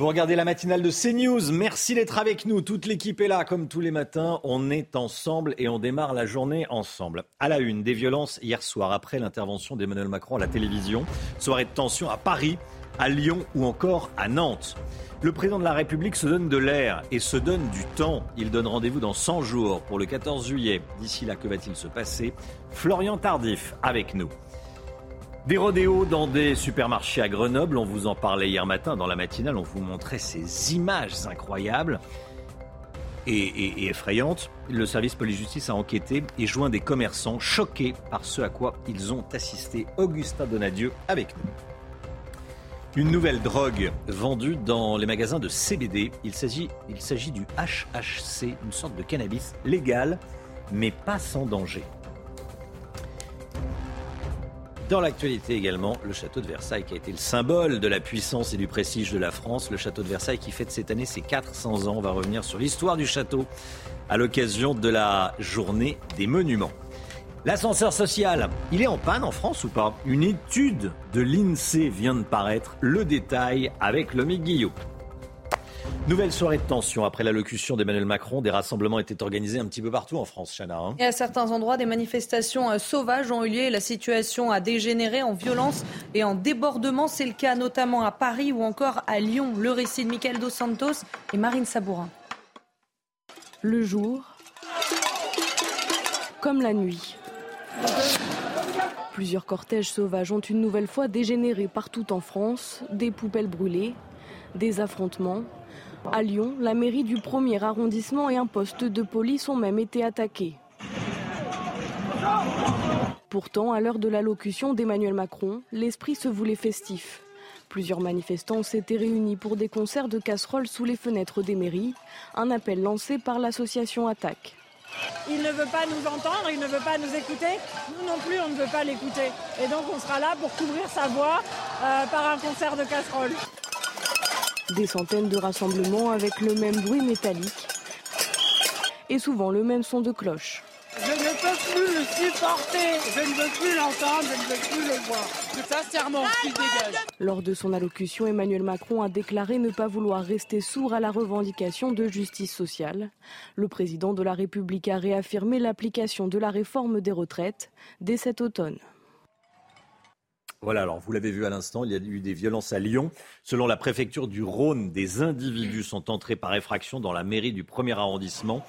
Vous regardez la matinale de CNews. Merci d'être avec nous. Toute l'équipe est là, comme tous les matins. On est ensemble et on démarre la journée ensemble. À la une, des violences hier soir après l'intervention d'Emmanuel Macron à la télévision. Soirée de tension à Paris, à Lyon ou encore à Nantes. Le président de la République se donne de l'air et se donne du temps. Il donne rendez-vous dans 100 jours pour le 14 juillet. D'ici là, que va-t-il se passer? Florian Tardif avec nous. Des rodéos dans des supermarchés à Grenoble, on vous en parlait hier matin dans la matinale, on vous montrait ces images incroyables et, effrayantes. Le service police-justice a enquêté et joint des commerçants choqués par ce à quoi ils ont assisté. Augustin Donadieu avec nous. Une nouvelle drogue vendue dans les magasins de CBD. Il s'agit, il s'agit du HHC, une sorte de cannabis légal, mais pas sans danger. Dans l'actualité également, le château de Versailles qui a été le symbole de la puissance et du prestige de la France. Le château de Versailles qui fête cette année ses 400 ans. On va revenir sur l'histoire du château à l'occasion de la journée des monuments. L'ascenseur social, il est en panne en France ou pas? Une étude de l'INSEE vient de paraître. Le détail avec Lomi Guillot. Nouvelle soirée de tension après l'allocution d'Emmanuel Macron. Des rassemblements étaient organisés un petit peu partout en France, Chana. Hein. Et à certains endroits, des manifestations euh, sauvages ont eu lieu. La situation a dégénéré en violence et en débordement. C'est le cas notamment à Paris ou encore à Lyon. Le récit de Michael Dos Santos et Marine Sabourin. Le jour, comme la nuit. Plusieurs cortèges sauvages ont une nouvelle fois dégénéré partout en France. Des poubelles brûlées, des affrontements, à Lyon, la mairie du premier arrondissement et un poste de police ont même été attaqués. Pourtant, à l'heure de l'allocution d'Emmanuel Macron, l'esprit se voulait festif. Plusieurs manifestants s'étaient réunis pour des concerts de casseroles sous les fenêtres des mairies, un appel lancé par l'association Attaque. Il ne veut pas nous entendre, il ne veut pas nous écouter. Nous non plus, on ne veut pas l'écouter. Et donc, on sera là pour couvrir sa voix euh, par un concert de casseroles. Des centaines de rassemblements avec le même bruit métallique et souvent le même son de cloche. Je ne peux plus le supporter, je ne veux plus l'entendre, je ne veux plus le voir. Sincèrement, qu'il dégage. Lors de son allocution, Emmanuel Macron a déclaré ne pas vouloir rester sourd à la revendication de justice sociale. Le président de la République a réaffirmé l'application de la réforme des retraites dès cet automne. Voilà, alors vous l'avez vu à l'instant, il y a eu des violences à Lyon. Selon la préfecture du Rhône, des individus sont entrés par effraction dans la mairie du premier arrondissement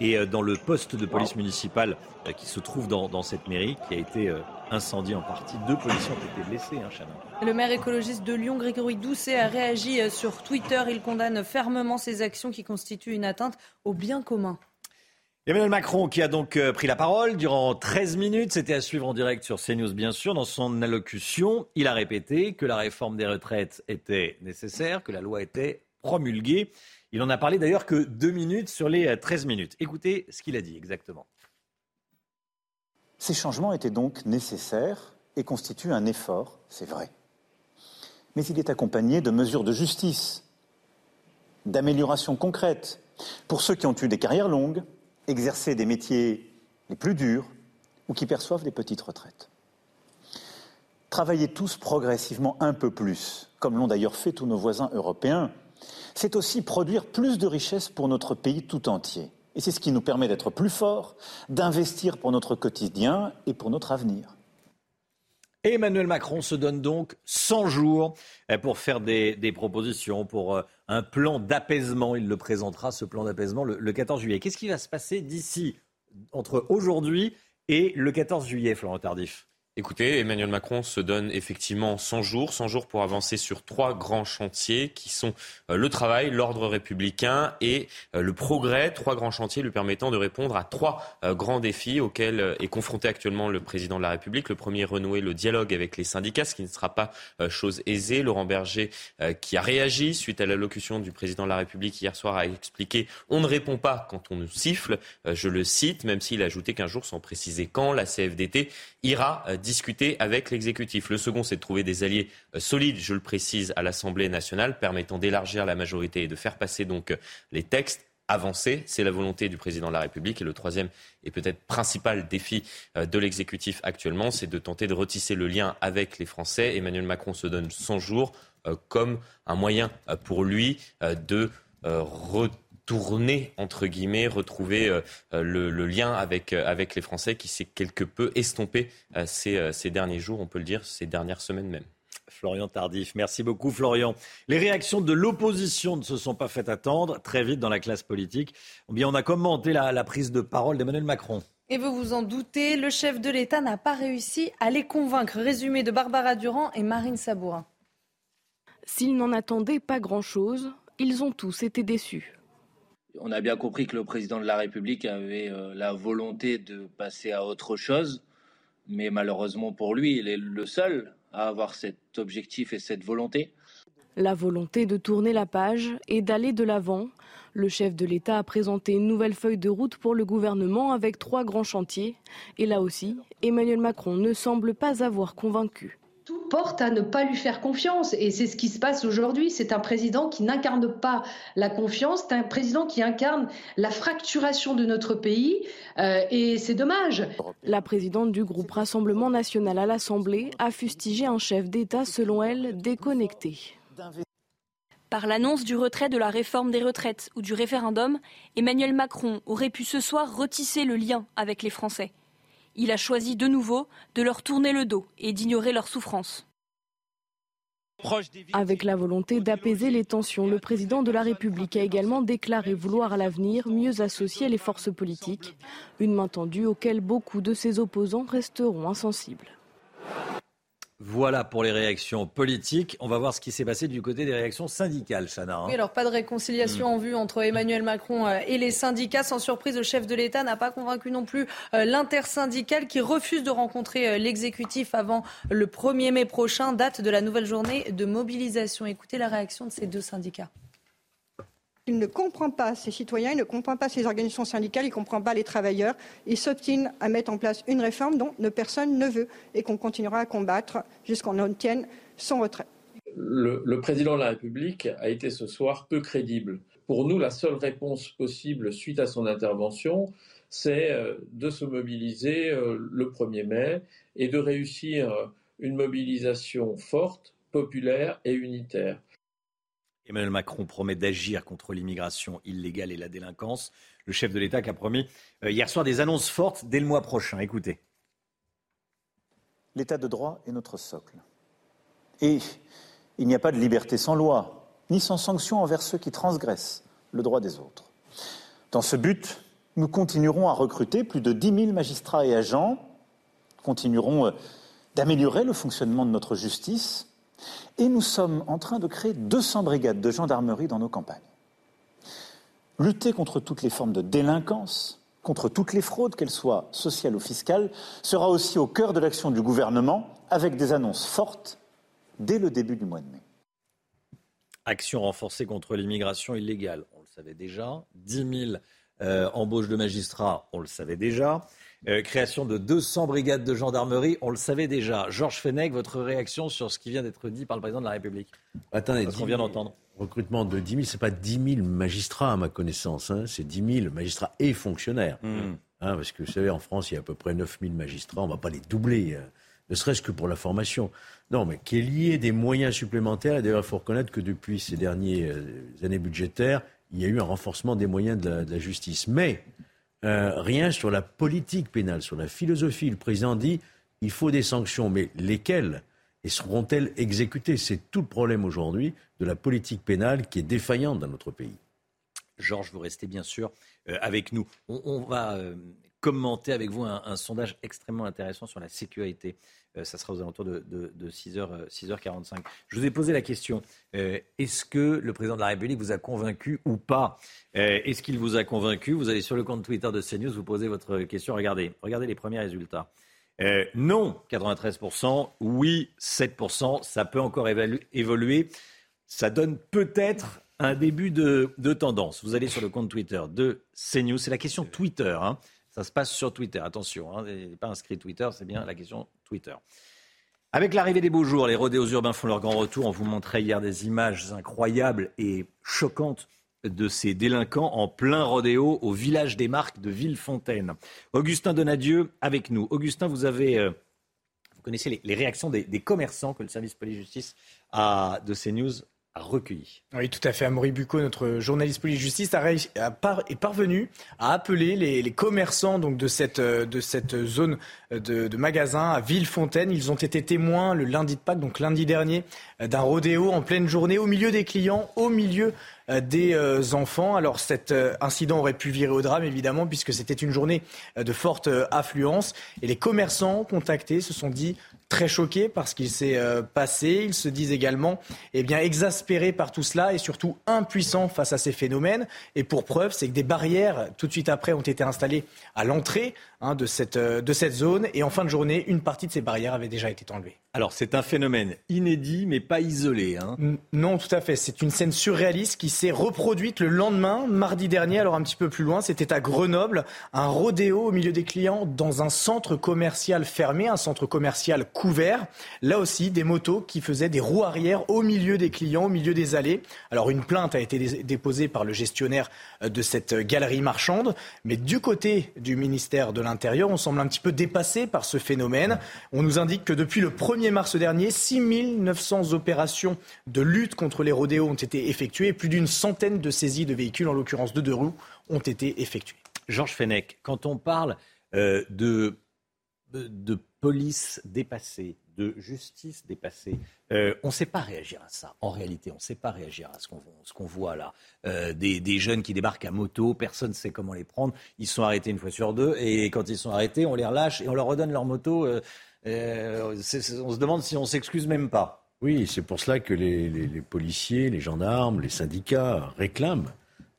et euh, dans le poste de police municipale euh, qui se trouve dans, cette mairie, qui a été euh, incendiée en partie. Deux policiers ont été blessés, hein, Le maire écologiste de Lyon, Grégory Doucet, a réagi sur Twitter. Il condamne fermement ces actions qui constituent une atteinte au bien commun. Emmanuel Macron qui a donc euh, pris la parole durant 13 minutes, c'était à suivre en direct sur CNews bien sûr. Dans son allocution, il a répété que la réforme des retraites était nécessaire, que la loi était promulguée. Il en a parlé d'ailleurs que deux minutes sur les 13 euh, minutes. Écoutez ce qu'il a dit exactement. Ces changements étaient donc nécessaires et constituent un effort, c'est vrai. Mais il est accompagné de mesures de justice, d'améliorations concrètes pour ceux qui ont eu des carrières longues, exercer des métiers les plus durs ou qui perçoivent des petites retraites. Travailler tous progressivement un peu plus, comme l'ont d'ailleurs fait tous nos voisins européens, c'est aussi produire plus de richesses pour notre pays tout entier. Et c'est ce qui nous permet d'être plus forts, d'investir pour notre quotidien et pour notre avenir. Emmanuel Macron se donne donc 100 jours eh, pour faire des, propositions, pour euh, un plan d'apaisement. Il le présentera, ce plan d'apaisement, le, 14 juillet. Qu'est-ce qui va se passer d'ici, entre aujourd'hui et le 14 juillet, Florent Tardif? Écoutez, Emmanuel Macron se donne effectivement 100 jours, 100 jours pour avancer sur trois grands chantiers qui sont euh, le travail, l'ordre républicain et euh, le progrès. Trois grands chantiers lui permettant de répondre à trois euh, grands défis auxquels est confronté actuellement le président de la République. Le premier, renouer le dialogue avec les syndicats, ce qui ne sera pas chose aisée. Laurent Berger, qui a réagi suite à l'allocution du président de la République hier soir, a expliqué on ne répond pas quand on nous siffle. Je le cite, même s'il a ajouté qu'un jour, sans préciser quand, la CFDT ira discuter avec l'exécutif. Le second, c'est de trouver des alliés euh, solides, je le précise, à l'Assemblée nationale, permettant d'élargir la majorité et de faire passer donc euh, les textes avancés. C'est la volonté du président de la République. Et le troisième et peut-être principal défi euh, de l'exécutif actuellement, c'est de tenter de retisser le lien avec les Français. Emmanuel Macron se donne 100 jours comme un moyen pour lui de tourner, entre guillemets, retrouver euh, euh, le, lien avec, euh, avec les Français qui s'est quelque peu estompé ces, ces derniers jours, on peut le dire, ces dernières semaines même. Florian Tardif. Merci beaucoup, Florian. Les réactions de l'opposition ne se sont pas faites attendre. Très vite dans la classe politique, eh bien, on a commenté la, la prise de parole d'Emmanuel Macron. Et vous vous en doutez, le chef de l'État n'a pas réussi à les convaincre. Résumé de Barbara Durand et Marine Sabourin. S'ils n'en attendaient pas grand-chose, ils ont tous été déçus on a bien compris que le président de la République avait euh, la volonté de passer à autre chose, mais malheureusement pour lui, il est le seul à avoir cet objectif et cette volonté. La volonté de tourner la page et d'aller de l'avant. Le chef de l'État a présenté une nouvelle feuille de route pour le gouvernement avec trois grands chantiers. Et là aussi, Emmanuel Macron ne semble pas avoir convaincu porte à ne pas lui faire confiance. Et c'est ce qui se passe aujourd'hui. C'est un président qui n'incarne pas la confiance, c'est un président qui incarne la fracturation de notre pays. Euh, et c'est dommage. La présidente du groupe Rassemblement national à l'Assemblée a fustigé un chef d'État, selon elle, déconnecté. Par l'annonce du retrait de la réforme des retraites ou du référendum, Emmanuel Macron aurait pu ce soir retisser le lien avec les Français il a choisi de nouveau de leur tourner le dos et d'ignorer leurs souffrances. Avec la volonté d'apaiser les tensions, le président de la République a également déclaré vouloir à l'avenir mieux associer les forces politiques, une main tendue auquel beaucoup de ses opposants resteront insensibles. Voilà pour les réactions politiques. On va voir ce qui s'est passé du côté des réactions syndicales, Chana. Hein. Oui, alors pas de réconciliation en vue entre Emmanuel Macron euh, et les syndicats. Sans surprise, le chef de l'État n'a pas convaincu non plus euh, l'intersyndicale qui refuse de rencontrer euh, l'exécutif avant le 1er mai prochain, date de la nouvelle journée de mobilisation. Écoutez la réaction de ces deux syndicats. Il ne comprend pas ses citoyens, il ne comprend pas ses organisations syndicales, il ne comprend pas les travailleurs. Il s'obstine à mettre en place une réforme dont personne ne veut et qu'on continuera à combattre jusqu'on obtienne son retrait. Le, président de la République a été ce soir peu crédible. Pour nous, la seule réponse possible suite à son intervention, c'est euh, de se mobiliser euh, le 1er mai et de réussir une mobilisation forte, populaire et unitaire. Emmanuel Macron promet d'agir contre l'immigration illégale et la délinquance. Le chef de l'État qui a promis euh, hier soir des annonces fortes dès le mois prochain. Écoutez. L'état de droit est notre socle. Et il n'y a pas de liberté sans loi, ni sans sanction envers ceux qui transgressent le droit des autres. Dans ce but, nous continuerons à recruter plus de 10 000 magistrats et agents, continuerons euh, d'améliorer le fonctionnement de notre justice et nous sommes en train de créer 200 brigades de gendarmerie dans nos campagnes. Lutter contre toutes les formes de délinquance, contre toutes les fraudes, qu'elles soient sociales ou fiscales, sera aussi au cœur de l'action du gouvernement avec des annonces fortes dès le début du mois de mai. Action renforcée contre l'immigration illégale, on le savait déjà. 10 000 euh, embauches de magistrats, on le savait déjà. Euh, création de 200 brigades de gendarmerie, on le savait déjà. Georges Fenech, votre réaction sur ce qui vient d'être dit par le président de la République Attendez, ce qu'on vient d'entendre. Recrutement de 10 000, ce n'est pas 10 000 magistrats à ma connaissance, hein. c'est 10 000 magistrats et fonctionnaires. Hmm. Hein, parce que vous savez, en France, il y a à peu près 9 000 magistrats, on ne va pas les doubler, euh, ne serait-ce que pour la formation. Non, mais qu'il y ait des moyens supplémentaires, et d'ailleurs, il faut reconnaître que depuis ces dernières euh, années budgétaires, il y a eu un renforcement des moyens de la, justice. Mais euh, rien sur la politique pénale, sur la philosophie. Le président dit il faut des sanctions, mais lesquelles Et seront-elles exécutées? C'est tout le problème aujourd'hui de la politique pénale qui est défaillante dans notre pays. Georges, vous restez bien sûr euh, avec nous. On, va euh, commenter avec vous un, sondage extrêmement intéressant sur la sécurité. Euh, ça sera aux alentours de, 6h, 6h45. Je vous ai posé la question, euh, est-ce que le président de la République vous a convaincu ou pas? Euh, Est-ce qu'il vous a convaincu? Vous allez sur le compte Twitter de CNews, vous posez votre question. Regardez, regardez les premiers résultats. non, 93%. Oui, 7%. Ça peut encore évoluer. Ça donne peut-être un début de, tendance. Vous allez sur le compte Twitter de CNews. C'est la question Twitter. Hein. Ça se passe sur Twitter. Attention, hein, n'est pas inscrit Twitter, c'est bien la question Twitter. Avec l'arrivée des beaux jours, les rodéos urbains font leur grand retour. On vous montrait hier des images incroyables et choquantes de ces délinquants en plein rodéo au village des Marques de Villefontaine. Augustin Donadieu avec nous. Augustin, vous avez, euh, vous connaissez les, réactions des, commerçants que le service police-justice a de CNews Oui, tout à fait. Amaury Bucco, notre journaliste police-justice, est parvenu à appeler les, commerçants donc, de, cette, cette zone de, de magasins à Villefontaine. Ils ont été témoins le lundi de Pâques, donc lundi dernier, d'un rodéo en pleine journée, au milieu des clients, au milieu euh, des euh, enfants. Alors cet euh, incident aurait pu virer au drame, évidemment, puisque c'était une journée de forte affluence. Et les commerçants contactés se sont dit très choqués par ce qu'il s'est passé. Ils se disent également eh bien, exaspérés par tout cela et surtout impuissants face à ces phénomènes. Et pour preuve, c'est que des barrières, tout de suite après, ont été installées à l'entrée hein, de, cette, de cette zone. Et en fin de journée, une partie de ces barrières avait déjà été enlevée. Alors c'est un phénomène inédit mais pas isolé. Hein. Non, tout à fait. C'est une scène surréaliste qui s'est reproduite le lendemain, mardi dernier, alors un petit peu plus loin. C'était à Grenoble, un rodéo au milieu des clients dans un centre commercial fermé, un centre commercial couvert. Là aussi, des motos qui faisaient des roues arrière au milieu des clients, au milieu des allées. Alors une plainte a été déposée par le gestionnaire euh, de cette galerie marchande. Mais du côté du ministère de l'Intérieur, on semble un petit peu dépassé par ce phénomène. On nous indique que depuis le premier 1er mars dernier, 6 900 opérations de lutte contre les rodéos ont été effectuées plus d'une centaine de saisies de véhicules, en l'occurrence de deux roues, ont été effectuées. Georges Fenech, quand on parle euh, de, de police dépassée, de justice dépassée. Euh, on ne sait pas réagir à ça. En réalité, on ne sait pas réagir à ce qu'on voit là. Euh, des, jeunes qui débarquent à moto, personne ne sait comment les prendre. Ils sont arrêtés une fois sur deux et quand ils sont arrêtés, on les relâche et on leur redonne leur moto. Euh, on se demande si on s'excuse même pas. Oui, c'est pour cela que les, policiers, les gendarmes, les syndicats réclament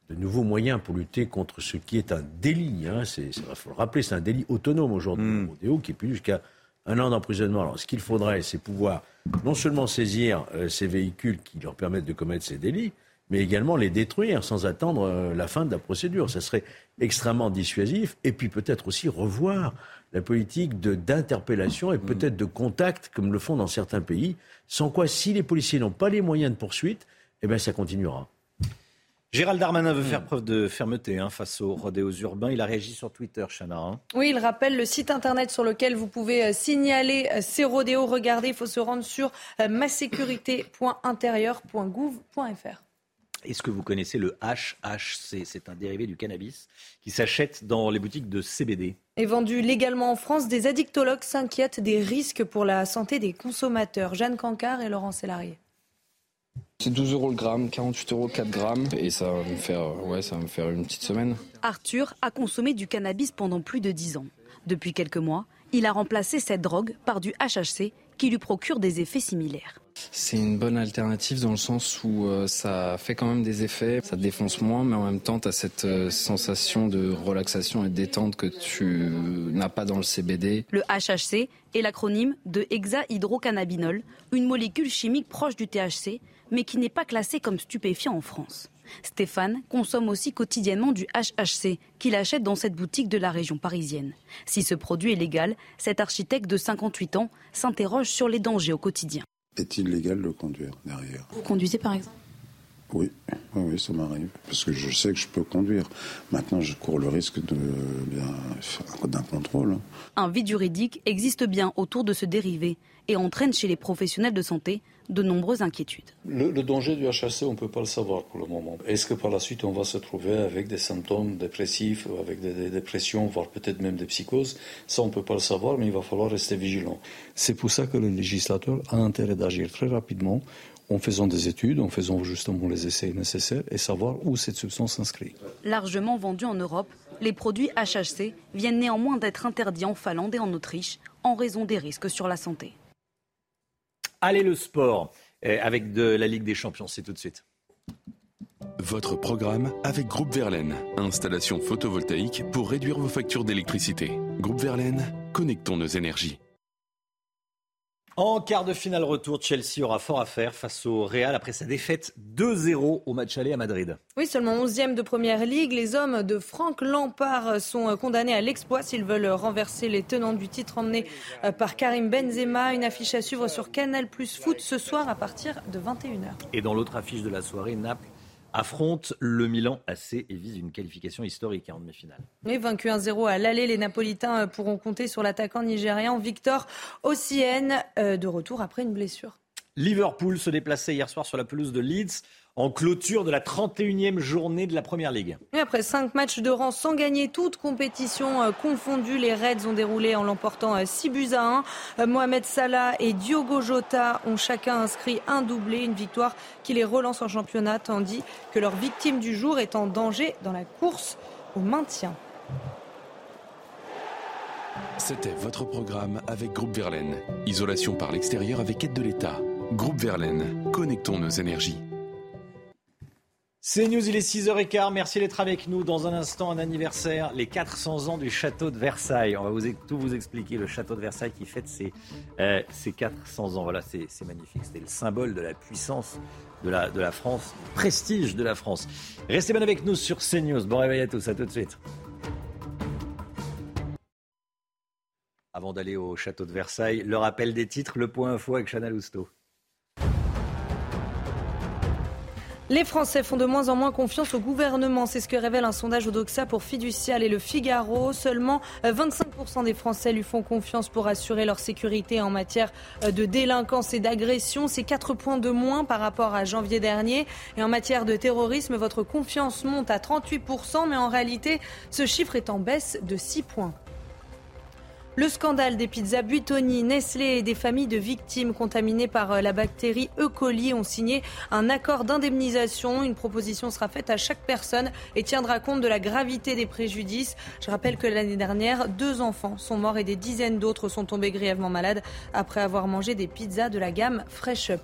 de nouveaux moyens pour lutter contre ce qui est un délit. Hein. Il faut le rappeler, c'est un délit autonome aujourd'hui, mm. qui est plus jusqu'à un an d'emprisonnement. Alors, ce qu'il faudrait, c'est pouvoir non seulement saisir euh, ces véhicules qui leur permettent de commettre ces délits, mais également les détruire sans attendre euh, la fin de la procédure. Ça serait extrêmement dissuasif. Et puis peut-être aussi revoir la politique d'interpellation et peut-être de contact, comme le font dans certains pays, sans quoi, si les policiers n'ont pas les moyens de poursuite, eh bien, ça continuera. Gérald Darmanin veut faire preuve de fermeté hein, face aux rodéos urbains. Il a réagi sur Twitter, Chana. Hein. Oui, il rappelle le site internet sur lequel vous pouvez euh, signaler euh, ces rodéos. Regardez, il faut se rendre sur euh, masécurité.intérieur.gouv.fr. Est-ce que vous connaissez le HHC C'est un dérivé du cannabis qui s'achète dans les boutiques de CBD. Et vendu légalement en France, des addictologues s'inquiètent des risques pour la santé des consommateurs. Jeanne Cancard et Laurent Sélarié. C'est 12 euros le gramme, 48 euros 4 grammes, et ça va me faire, ouais, ça va me faire une petite semaine. Arthur a consommé du cannabis pendant plus de 10 ans. Depuis quelques mois, il a remplacé cette drogue par du HHC qui lui procure des effets similaires. C'est une bonne alternative dans le sens où euh, ça fait quand même des effets, ça défonce moins, mais en même temps, tu as cette euh, sensation de relaxation et de détente que tu n'as pas dans le CBD. Le HHC est l'acronyme de hexahydrocannabinol, une molécule chimique proche du THC, mais qui n'est pas classée comme stupéfiant en France. Stéphane consomme aussi quotidiennement du HHC qu'il achète dans cette boutique de la région parisienne. Si ce produit est légal, cet architecte de 58 ans s'interroge sur les dangers au quotidien. Est-il légal de conduire derrière? Vous conduisez par exemple? Oui, oui, ça m'arrive. Parce que je sais que je peux conduire. Maintenant, je cours le risque d'un contrôle. Un vide juridique existe bien autour de ce dérivé et entraîne chez les professionnels de santé de nombreuses inquiétudes. Le, danger du HHC, on ne peut pas le savoir pour le moment. Est-ce que par la suite, on va se trouver avec des symptômes dépressifs, avec des, dépressions, voire peut-être même des psychoses? Ça, on ne peut pas le savoir, mais il va falloir rester vigilant. C'est pour ça que le législateur a intérêt d'agir très rapidement en faisant des études, en faisant justement les essais nécessaires et savoir où cette substance s'inscrit. Largement vendue en Europe, les produits HHC viennent néanmoins d'être interdits en Finlande et en Autriche en raison des risques sur la santé. Allez le sport eh, avec de la Ligue des Champions, c'est tout de suite. Votre programme avec Groupe Verlaine, installation photovoltaïque pour réduire vos factures d'électricité. Groupe Verlaine, connectons nos énergies. En quart de finale retour, Chelsea aura fort à faire face au Real après sa défaite 2-0 au match aller à Madrid. Oui, seulement 11e de première ligue. Les hommes de Franck Lampard sont condamnés à l'exploit s'ils veulent renverser les tenants du titre emmenés euh, par Karim Benzema. Une affiche à suivre sur Canal Plus Foot ce soir à partir de 21h. Et dans l'autre affiche de la soirée, Naples affronte le Milan AC et vise une qualification historique en demi-finale. Oui, vaincu 1-0 à l'aller, les Napolitains euh, pourront compter sur l'attaquant nigérian Victor Ossienne, euh, de retour après une blessure. Liverpool se déplaçait hier soir sur la pelouse de Leeds en clôture de la 31e journée de la Première Ligue. après cinq matchs de rang sans gagner toute compétition euh, confondue, les Reds ont déroulé en l'emportant 6 euh, buts à 1. Euh, Mohamed Salah et Diogo Jota ont chacun inscrit un doublé, une victoire qui les relance en championnat, tandis que leur victime du jour est en danger dans la course au maintien. C'était votre programme avec Groupe Verlaine. Isolation par l'extérieur avec aide de l'État. Groupe Verlaine, connectons nos énergies. C'est News, il est 6h15. Merci d'être avec nous. Dans un instant, un anniversaire, les 400 ans du château de Versailles. On va tout vous expliquer. Le château de Versailles qui fête ses, euh, ses 400 ans. Voilà, c'est magnifique. C'était le symbole de la puissance de la, de la France, prestige de la France. Restez bien avec nous sur CNews. Bon réveil à tous. À tout de suite. Avant d'aller au château de Versailles, le rappel des titres, le point info avec Chanel Housteau. Les Français font de moins en moins confiance au gouvernement. C'est ce que révèle un sondage Odoxa pour Fiducial et le Figaro. Seulement 25% des Français lui font confiance pour assurer leur sécurité en matière de délinquance et d'agression. C'est 4 points de moins par rapport à janvier dernier. Et en matière de terrorisme, votre confiance monte à 38%, mais en réalité, ce chiffre est en baisse de 6 points. Le scandale des pizzas Buitoni, Nestlé et des familles de victimes contaminées par euh, la bactérie E. coli ont signé un accord d'indemnisation. Une proposition sera faite à chaque personne et tiendra compte de la gravité des préjudices. Je rappelle que l'année dernière, deux enfants sont morts et des dizaines d'autres sont tombés grièvement malades après avoir mangé des pizzas de la gamme Fresh Up.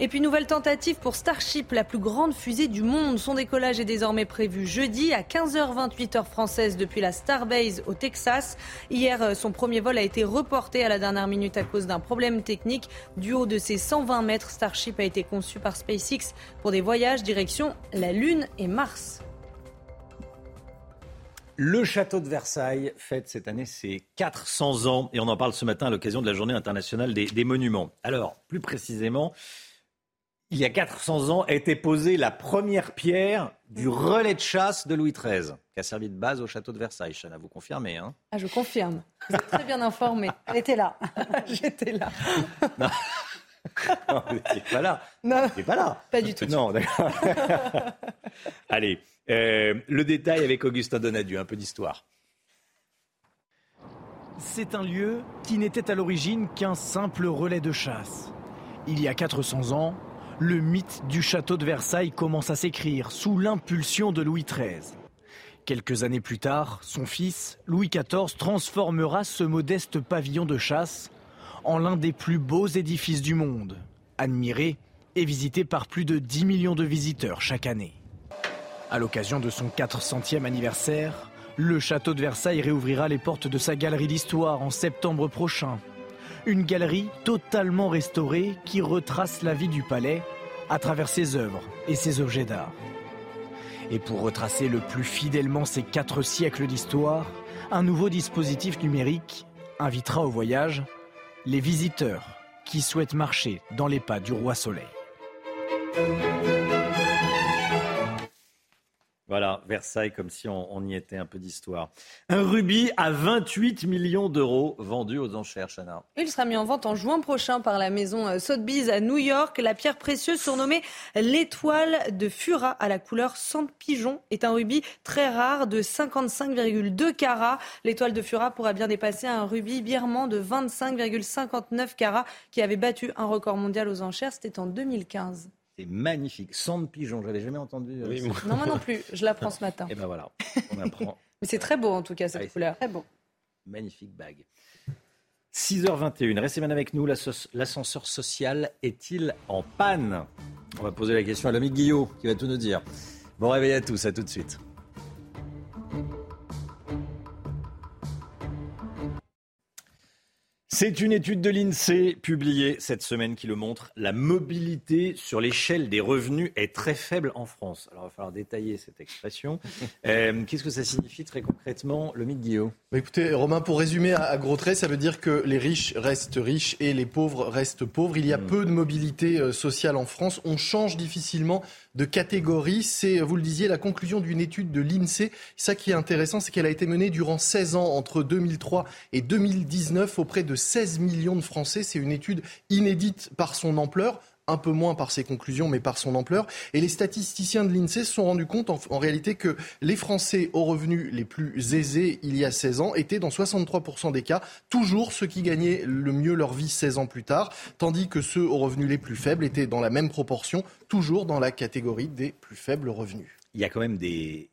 Et puis nouvelle tentative pour Starship, la plus grande fusée du monde. Son décollage est désormais prévu jeudi à 15h28 heure française depuis la Starbase au Texas. Hier, euh, son premier vol a été reporté à la dernière minute à cause d'un problème technique. Du haut de ses 120 mètres, Starship a été conçu par SpaceX pour des voyages direction la Lune et Mars. Le château de Versailles fête cette année ses 400 ans et on en parle ce matin à l'occasion de la journée internationale des, des monuments. Alors, plus précisément, il y a 400 ans, a été posée la première pierre du relais de chasse de Louis XIII, qui a servi de base au château de Versailles. Chana, vous confirmez hein? Ah, Je confirme. Vous êtes très bien informé. Elle était là. J'étais là. Non. non, vous n'étiez pas là. Non. Vous pas là. Pas du tout. Non, d'accord. Allez, euh, le détail avec Augustin Donadieu, un peu d'histoire. C'est un lieu qui n'était à l'origine qu'un simple relais de chasse. Il y a 400 ans, le mythe du château de Versailles commence à s'écrire sous l'impulsion de Louis XIII. Quelques années plus tard, son fils, Louis XIV, transformera ce modeste pavillon de chasse en l'un des plus beaux édifices du monde, admiré et visité par plus de 10 millions de visiteurs chaque année. À l'occasion de son 400e anniversaire, le château de Versailles réouvrira les portes de sa galerie d'histoire en septembre prochain une galerie totalement restaurée qui retrace la vie du palais à travers ses œuvres et ses objets d'art. Et pour retracer le plus fidèlement ces quatre siècles d'histoire, un nouveau dispositif numérique invitera au voyage les visiteurs qui souhaitent marcher dans les pas du roi Soleil. Voilà, Versailles, comme si on, y était un peu d'histoire. Un rubis à 28 millions d'euros vendu aux enchères, Chana. Il sera mis en vente en juin prochain par la maison euh, Sotheby's à New York. La pierre précieuse surnommée l'étoile de Fura à la couleur sang pigeon est un rubis très rare de 55,2 carats. L'étoile de Fura pourrait bien dépasser un rubis birman de 25,59 carats qui avait battu un record mondial aux enchères. C'était en 2015. C'est magnifique. Sang de pigeon, j'avais jamais entendu. Euh, moi. Non, moi non plus. Je l'apprends ce matin. Et eh ben voilà, on apprend. Mais c'est très beau en tout cas cette couleur. Très beau. Magnifique bague. 6h21, restez bien avec nous. L'ascenseur social est-il en panne? On va poser la question à l'ami Guillaume qui va tout nous dire. Bon réveil à tous, à tout de suite. C'est une étude de l'INSEE publiée cette semaine qui le montre. La mobilité sur l'échelle des revenus est très faible en France. Alors il va falloir détailler cette expression. Euh, qu'est-ce que ça signifie très concrètement, le mythe Guillaume? Bah, Écoutez, Romain, pour résumer à, gros traits, ça veut dire que les riches restent riches et les pauvres restent pauvres. Il y a hmm. peu de mobilité euh, sociale en France. On change difficilement de catégorie. C'est, vous le disiez, la conclusion d'une étude de l'INSEE. Ça qui est intéressant, c'est qu'elle a été menée durant 16 ans, entre 2003 et 2019, auprès de 16 millions de Français. C'est une étude inédite par son ampleur un peu moins par ses conclusions, mais par son ampleur. Et les statisticiens de l'INSEE se sont rendus compte en, réalité que les Français aux revenus les plus aisés il y a 16 ans étaient dans 63% des cas toujours ceux qui gagnaient le mieux leur vie 16 ans plus tard, tandis que ceux aux revenus les plus faibles étaient dans la même proportion, toujours dans la catégorie des plus faibles revenus. Il y a quand même des,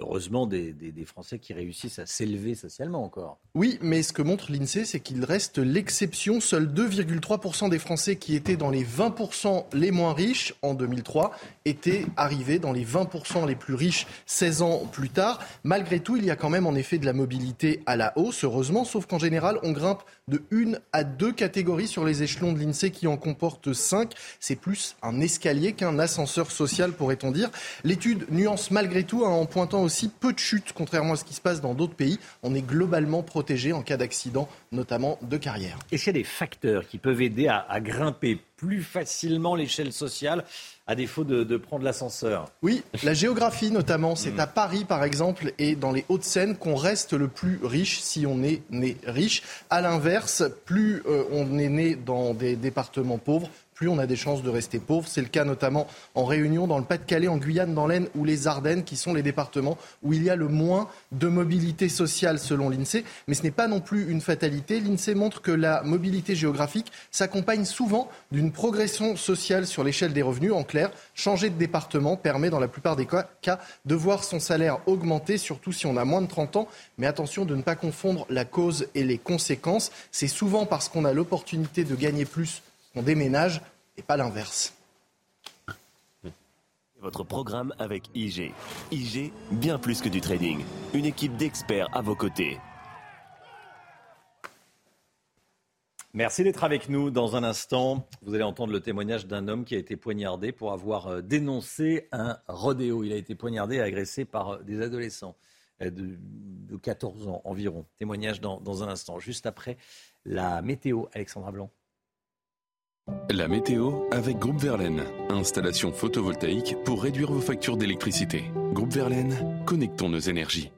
heureusement des, Français qui réussissent à s'élever socialement encore. Oui, mais ce que montre l'INSEE, c'est qu'il reste l'exception. Seuls 2,3% des Français qui étaient dans les 20% les moins riches en 2003 étaient arrivés dans les 20% les plus riches 16 ans plus tard. Malgré tout, il y a quand même en effet de la mobilité à la hausse, heureusement, sauf qu'en général, on grimpe de une à deux catégories sur les échelons de l'INSEE qui en comportent cinq. C'est plus un escalier qu'un ascenseur social, pourrait-on dire. L'étude nuance malgré tout hein, en pointant aussi peu de chutes, contrairement à ce qui se passe dans d'autres pays. On est globalement protégé en cas d'accident, notamment de carrière. Et c'est des facteurs qui peuvent aider à grimper plus facilement l'échelle sociale à défaut de, prendre l'ascenseur. Oui, la géographie notamment. C'est mm. à Paris, par exemple, et dans les Hauts-de-Seine qu'on reste le plus riche si on est né riche. À l'inverse, plus euh, on est né dans des départements pauvres, plus on a des chances de rester pauvre. C'est le cas notamment en Réunion, dans le Pas-de-Calais, en Guyane, dans l'Aisne ou les Ardennes, qui sont les départements où il y a le moins de mobilité sociale selon l'INSEE. Mais ce n'est pas non plus une fatalité. L'INSEE montre que la mobilité géographique s'accompagne souvent d'une progression sociale sur l'échelle des revenus. En clair, changer de département permet dans la plupart des cas de voir son salaire augmenter, surtout si on a moins de 30 ans. Mais attention de ne pas confondre la cause et les conséquences. C'est souvent parce qu'on a l'opportunité de gagner plus qu'on déménage et pas l'inverse. Votre programme avec IG. IG, bien plus que du trading. Une équipe d'experts à vos côtés. Merci d'être avec nous. Dans un instant, vous allez entendre le témoignage d'un homme qui a été poignardé pour avoir euh, dénoncé un rodéo. Il a été poignardé et agressé par euh, des adolescents euh, de, 14 ans environ. Témoignage dans, dans un instant, juste après la météo. Alexandra Blanc. La météo avec Groupe Verlaine. Installation photovoltaïque pour réduire vos factures d'électricité. Groupe Verlaine, connectons nos énergies.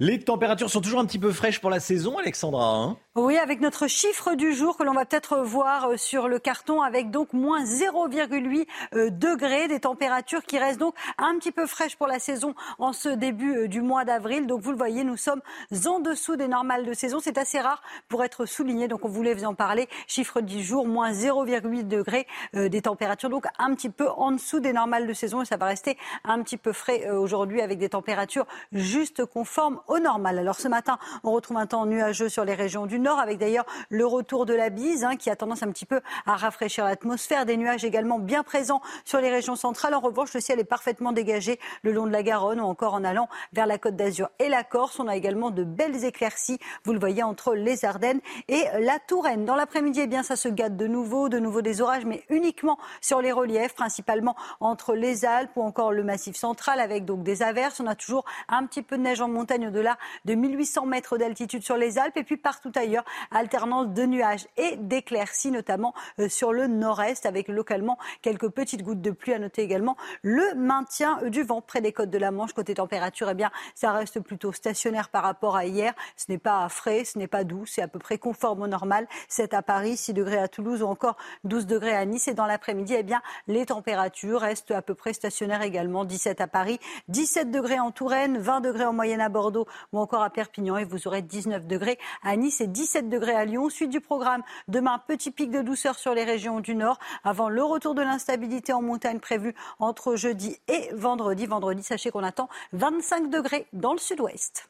Les températures sont toujours un petit peu fraîches pour la saison, Alexandra. Hein? Oui, avec notre chiffre du jour que l'on va peut-être voir euh, sur le carton, avec donc moins 0,8 euh, degrés, des températures qui restent donc un petit peu fraîches pour la saison en ce début euh, du mois d'avril. Donc vous le voyez, nous sommes en dessous des normales de saison. C'est assez rare pour être souligné, donc on voulait vous en parler. Chiffre du jour, moins 0,8 degrés, des températures donc un petit peu en dessous des normales de saison et ça va rester un petit peu frais aujourd'hui avec des températures juste conformes au normal. Alors ce matin, on retrouve un temps nuageux sur les régions du nord, avec d'ailleurs le retour de la bise hein, qui a tendance un petit peu à rafraîchir l'atmosphère. Des nuages également bien présents sur les régions centrales. En revanche, le ciel est parfaitement dégagé le long de la Garonne ou encore en allant vers la Côte d'Azur et la Corse. On a également de belles éclaircies, vous le voyez, entre les Ardennes et la Touraine. Dans l'après-midi, eh bien, ça se gâte de nouveau, de nouveau des orages, mais uniquement sur les reliefs, principalement entre les Alpes ou encore le Massif central, avec donc des averses. On a toujours un petit peu de neige en montagne au-delà de 1800 mètres d'altitude sur les Alpes et puis partout ailleurs d'ailleurs alternance de nuages et d'éclaircies, notamment euh, sur le nord-est, avec localement quelques petites gouttes de pluie. À noter également le maintien du vent près des côtes de la Manche. Côté température, eh bien, ça reste plutôt stationnaire par rapport à hier. Ce n'est pas frais, ce n'est pas doux, c'est à peu près conforme au normal. 7 à Paris, 6 degrés à Toulouse ou encore 12 degrés à Nice. Et dans l'après-midi, eh bien, les températures restent à peu près stationnaires également. 17 à Paris, 17 degrés en Touraine, 20 degrés en moyenne à Bordeaux ou encore à Perpignan. Et vous aurez 19 degrés à Nice et 17 degrés à Lyon. Suite du programme, demain, petit pic de douceur sur les régions du Nord avant le retour de l'instabilité en montagne prévu entre jeudi et vendredi. Vendredi, sachez qu'on attend 25 degrés dans le sud-ouest.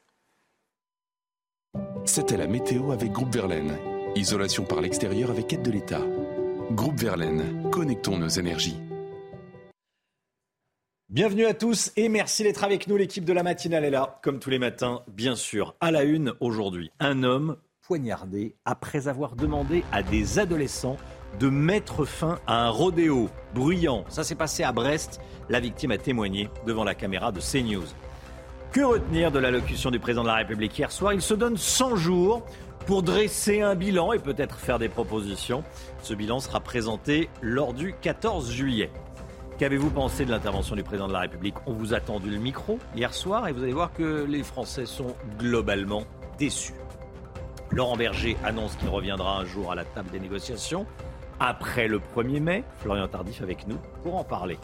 C'était la météo avec Groupe Verlaine. Isolation par l'extérieur avec aide de l'État. Groupe Verlaine, connectons nos énergies. Bienvenue à tous et merci d'être avec nous. L'équipe de la matinale est là, comme tous les matins, bien sûr. À la une aujourd'hui, un homme poignardé après avoir demandé à des adolescents de mettre fin à un rodéo bruyant. Ça s'est passé à Brest. La victime a témoigné devant la caméra de CNews. Que retenir de l'allocution du président de la République hier soir? Il se donne 100 jours pour dresser un bilan et peut-être faire des propositions. Ce bilan sera présenté lors du 14 juillet. Qu'avez-vous pensé de l'intervention du président de la République? On vous a tendu le micro hier soir et vous allez voir que les Français sont globalement déçus. Laurent Berger annonce qu'il reviendra un jour à la table des négociations après le 1er mai. Florian Tardif avec nous pour en parler.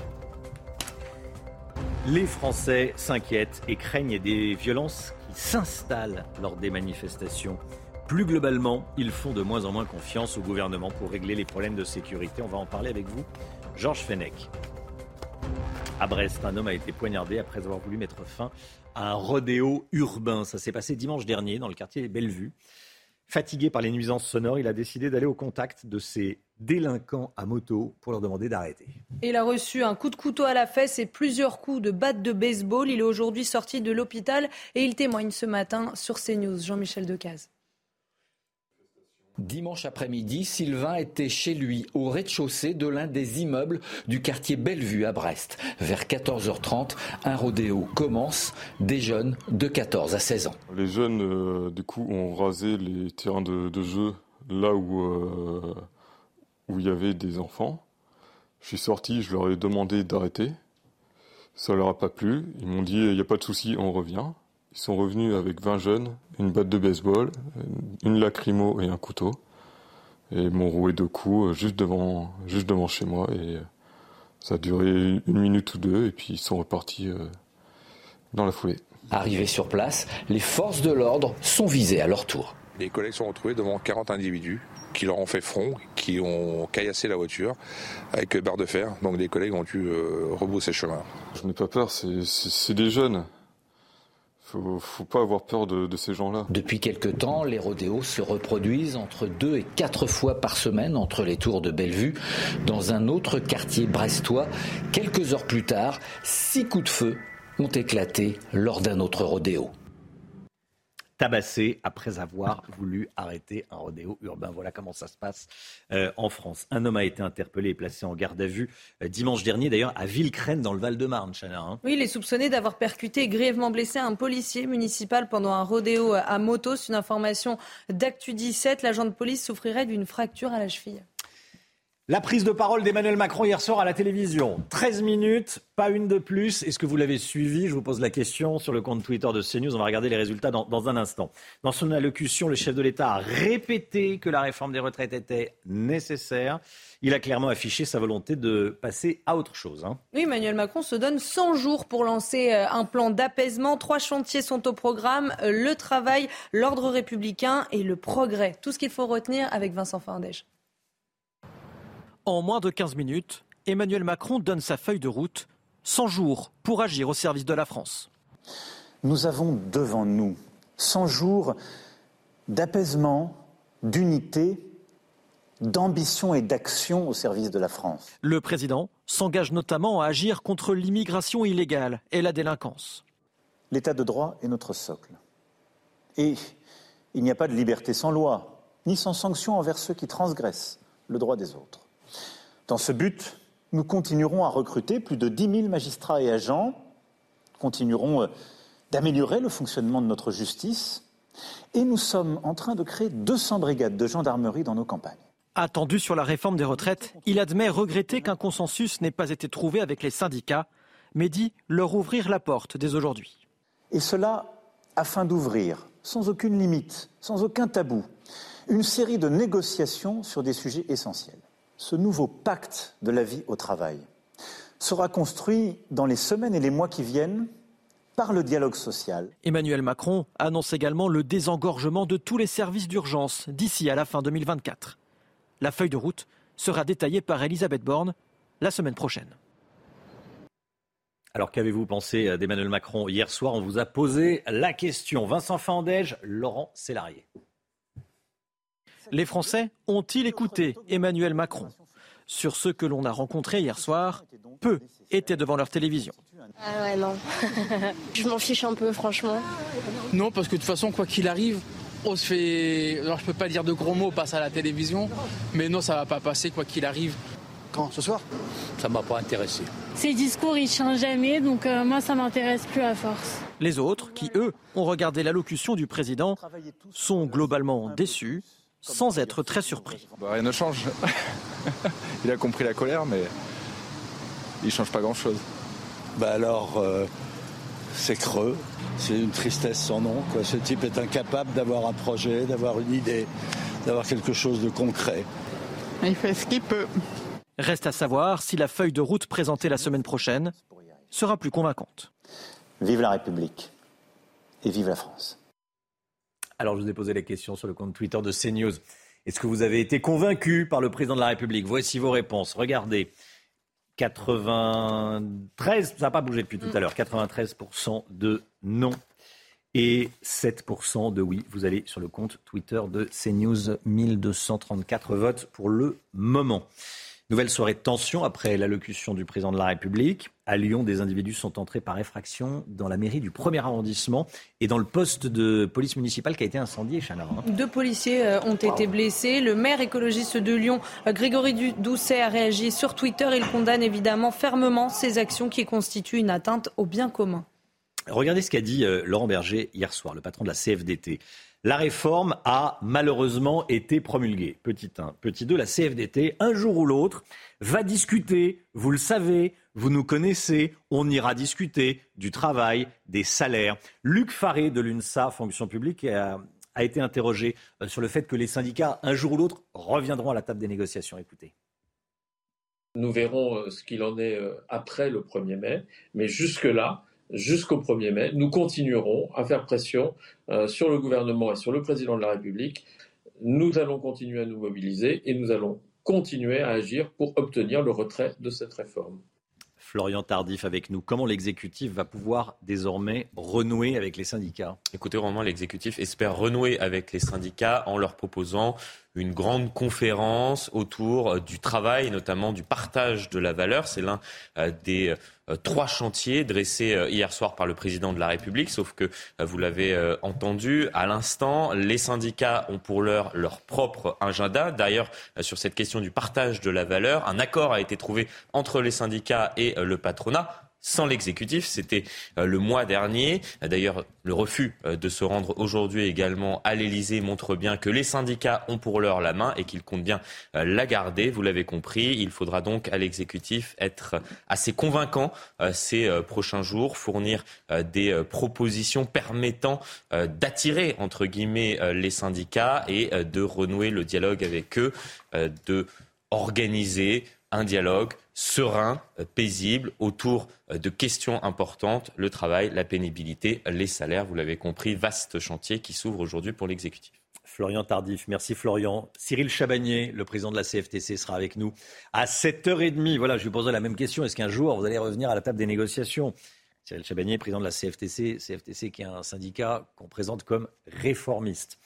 Les Français s'inquiètent et craignent des violences qui s'installent lors des manifestations. Plus globalement, ils font de moins en moins confiance au gouvernement pour régler les problèmes de sécurité. On va en parler avec vous, Georges Fenech. À Brest, un homme a été poignardé après avoir voulu mettre fin à un rodéo urbain. Ça s'est passé dimanche dernier dans le quartier Bellevue. Fatigué par les nuisances sonores, il a décidé d'aller au contact de ces délinquants à moto pour leur demander d'arrêter. Il a reçu un coup de couteau à la fesse et plusieurs coups de batte de baseball. Il est aujourd'hui sorti de l'hôpital et il témoigne ce matin sur CNews. Jean-Michel Decaze. Dimanche après-midi, Sylvain était chez lui, au rez-de-chaussée de l'un des immeubles du quartier Bellevue à Brest. Vers 14h30, un rodéo commence, des jeunes de 14 à 16 ans. Les jeunes, euh, du coup, ont rasé les terrains de, jeu là où, euh, où il y avait des enfants. Je suis sorti, je leur ai demandé d'arrêter. Ça leur a pas plu. Ils m'ont dit, il n'y a pas de souci, on revient. Ils sont revenus avec 20 jeunes, une batte de baseball, une lacrymo et un couteau. Et m'ont roué deux coups juste devant, juste devant chez moi. Et ça a duré une minute ou deux. Et puis ils sont repartis euh, dans la foulée. Arrivés sur place, les forces de l'ordre sont visées à leur tour. Les collègues sont retrouvés devant 40 individus qui leur ont fait front, qui ont caillassé la voiture avec barre de fer. Donc les collègues ont dû euh, rebrousser chemin. Je n'ai pas peur, c'est des jeunes. Faut, pas avoir peur ces gens-là. Depuis quelque temps, les rodéos se reproduisent entre deux et quatre fois par semaine entre les tours de Bellevue. Dans un autre quartier brestois, quelques heures plus tard, six coups de feu ont éclaté lors d'un autre rodéo. Tabassé après avoir voulu arrêter un rodéo urbain. Voilà comment ça se passe euh, en France. Un homme a été interpellé et placé en garde à vue euh, dimanche dernier, d'ailleurs, à Villecrène, dans le Val-de-Marne, hein. Oui, il est soupçonné d'avoir percuté et grièvement blessé un policier municipal pendant un rodéo à moto. Une information d'Actu 17. L'agent de police souffrirait d'une fracture à la cheville. La prise de parole d'Emmanuel Macron hier soir à la télévision. 13 minutes, pas une de plus. Est-ce que vous l'avez suivi? Je vous pose la question sur le compte Twitter de CNews. On va regarder les résultats dans, un instant. Dans son allocution, le chef de l'État a répété que la réforme des retraites était nécessaire. Il a clairement affiché sa volonté de passer à autre chose. hein. Oui, Emmanuel Macron se donne 100 jours pour lancer euh, un plan d'apaisement. Trois chantiers sont au programme euh, le travail, l'ordre républicain et le progrès. Tout ce qu'il faut retenir avec Vincent Fandège. En moins de 15 minutes, Emmanuel Macron donne sa feuille de route 100 jours pour agir au service de la France. Nous avons devant nous 100 jours d'apaisement, d'unité, d'ambition et d'action au service de la France. Le président s'engage notamment à agir contre l'immigration illégale et la délinquance. L'état de droit est notre socle. Et il n'y a pas de liberté sans loi, ni sans sanction envers ceux qui transgressent le droit des autres. Dans ce but, nous continuerons à recruter plus de 10 000 magistrats et agents, continuerons euh, d'améliorer le fonctionnement de notre justice Et nous sommes en train de créer 200 brigades de gendarmerie dans nos campagnes. Attendu sur la réforme des retraites, il admet regretter qu'un consensus n'ait pas été trouvé avec les syndicats, mais dit leur ouvrir la porte dès aujourd'hui. Et cela afin d'ouvrir, sans aucune limite, sans aucun tabou, une série de négociations sur des sujets essentiels. Ce nouveau pacte de la vie au travail sera construit dans les semaines et les mois qui viennent par le dialogue social. Emmanuel Macron annonce également le désengorgement de tous les services d'urgence d'ici à la fin 2024. La feuille de route sera détaillée par Elisabeth Borne la semaine prochaine. Alors qu'avez-vous pensé d'Emmanuel Macron Hier soir, on vous a posé la question. Vincent Fandège, Laurent Sélarié. Les Français ont-ils écouté Emmanuel Macron? Sur ceux que l'on a rencontrés hier soir, peu étaient devant leur télévision. Ah ouais, non. je m'en fiche un peu, franchement. Non, parce que de toute façon, quoi qu'il arrive, on se fait. Alors, je peux pas dire de gros mots, passe à la télévision, mais non, ça va pas passer, quoi qu'il arrive. Quand? Ce soir? Ça m'a pas intéressé. Ces discours, ils changent jamais, donc euh, moi, ça m'intéresse plus à force. Les autres, qui eux ont regardé l'allocution du président, sont globalement déçus, sans être très surpris. Bah, rien ne change. il a compris la colère, mais il change pas grand-chose. Bah alors, euh, c'est creux, c'est une tristesse sans nom. Quoi. Ce type est incapable d'avoir un projet, d'avoir une idée, d'avoir quelque chose de concret. Il fait ce qu'il peut. Reste à savoir si la feuille de route présentée la semaine prochaine sera plus convaincante. Vive la République et vive la France. Alors, je vous ai posé la question sur le compte Twitter de CNews. Est-ce que vous avez été convaincu par le président de la République? Voici vos réponses. Regardez. 93, ça n'a pas bougé depuis tout à l'heure, 93% de non et 7% de oui. Vous allez sur le compte Twitter de CNews, 1234 votes pour le moment. Nouvelle soirée de tension après l'allocution du président de la République. À Lyon, des individus sont entrés par effraction dans la mairie du premier arrondissement et dans le poste de police municipale qui a été incendié, Chana. Hein. Deux policiers euh, ont été blessés. Le maire écologiste de Lyon, euh, Grégory Doucet, a réagi sur Twitter. Il condamne évidemment fermement ces actions qui constituent une atteinte au bien commun. Regardez ce qu'a dit euh, Laurent Berger hier soir, le patron de la CFDT. La réforme a malheureusement été promulguée. Petit 1. Petit 2, la CFDT, un jour ou l'autre, va discuter, vous le savez, vous nous connaissez, on ira discuter du travail, des salaires. Luc Faré de l'UNSA, fonction publique, a, a été interrogé euh, sur le fait que les syndicats, un jour ou l'autre, reviendront à la table des négociations. Écoutez. Nous verrons euh, ce qu'il en est euh, après le 1er mai, mais jusque-là, jusqu'au 1er mai, nous continuerons à faire pression euh, sur le gouvernement et sur le président de la République. Nous allons continuer à nous mobiliser et nous allons continuer à agir pour obtenir le retrait de cette réforme. Florian Tardif avec nous. Comment l'exécutif va pouvoir désormais renouer avec les syndicats? Écoutez, vraiment, l'exécutif espère renouer avec les syndicats en leur proposant une grande conférence autour euh, du travail, notamment du partage de la valeur. C'est l'un euh, des euh, trois chantiers dressés hier soir par le président de la République, sauf que, vous l'avez entendu à l'instant, les syndicats ont pour l'heure leur propre agenda. D'ailleurs, sur cette question du partage de la valeur, un accord a été trouvé entre les syndicats et le patronat sans l'exécutif. C'était euh, le mois dernier. D'ailleurs, le refus euh, de se rendre aujourd'hui également à l'Elysée montre bien que les syndicats ont pour l'heure la main et qu'ils comptent bien euh, la garder. Vous l'avez compris, il faudra donc à l'exécutif être assez convaincant ces prochains jours, fournir des propositions permettant d'attirer, entre guillemets, les syndicats et de renouer le dialogue avec eux, de organiser un dialogue serein, euh, paisible, autour euh, de questions importantes, le travail, la pénibilité, les salaires. Vous l'avez compris, vaste chantier qui s'ouvre aujourd'hui pour l'exécutif. Florian Tardif, merci Florian. Cyril Chabagnier, le président de la CFTC, sera avec nous à 7h30. Voilà, je lui poserai la même question. Est-ce qu'un jour vous allez revenir à la table des négociations? Cyril Chabagnier, président de la CFTC, CFTC qui est un syndicat qu'on présente comme réformiste.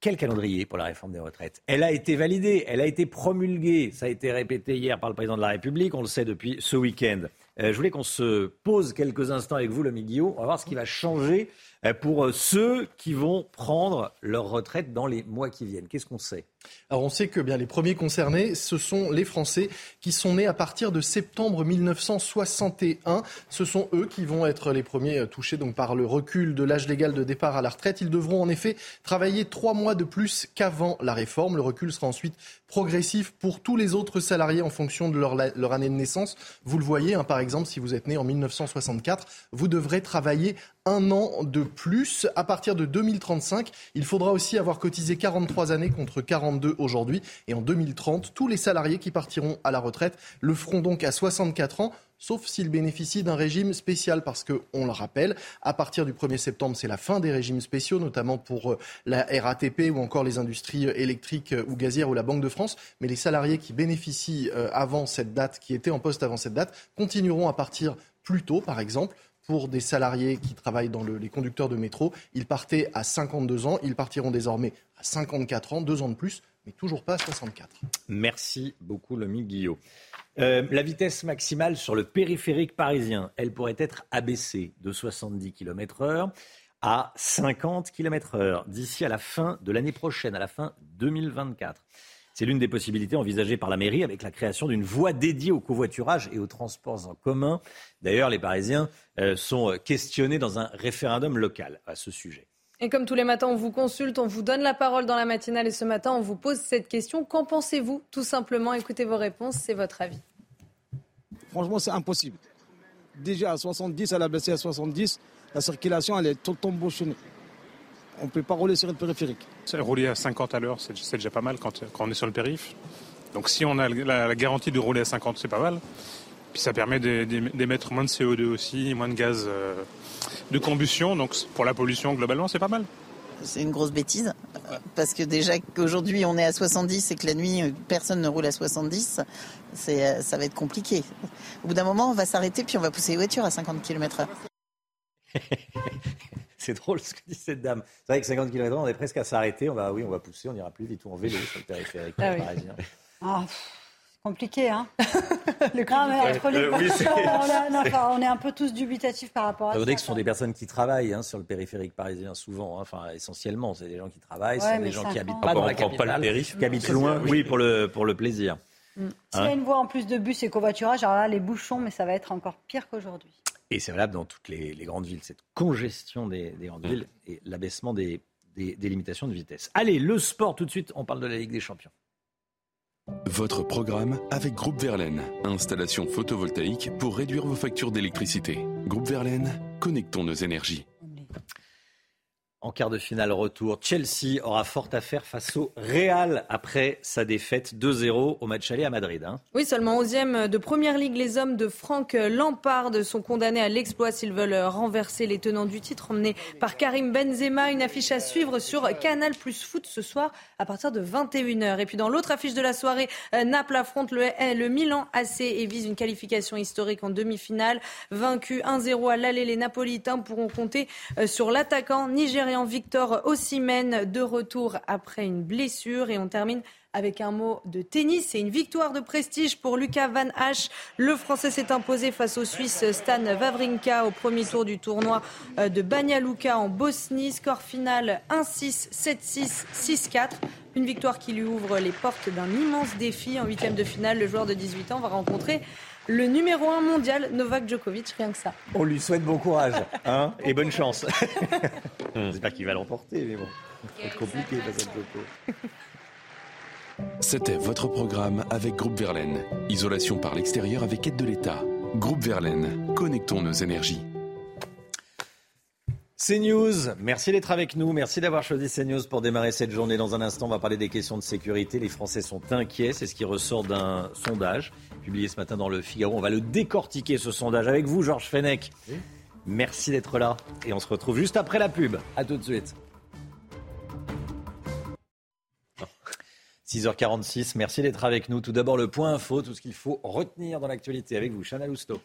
Quel calendrier pour la réforme des retraites? Elle a été validée, elle a été promulguée. Ça a été répété hier par le président de la République, on le sait depuis ce week-end. Euh, je voulais qu'on se pose quelques instants avec vous, le Guillaume. On va voir ce qui va changer pour ceux qui vont prendre leur retraite dans les mois qui viennent Qu'est-ce qu'on sait? Alors on sait que bien les premiers concernés, ce sont les Français qui sont nés à partir de septembre 1961. Ce sont eux qui vont être les premiers euh, touchés donc par le recul de l'âge légal de départ à la retraite. Ils devront en effet travailler trois mois de plus qu'avant la réforme. Le recul sera ensuite progressif pour tous les autres salariés en fonction de leur, leur année de naissance. Vous le voyez, hein, par exemple, si vous êtes né en 1964, vous devrez travailler un an de plus. À partir de 2035, il faudra aussi avoir cotisé 43 années contre 42 aujourd'hui. Et en 2030, tous les salariés qui partiront à la retraite le feront donc à 64 ans sauf s'ils bénéficient d'un régime spécial, parce que, on le rappelle, à partir du 1er septembre, c'est la fin des régimes spéciaux, notamment pour euh, la RATP ou encore les industries euh, électriques euh, ou gazières ou la Banque de France. Mais les salariés qui bénéficient avant cette date, qui étaient en poste avant cette date, continueront à partir plus tôt, par exemple pour des salariés qui travaillent dans les conducteurs de métro. Ils partaient à 52 ans, ils partiront désormais à 54 ans, deux ans de plus, mais toujours pas à 64. Merci beaucoup, Lomi Guillot. Euh, la vitesse maximale sur le périphérique parisien, elle pourrait être abaissée de 70 km/h à 50 km/h d'ici à la fin de l'année prochaine, à la fin 2024. C'est l'une des possibilités envisagées par la mairie avec la création d'une voie dédiée au covoiturage et aux transports en commun. D'ailleurs, les Parisiens euh, sont questionnés dans un référendum local à ce sujet. Et comme tous les matins, on vous consulte, on vous donne la parole dans la matinale et ce matin, on vous pose cette question. Qu'en pensez-vous Tout simplement, écoutez vos réponses, c'est votre avis. Franchement, c'est impossible. Déjà à 70, elle a baissé à 70, la circulation, elle est tout le temps bouchonnée on ne peut pas rouler sur le périphérique. Rouler à 50 à l'heure, c'est déjà pas mal quand, on est sur le périph. Donc si on a la, garantie de rouler à 50, c'est pas mal. Puis ça permet d'émettre moins de CO2 aussi, moins de gaz euh, de combustion. Donc pour la pollution, globalement, c'est pas mal. C'est une grosse bêtise. Parce que déjà qu'aujourd'hui on est à 70 et que la nuit personne ne roule à 70, euh, ça va être compliqué. Au bout d'un moment, on va s'arrêter puis on va pousser les voitures à 50 km/h. c'est drôle ce que dit cette dame. C'est vrai que 50 km on est presque à s'arrêter. On va, oui, on va pousser, on ira plus vite ou en vélo sur le périphérique ah parisien. Ah, compliqué, hein le non, mais entre les euh, on, est, un peu tous dubitatifs par rapport à ça. Vous que ce sont des personnes qui travaillent hein, sur le périphérique parisien souvent, hein. enfin essentiellement, c'est des gens qui travaillent, c'est des gens qui habitent pas dans la capitale, qui habitent loin, oui, pour le, pour le plaisir. Mm. S'il y a une voie en plus de bus et covoiturage, alors là, les bouchons, mais ça va être encore pire qu'aujourd'hui. Et c'est valable dans toutes les, grandes villes, cette congestion des, grandes villes et l'abaissement des, des limitations de vitesse. Allez, le sport tout de suite, on parle de la Ligue des Champions. Votre programme avec Groupe Verlaine, installation photovoltaïque pour réduire vos factures d'électricité. Groupe Verlaine, connectons nos énergies. En quart de finale retour, Chelsea aura fort à faire face au Real après sa défaite 2-0 au match aller à Madrid. Hein. Oui, seulement 11e de Première Ligue, les hommes de Franck Lampard sont condamnés à l'exploit s'ils veulent renverser les tenants du titre, emmenés par Karim Benzema. Une affiche à suivre sur Canal Plus Foot ce soir à partir de 21h. Et puis dans l'autre affiche de la soirée, Naples affronte le, le Milan AC et vise une qualification historique en demi-finale. Vaincu 1-0 à l'aller, les Napolitains pourront compter euh, sur l'attaquant nigérian Victor Ossimène de retour après une blessure. Et on termine avec un mot de tennis. C'est une victoire de prestige pour Lucas Van Hache. Le Français s'est imposé face au Suisse Stan Wawrinka au premier tour du tournoi euh, de Banja Luka en Bosnie. Score final 1-6, 7-6, 6-4. Une victoire qui lui ouvre les portes d'un immense défi. En huitième de finale, le joueur de 18 ans va rencontrer le numéro 1 mondial, Novak Djokovic, rien que ça. On lui souhaite bon courage hein, et bonne chance. J'espère qu'il va l'emporter, mais bon, c'est compliqué. C'était votre programme avec Groupe Verlaine. Isolation par l'extérieur avec aide de l'État. Groupe Verlaine, connectons nos énergies. CNews, merci d'être avec nous. Merci d'avoir choisi CNews pour démarrer cette journée. Dans un instant, on va parler des questions de sécurité. Les Français sont inquiets. C'est ce qui ressort d'un sondage publié ce matin dans le Figaro. On va le décortiquer, ce sondage, avec vous, Georges Fenech. Merci d'être là. Et on se retrouve juste après la pub. À tout de suite. 6h46, merci d'être avec nous. Tout d'abord, le point info, tout ce qu'il faut retenir dans l'actualité avec vous, Chana Lousteau.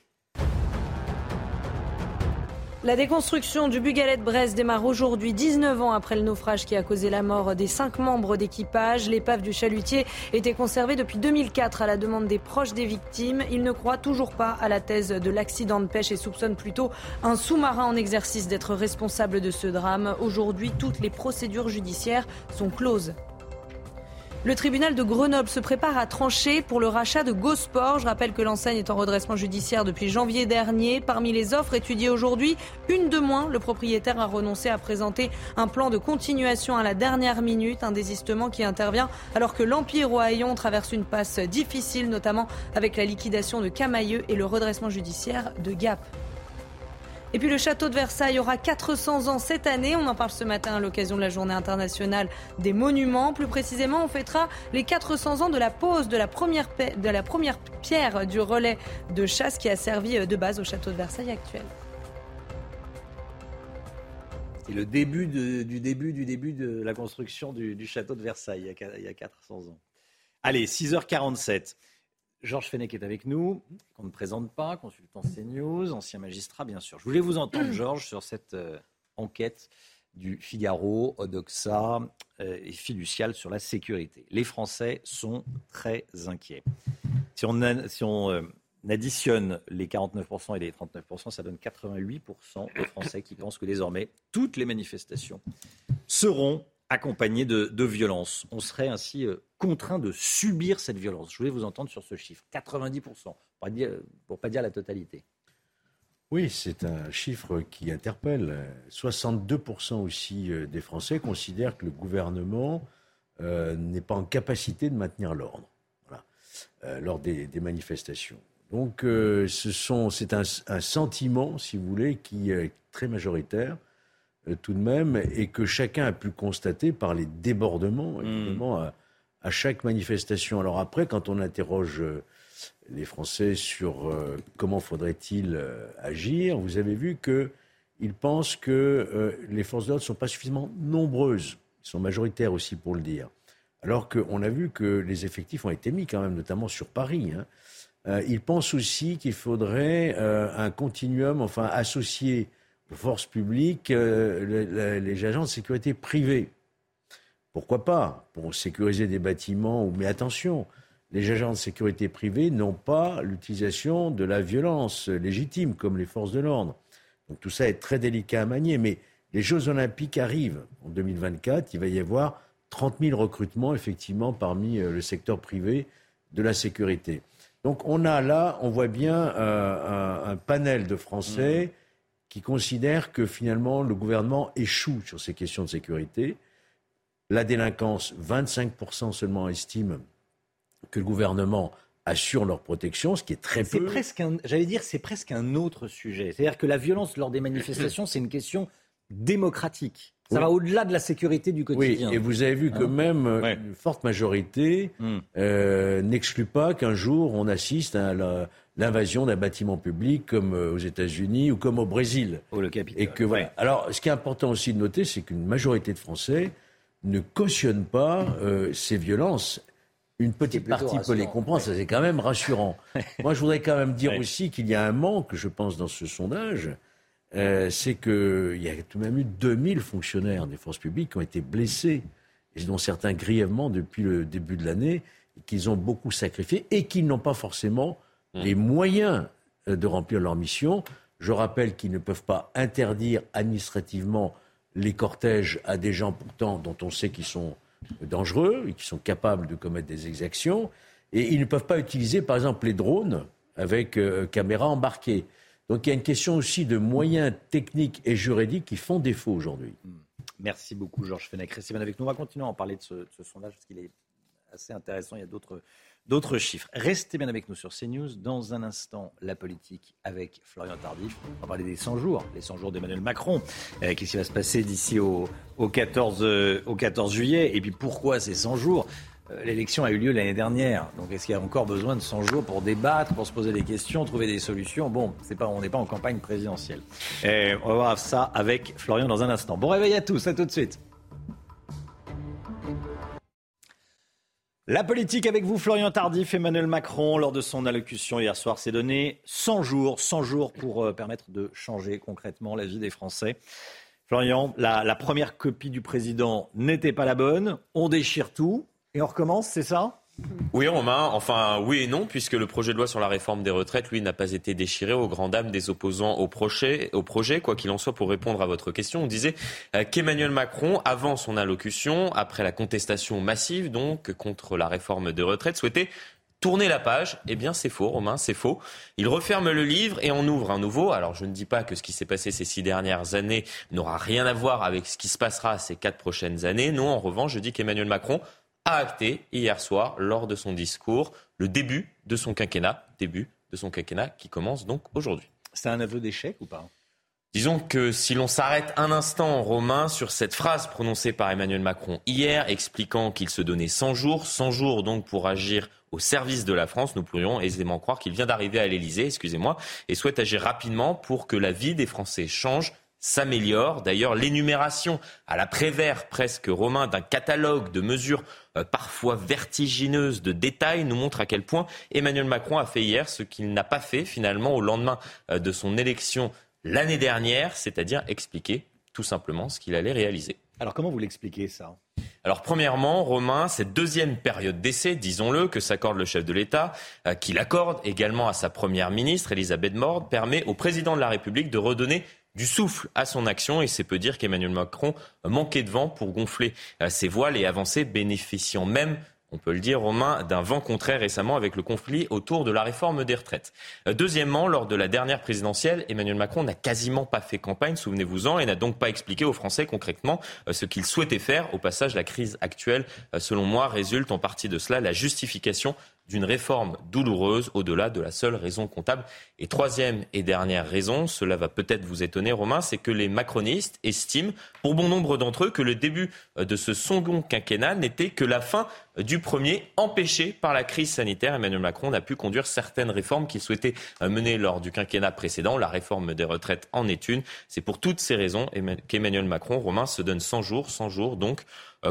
La déconstruction du Bugalet de Brest démarre aujourd'hui, 19 ans après le naufrage qui a causé la mort des cinq membres d'équipage. L'épave du chalutier était conservée depuis 2004 à la demande des proches des victimes. Il ne croit toujours pas à la thèse de l'accident de pêche et soupçonne plutôt un sous-marin en exercice d'être responsable de ce drame. Aujourd'hui, toutes les procédures judiciaires sont closes. Le tribunal de Grenoble se prépare à trancher pour le rachat de Gosport. Je rappelle que l'enseigne est en redressement judiciaire depuis janvier dernier. Parmi les offres étudiées aujourd'hui, une de moins. Le propriétaire a renoncé à présenter un plan de continuation à la dernière minute, un désistement qui intervient alors que l'Empire Hayon traverse une passe difficile, notamment avec la liquidation de Camailleux et le redressement judiciaire de Gap. Et puis le château de Versailles aura 400 ans cette année. On en parle ce matin à l'occasion de la journée internationale des monuments. Plus précisément, on fêtera les 400 ans de la pose de la première, pierre du relais de chasse qui a servi de base au château de Versailles actuel. C'est le début du début du début de la construction du, du château de Versailles il y, a, 400 ans. Allez, 6h47. Georges Fenech est avec nous, qu'on ne présente pas, consultant CNews, ancien magistrat, bien sûr. Je voulais vous entendre, Georges, sur cette euh, enquête du Figaro, Odoxa euh, et Fiducial sur la sécurité. Les Français sont très inquiets. Si on, si on euh, additionne les 49% et les 39%, ça donne 88% de Français qui pensent que désormais, toutes les manifestations seront accompagné de, violence. On serait ainsi euh, contraint de subir cette violence. Je voulais vous entendre sur ce chiffre. 90%, pour pas dire, pas dire la totalité. Oui, c'est un chiffre qui interpelle. 62% aussi euh, des Français considèrent que le gouvernement euh, n'est pas en capacité de maintenir l'ordre lors des, manifestations. Donc, c'est un, sentiment, si vous voulez, qui est très majoritaire. Euh, tout de même, et que chacun a pu constater par les débordements, hmm. évidemment, à, chaque manifestation. Alors après, quand on interroge euh, les Français sur euh, comment faudrait-il agir, vous avez vu qu'ils pensent que les forces de l'ordre ne sont pas suffisamment nombreuses. Ils sont majoritaires aussi pour le dire. Alors qu'on a vu que les effectifs ont été mis quand même, notamment sur Paris. Hein. ils pensent aussi qu'il faudrait un continuum, enfin associer forces publiques, euh, les, agents de sécurité privés. Pourquoi pas Pour sécuriser des bâtiments. Mais attention, les agents de sécurité privés n'ont pas l'utilisation de la violence légitime comme les forces de l'ordre. Donc tout ça est très délicat à manier. Mais les Jeux Olympiques arrivent en 2024. Il va y avoir 30 000 recrutements effectivement parmi euh, le secteur privé de la sécurité. Donc on a là, on voit bien euh, un, panel de Français. Qui considère que finalement le gouvernement échoue sur ces questions de sécurité. La délinquance, 25% seulement estiment que le gouvernement assure leur protection, ce qui est très peu. Presque j'allais dire, c'est presque un autre sujet. C'est-à-dire que la violence lors des manifestations, c'est une question démocratique. Ça va au-delà de la sécurité du quotidien. Oui, et vous avez vu que hein même une forte majorité hmm. euh, n'exclut pas qu'un jour on assiste à la, l'invasion d'un bâtiment public comme euh, aux États-Unis ou comme au Brésil. Le Capitole. Et que, voilà. Alors, ce qui est important aussi de noter, c'est qu'une majorité de Français ne cautionne pas euh, ces violences. Une petite partie peut les comprendre, ça c'est quand même rassurant. Moi, je voudrais quand même dire aussi qu'il y a un manque, je pense, dans ce sondage. Euh, c'est qu'il y a tout de même eu 2000 fonctionnaires des forces publiques qui ont été blessés, et dont certains grièvement depuis le début de l'année, qu'ils ont beaucoup sacrifié et qu'ils n'ont pas forcément. Les moyens euh, de remplir leur mission. Je rappelle qu'ils ne peuvent pas interdire administrativement les cortèges à des gens pourtant dont on sait qu'ils sont dangereux et qui sont capables de commettre des exactions. Et ils ne peuvent pas utiliser, par exemple, les drones avec euh, caméra embarquée. Donc il y a une question aussi de moyens techniques et juridiques qui font défaut aujourd'hui. Mmh. Merci beaucoup, Georges Fenech. Restez bien avec nous. On va continuer à en parler de ce, de ce sondage parce qu'il est assez intéressant. Il y a d'autres d'autres chiffres. Restez bien avec nous sur CNews. Dans un instant, la politique avec Florian Tardif. On va parler des 100 jours, les 100 jours d'Emmanuel Macron. Euh, qu'est-ce qui va se passer d'ici au, 14, euh, au 14 juillet? Et puis pourquoi ces 100 jours? Euh, L'élection a eu lieu l'année dernière. Donc est-ce qu'il y a encore besoin de 100 jours pour débattre, pour se poser des questions, trouver des solutions? Bon, pas, on n'est pas en campagne présidentielle. on va voir ça avec Florian dans un instant. Bon réveil à tous, à tout de suite. La politique avec vous, Florian Tardif, Emmanuel Macron, lors de son allocution hier soir, s'est donné 100 jours, 100 jours pour euh, permettre de changer concrètement la vie des Français. Florian, la, la première copie du président n'était pas la bonne. On déchire tout et on recommence, c'est ça? Oui, Romain, enfin oui et non, puisque le projet de loi sur la réforme des retraites, lui, n'a pas été déchiré aux grandes dames des opposants au projet. Quoi qu'il en soit, pour répondre à votre question, on disait euh, qu'Emmanuel Macron, avant son allocution, après la contestation massive donc contre la réforme des retraites, souhaitait tourner la page, eh bien c'est faux, Romain, c'est faux. Il referme le livre et en ouvre un nouveau. Alors je ne dis pas que ce qui s'est passé ces six dernières années n'aura rien à voir avec ce qui se passera ces quatre prochaines années. Non, en revanche, je dis qu'Emmanuel Macron a acté hier soir, lors de son discours, le début de son quinquennat, début de son quinquennat qui commence donc aujourd'hui. C'est un aveu d'échec ou pas? Disons que si l'on s'arrête un instant, Romain, sur cette phrase prononcée par Emmanuel Macron hier, expliquant qu'il se donnait 100 jours, 100 jours donc pour agir au service de la France, nous pourrions aisément croire qu'il vient d'arriver à l'Elysée, excusez-moi, et souhaite agir rapidement pour que la vie des Français change s'améliore. D'ailleurs, l'énumération à la Prévert presque romain d'un catalogue de mesures euh, parfois vertigineuses de détails nous montre à quel point Emmanuel Macron a fait hier ce qu'il n'a pas fait finalement au lendemain euh, de son élection l'année dernière, c'est-à-dire expliquer tout simplement ce qu'il allait réaliser. Alors comment vous l'expliquez ça? Alors premièrement, Romain, cette deuxième période d'essai, disons-le, que s'accorde le chef de l'État, euh, qu'il accorde également à sa première ministre, Elisabeth Borne, permet au président de la République de redonner du souffle à son action et c'est peu dire qu'Emmanuel Macron manquait de vent pour gonfler euh, ses voiles et avancer, bénéficiant même on peut le dire, Romain, d'un vent contraire récemment avec le conflit autour de la réforme des retraites. Euh, deuxièmement, lors de la dernière présidentielle, Emmanuel Macron n'a quasiment pas fait campagne, souvenez-vous-en, et n'a donc pas expliqué aux Français concrètement euh, ce qu'il souhaitait faire. Au passage, la crise actuelle, selon moi, résulte en partie de cela la justification d'une réforme douloureuse au-delà de la seule raison comptable. Et troisième et dernière raison, cela va peut-être vous étonner Romain, c'est que les macronistes estiment, pour bon nombre d'entre eux, que le début de ce second quinquennat n'était que la fin du premier, empêché par la crise sanitaire. Emmanuel Macron n'a pu conduire certaines réformes qu'il souhaitait mener lors du quinquennat précédent. La réforme des retraites en est une. C'est pour toutes ces raisons qu'Emmanuel Macron, Romain, se donne 100 jours, 100 jours donc, euh,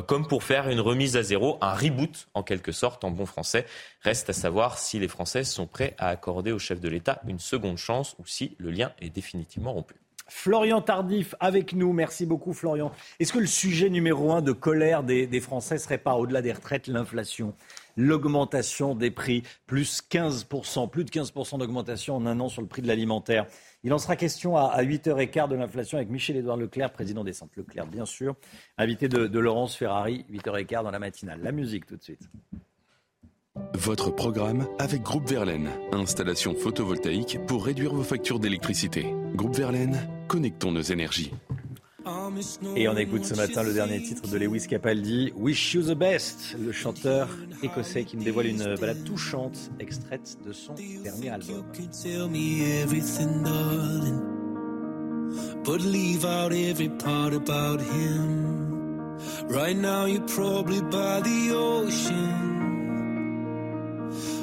comme pour faire une remise à zéro, un reboot en quelque sorte en bon français. Reste à savoir si les Français sont prêts à accorder au chef de l'État une seconde chance ou si le lien est définitivement rompu. Florian Tardif avec nous. Merci beaucoup, Florian. Est-ce que le sujet numéro un de colère des, des Français serait pas, au-delà des retraites, l'inflation? L'augmentation des prix, plus 15%, plus de 15% d'augmentation en un an sur le prix de l'alimentaire. Il en sera question à, 8h15 de l'inflation avec Michel-Édouard Leclerc, président des Centres Leclerc, bien sûr, invité de, de Laurence Ferrari, 8h15 dans la matinale. La musique tout de suite. Votre programme avec Groupe Verlaine. Installation photovoltaïque pour réduire vos factures d'électricité. Groupe Verlaine, connectons nos énergies. Et on écoute ce matin le dernier titre de Lewis Capaldi, Wish You the Best, le chanteur écossais qui me dévoile une balade touchante extraite de son dernier album. Right now you're probably by the ocean.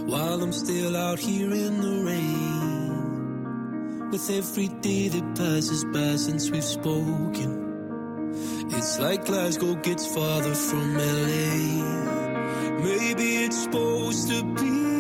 While I'm still out here in the rain. With every day that passes by since we've spoken. It's like Glasgow gets farther from LA. Maybe it's supposed to be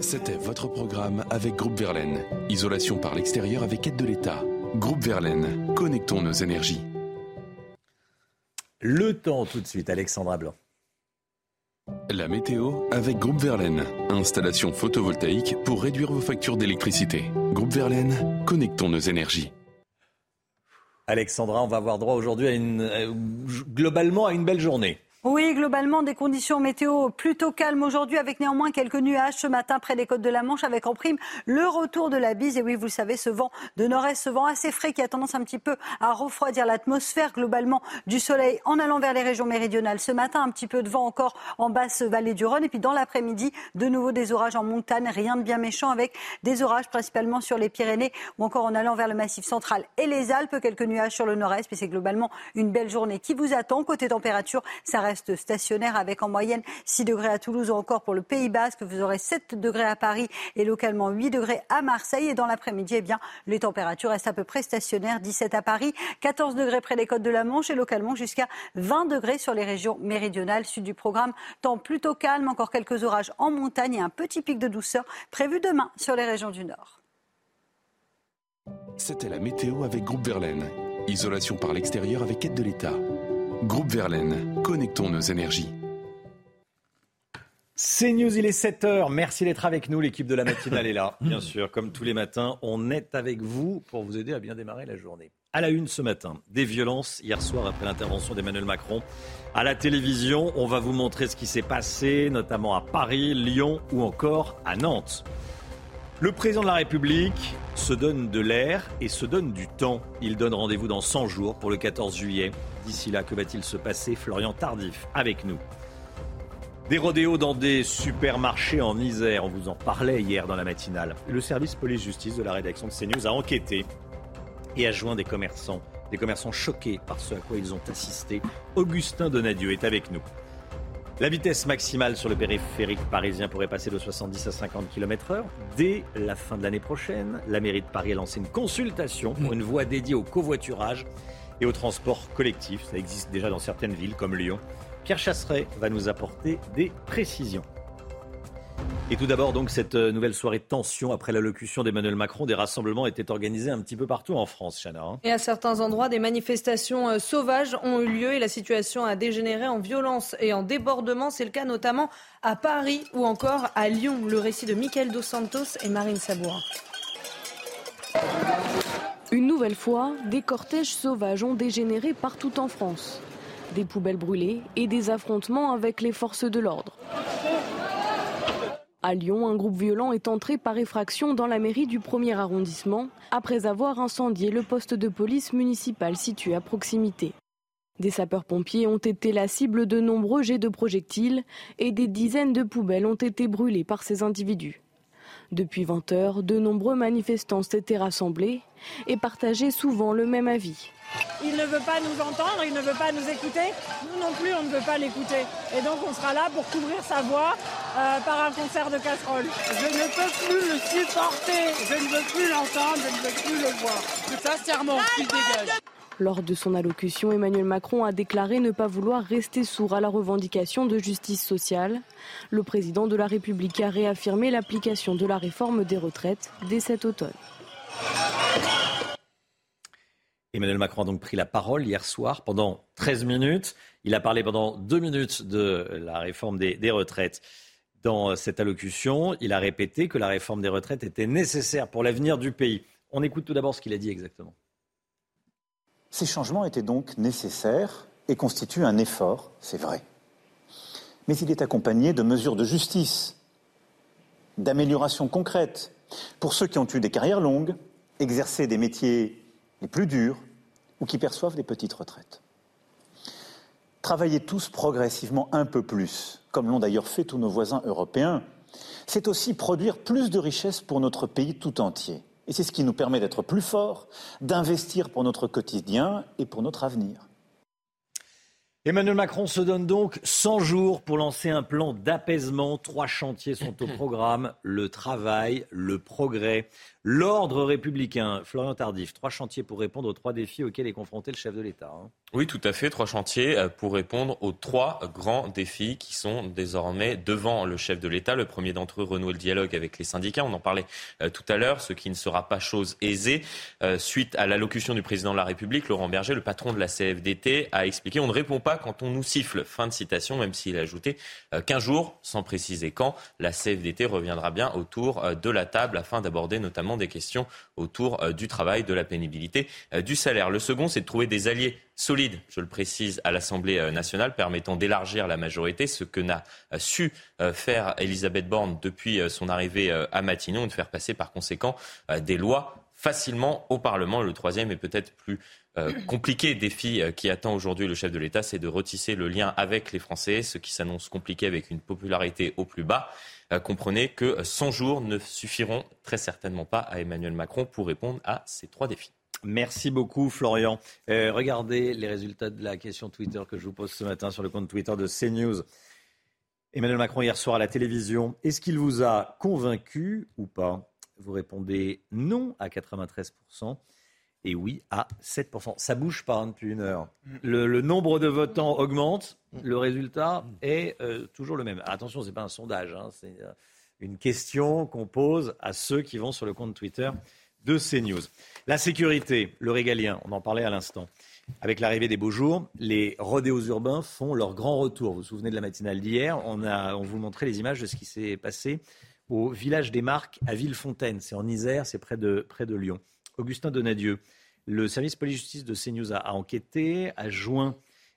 C'était votre programme avec Groupe Verlaine. Isolation par l'extérieur avec aide de l'État. Groupe Verlaine, connectons nos énergies. Le temps tout de suite, Alexandra Blanc. La météo avec Groupe Verlaine. Installation photovoltaïque pour réduire vos factures d'électricité. Groupe Verlaine, connectons nos énergies. Alexandra, on va avoir droit aujourd'hui à une, euh, globalement à une belle journée. Oui, globalement, des conditions météo plutôt calmes aujourd'hui, avec néanmoins quelques nuages ce matin près des côtes de la Manche, avec en prime le retour de la bise. Et oui, vous le savez, ce vent de nord-est, ce vent assez frais qui a tendance un petit peu à refroidir l'atmosphère globalement du soleil en allant vers les régions méridionales. Ce matin, un petit peu de vent encore en basse vallée du Rhône. Et puis dans l'après-midi, de nouveau des orages en montagne, rien de bien méchant, avec des orages principalement sur les Pyrénées ou encore en allant vers le massif central et les Alpes. Quelques nuages sur le nord-est, puis c'est globalement une belle journée qui vous attend. Côté température, ça reste stationnaire avec en moyenne 6 degrés à Toulouse ou encore pour le Pays Basque. Vous aurez 7 degrés à Paris et localement 8 degrés à Marseille. Et dans l'après-midi, eh bien, les températures restent à peu près stationnaires. 17 à Paris, 14 degrés près des côtes de la Manche et localement jusqu'à 20 degrés sur les régions méridionales. Sud du programme, temps plutôt calme, encore quelques orages en montagne et un petit pic de douceur prévu demain sur les régions du Nord. C'était la météo avec Groupe Verlaine. Isolation par l'extérieur avec aide de l'État. Groupe Verlaine, connectons nos énergies. C'est News, il est 7h. Merci d'être avec nous. L'équipe de la matinale est là. Bien sûr, comme tous les matins, on est avec vous pour vous aider à bien démarrer la journée. À la une ce matin, des violences hier soir après l'intervention d'Emmanuel Macron. À la télévision, on va vous montrer ce qui s'est passé, notamment à Paris, Lyon ou encore à Nantes. Le président de la République se donne de l'air et se donne du temps. Il donne rendez-vous dans 100 jours pour le 14 juillet. D'ici là, que va-t-il se passer Florian Tardif avec nous. Des rodéos dans des supermarchés en Isère, on vous en parlait hier dans la matinale. Le service police-justice de la rédaction de CNews a enquêté et a joint des commerçants, des commerçants choqués par ce à quoi ils ont assisté. Augustin Donadieu est avec nous. La vitesse maximale sur le périphérique parisien pourrait passer de 70 à 50 km/h dès la fin de l'année prochaine. La mairie de Paris a lancé une consultation pour une voie dédiée au covoiturage et au transport collectif. Ça existe déjà dans certaines villes comme Lyon. Pierre Chasseret va nous apporter des précisions. Et tout d'abord, donc, cette euh, nouvelle soirée de tension après l'allocution d'Emmanuel Macron, des rassemblements étaient organisés un petit peu partout en France, Chana. Hein. Et à certains endroits, des manifestations euh, sauvages ont eu lieu et la situation a dégénéré en violence et en débordement. C'est le cas notamment à Paris ou encore à Lyon. Le récit de Michael Dos Santos et Marine Sabourin. Une nouvelle fois, des cortèges sauvages ont dégénéré partout en France. Des poubelles brûlées et des affrontements avec les forces de l'ordre. À Lyon, un groupe violent est entré par effraction dans la mairie du premier arrondissement après avoir incendié le poste de police municipal situé à proximité. Des sapeurs-pompiers ont été la cible de nombreux jets de projectiles et des dizaines de poubelles ont été brûlées par ces individus. Depuis 20 heures, de nombreux manifestants s'étaient rassemblés et partageaient souvent le même avis. Il ne veut pas nous entendre, il ne veut pas nous écouter. Nous non plus, on ne veut pas l'écouter. Et donc, on sera là pour couvrir sa voix euh, par un concert de casseroles. Je ne peux plus le supporter. Je ne veux plus l'entendre, je ne veux plus le voir. Sincèrement, qu'il dégage. Lors de son allocution, Emmanuel Macron a déclaré ne pas vouloir rester sourd à la revendication de justice sociale. Le président de la République a réaffirmé l'application de la réforme des retraites dès cet automne. Emmanuel Macron a donc pris la parole hier soir pendant 13 minutes. Il a parlé pendant deux minutes de la réforme des, des, retraites. Dans cette allocution, il a répété que la réforme des retraites était nécessaire pour l'avenir du pays. On écoute tout d'abord ce qu'il a dit exactement. Ces changements étaient donc nécessaires et constituent un effort, c'est vrai. Mais il est accompagné de mesures de justice, d'améliorations concrètes pour ceux qui ont eu des carrières longues, exercé des métiers les plus durs ou qui perçoivent des petites retraites. Travailler tous progressivement un peu plus, comme l'ont d'ailleurs fait tous nos voisins européens, c'est aussi produire plus de richesses pour notre pays tout entier. Et c'est ce qui nous permet d'être plus forts, d'investir pour notre quotidien et pour notre avenir. Emmanuel Macron se donne donc 100 jours pour lancer un plan d'apaisement. Trois chantiers sont au programme le travail, le progrès, l'ordre républicain. Florian Tardif, trois chantiers pour répondre aux trois défis auxquels est confronté le chef de l'État. Hein. Oui, tout à fait. Trois chantiers euh, pour répondre aux trois grands défis qui sont désormais devant le chef de l'État. Le premier d'entre eux, renouer le dialogue avec les syndicats. On en parlait euh, tout à l'heure, ce qui ne sera pas chose aisée. Euh, suite à l'allocution du président de la République, Laurent Berger, le patron de la CFDT, a expliqué on ne répond pas quand on nous siffle. Fin de citation, même s'il a ajouté qu'un jour, sans préciser quand, la CFDT reviendra bien autour de la table afin d'aborder notamment des questions autour du travail, de la pénibilité, du salaire. Le second, c'est de trouver des alliés solide, je le précise, à l'Assemblée euh, nationale, permettant d'élargir la majorité, ce que n'a euh, su euh, faire Elisabeth Borne depuis son arrivée à Matignon, de faire passer par conséquent des lois facilement au Parlement. Le troisième est peut-être plus compliqué défi qui attend aujourd'hui le chef de l'État, c'est de retisser le lien avec les Français, ce qui s'annonce compliqué avec une popularité au plus bas. comprenez que 100 jours ne suffiront très certainement pas à Emmanuel Macron pour répondre à ces trois défis. Merci beaucoup, Florian. Euh, regardez les résultats de la question Twitter que je vous pose ce matin sur le compte Twitter de CNews. Emmanuel Macron, hier soir à la télévision, est-ce qu'il vous a convaincu ou pas? Vous répondez non à 93% et oui à 7%. Ça bouge pas hein, depuis une heure. Le, nombre de votants augmente, le résultat est euh, toujours le même. Attention, ce n'est pas un sondage, hein, c'est euh, une question qu'on pose à ceux qui vont sur le compte Twitter de CNews. La sécurité, le régalien, on en parlait à l'instant. Avec l'arrivée des beaux jours, les rodéos urbains font leur grand retour. Vous vous souvenez de la matinale d'hier? On, a, on vous montrait les images de ce qui s'est passé au village des Marques à Villefontaine. C'est en Isère, c'est près de, près de Lyon. Augustin Donadieu, le service police-justice de CNews a, enquêté, a joint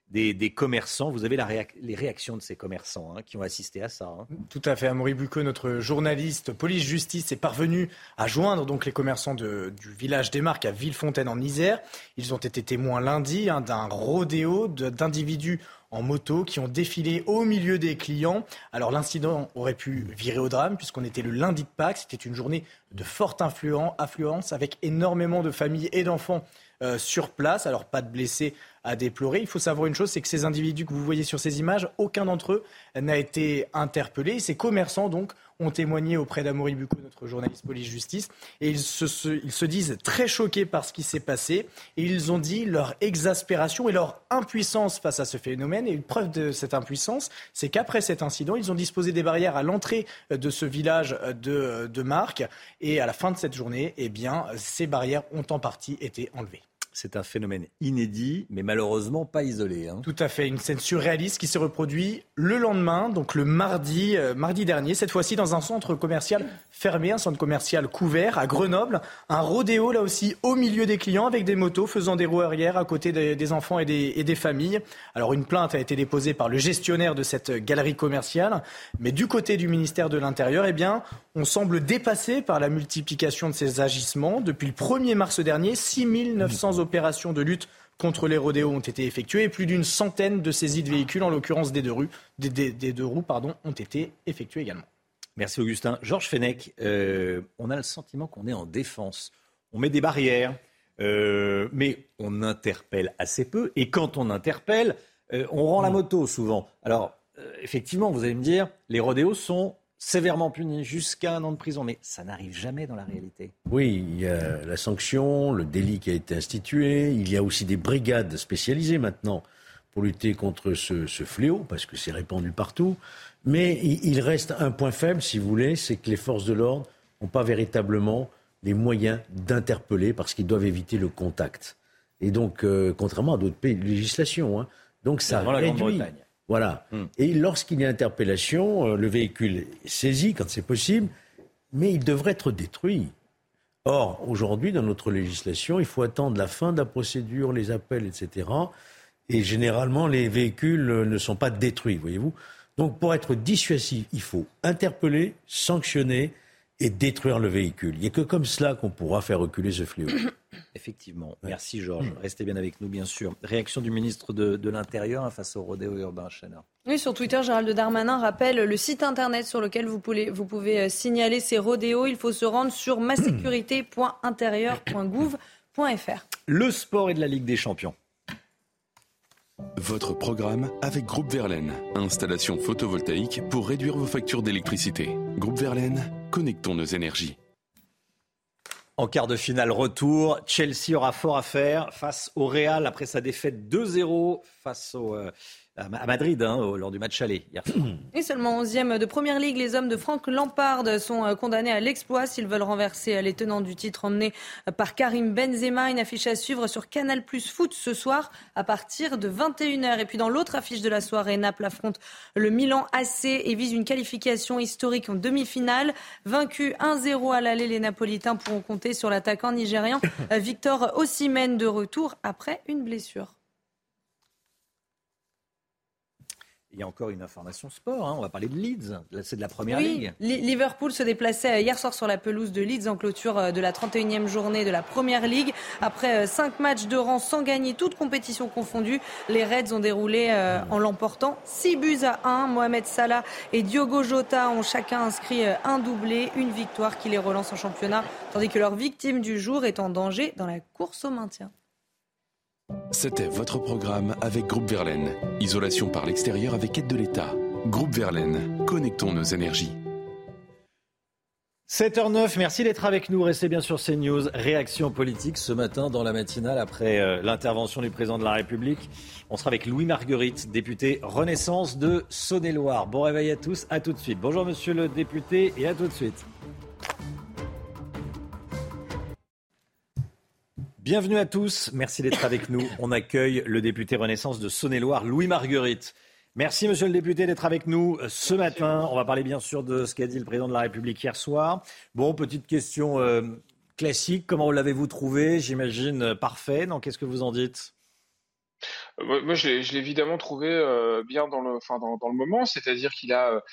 des, commerçants. Vous avez les réactions de ces commerçants hein, qui ont assisté à ça. Hein. Tout à fait. Amaury Bucco, notre journaliste police-justice, est parvenu à joindre donc les commerçants du village des Marques à Villefontaine en Isère. Ils ont été témoins lundi hein, d'un rodéo d'individus en moto qui ont défilé au milieu des clients. Alors l'incident aurait pu virer au drame puisqu'on était le lundi de Pâques. C'était une journée de forte affluence avec énormément de familles et d'enfants euh, sur place. Alors pas de blessés à déplorer. Il faut savoir une chose, c'est que ces individus que vous voyez sur ces images, aucun d'entre eux n'a été interpellé. Ces commerçants donc ont témoigné auprès d'Amaury Bucco, notre journaliste police-justice, et ils se, ils se, disent très choqués par ce qui s'est passé, et ils ont dit leur exaspération et leur impuissance face à ce phénomène. Et une preuve de cette impuissance, c'est qu'après cet incident, ils ont disposé des barrières à l'entrée de ce village de, de Marc, et à la fin de cette journée, eh bien, ces barrières ont en partie été enlevées. C'est un phénomène inédit, mais malheureusement pas isolé. Hein. Tout à fait, une scène surréaliste qui s'est reproduite le lendemain, donc le mardi, euh, mardi dernier, cette fois-ci dans un centre commercial fermé, un centre commercial couvert à Grenoble. Un rodéo là aussi au milieu des clients avec des motos faisant des roues arrière à côté des, enfants et des, familles. Alors une plainte a été déposée par le gestionnaire de cette galerie commerciale, mais du côté du ministère de l'Intérieur, eh bien, on semble dépassé par la multiplication de ces agissements. Depuis le 1er mars dernier, 6900 opérations de lutte contre les rodéos ont été effectuées et plus d'une centaine de saisies de véhicules, en l'occurrence des deux, roues, des, deux roues, pardon, ont été effectuées également. Merci Augustin. Georges Fenech, euh, on a le sentiment qu'on est en défense. On met des barrières, euh, mais on interpelle assez peu. Et quand on interpelle, euh, on rend la moto souvent. Alors, effectivement, vous allez me dire, les rodéos sont sévèrement puni jusqu'à un an de prison. Mais ça n'arrive jamais dans la réalité. Oui, il y a la sanction, le délit qui a été institué. Il y a aussi des brigades spécialisées maintenant pour lutter contre ce, fléau, parce que c'est répandu partout. Mais il reste un point faible, si vous voulez, c'est que les forces de l'ordre n'ont pas véritablement les moyens d'interpeller parce qu'ils doivent éviter le contact. Et donc, euh, contrairement à d'autres pays de législation, hein, donc ça réduit. Voilà. Hmm. Et lorsqu'il y a interpellation, euh, le véhicule est saisi quand c'est possible, mais il devrait être détruit. Or, aujourd'hui, dans notre législation, il faut attendre la fin de la procédure, les appels, etc. Et généralement, les véhicules ne sont pas détruits, voyez-vous. Donc, pour être dissuasif, il faut interpeller, sanctionner et détruire le véhicule. Il n'y a que comme cela qu'on pourra faire reculer ce fléau. Effectivement. Merci Georges. Restez bien avec nous, bien sûr. Réaction du ministre de, l'Intérieur hein, face au rodéo urbain, Chana. Oui, sur Twitter, Gérald Darmanin rappelle le site internet sur lequel vous pouvez, vous pouvez euh, signaler ces rodéos. Il faut se rendre sur masécurité.intérieur.gouv.fr. Le sport et de la Ligue des Champions. Votre programme avec Groupe Verlaine. Installation photovoltaïque pour réduire vos factures d'électricité. Groupe Verlaine, connectons nos énergies. En quart de finale retour, Chelsea aura fort à faire face au Real après sa défaite 2-0 face au, euh, à Madrid hein, lors du match aller hier. Et seulement 11e de Première Ligue, les hommes de Franck Lampard sont euh, condamnés à l'exploit s'ils veulent renverser euh, les tenants du titre emmenés euh, par Karim Benzema. Une affiche à suivre sur Canal Plus Foot ce soir à partir de 21h. Et puis dans l'autre affiche de la soirée, Naples affronte le Milan AC et vise une qualification historique en demi-finale. Vaincu 1-0 à l'aller, les Napolitains pourront compter sur l'attaquant nigérian Victor Osimhen de retour après une blessure. Il y a encore une information sport. Hein. On va parler de Leeds. C'est de la première ligue. Liverpool se déplaçait hier soir sur la pelouse de Leeds en clôture euh, de la 31e journée de la première ligue. Après 5 euh, matchs de rang sans gagner, toutes compétitions confondues, les Reds ont déroulé euh, en l'emportant 6 buts à 1. Mohamed Salah et Diogo Jota ont chacun inscrit un doublé, une victoire qui les relance en championnat, tandis que leur victime du jour est en danger dans la course au maintien. C'était votre programme avec Groupe Verlaine. Isolation par l'extérieur avec aide de l'État. Groupe Verlaine, connectons nos énergies. 7h09, merci d'être avec nous. Restez bien sur CNews. Réaction politique ce matin dans la matinale après euh, l'intervention du président de la République. On sera avec Louis Marguerite, député Renaissance de Saône-et-Loire. Bon réveil à tous, à tout de suite. Bonjour monsieur le député et à tout de suite. Bienvenue à tous, merci d'être avec nous. On accueille le député Renaissance de Saône-et-Loire, Louis Marguerite. Merci, monsieur le député, d'être avec nous ce matin. On va parler bien sûr de ce qu'a dit le président de la République hier soir. Bon, petite question euh, classique. Comment l'avez-vous trouvé? J'imagine euh, parfait. Non, qu'est-ce que vous en dites? Euh, moi, je l'ai évidemment trouvé bien dans le, enfin, dans, le moment, c'est-à-dire qu'il a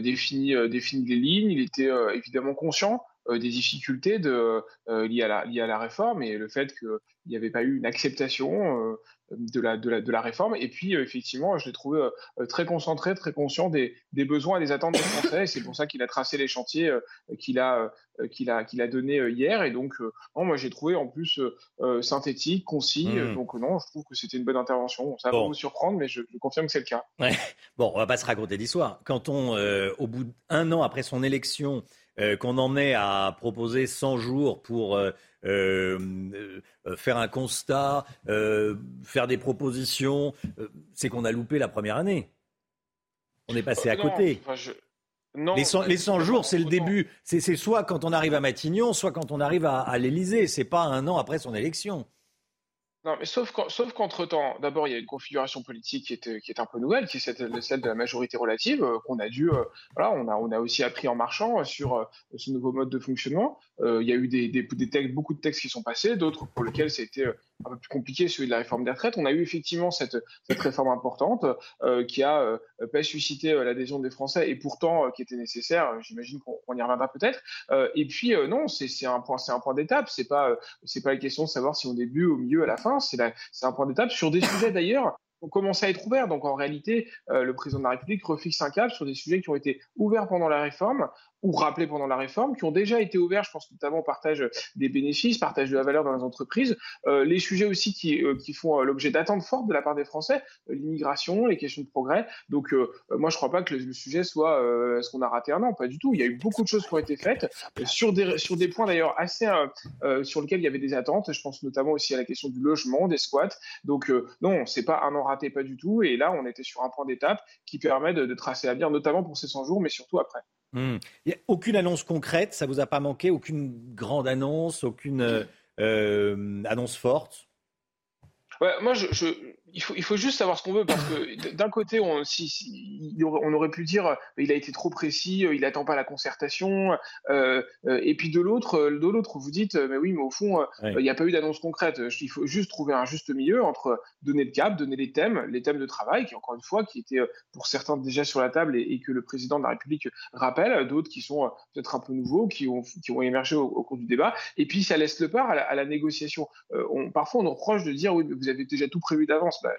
défini, défini des lignes, il était évidemment conscient euh, des difficultés de, euh, liées, à la, liées à la réforme et le fait qu'il n'y avait pas eu une acceptation euh, de la, de, la, de la réforme. Et puis, effectivement, je l'ai trouvé très concentré, très conscient des, des besoins et des attentes des Français. Et c'est pour ça qu'il a tracé les chantiers qu'il a, qu'il a, qu'il a donnés hier. Et donc, non, moi, j'ai trouvé en plus synthétique, concis. Mmh. Donc, non, je trouve que c'était une bonne intervention. Ça va vous surprendre, mais je, confirme que c'est le cas. Bon, on va pas se raconter d'histoire. Quand on, au bout d'un an après son élection, euh, qu'on en est à proposer 100 jours pour euh, euh, faire un constat, faire des propositions, c'est qu'on a loupé la première année. On est passé à côté. les 100, jours, c'est le début. C'est soit quand on arrive à Matignon, soit quand on arrive à, à l'Élysée. C'est pas un an après son élection. Non, mais sauf qu'entre-temps, d'abord, il y a une configuration politique qui est, un peu nouvelle, qui est celle, de la majorité relative, euh, qu'on a dû, euh, voilà, on a, a aussi appris en marchant euh, sur ce nouveau mode de fonctionnement. il y a eu des, textes, beaucoup de textes qui sont passés, d'autres pour lesquels c'était un peu plus compliqué, celui de la réforme des retraites. On a eu effectivement cette, cette réforme importante euh, qui a euh, pas suscité euh, l'adhésion des Français et pourtant euh, qui était nécessaire. J'imagine qu'on y reviendra peut-être. et puis non, c'est un point, c'est un point d'étape. C'est pas, c'est pas la question de savoir si on début, au milieu, à la fin. C'est un point d'étape sur des sujets d'ailleurs on commence à être ouvert. Donc en réalité, le président de la République refixe un cap sur des sujets qui ont été ouverts pendant la réforme, ou rappelés pendant la réforme, qui ont déjà été ouverts, je pense notamment au partage des bénéfices, partage de la valeur dans les entreprises, euh, les sujets aussi qui, euh, qui font euh, l'objet d'attentes fortes de la part des Français, l'immigration, les questions de progrès. Donc moi je ne crois pas que le, sujet soit est-ce qu'on a raté un an, pas du tout. Il y a eu beaucoup de choses qui ont été faites sur des, sur des points d'ailleurs assez sur lesquels il y avait des attentes. Je pense notamment aussi à la question du logement, des squats. Donc non, c'est pas un an raté, pas du tout. Et là on était sur un point d'étape qui permet de tracer l'avenir, notamment pour ces 100 jours, mais surtout après. Il n'y a aucune annonce concrète, ça vous a pas manqué Aucune grande annonce, aucune euh, euh, annonce forte? Moi, je, il faut, il faut juste savoir ce qu'on veut parce que d'un côté, on, si, on aurait pu dire il a été trop précis, il n'attend pas la concertation, euh, euh, et puis de l'autre, de l'autre, vous dites mais oui, mais au fond, il n'y a pas eu d'annonce concrète. Il faut juste trouver un juste milieu entre donner le cap, donner les thèmes, les thèmes de travail, qui encore une fois, qui étaient pour certains déjà sur la table et, que le président de la République rappelle, d'autres qui sont peut-être un peu nouveaux, qui ont, qui ont émergé au, cours du débat, et puis ça laisse le part à la, négociation. Euh, on, parfois, on nous reproche de dire oui, mais vous avez déjà tout prévu d'avance. Bah,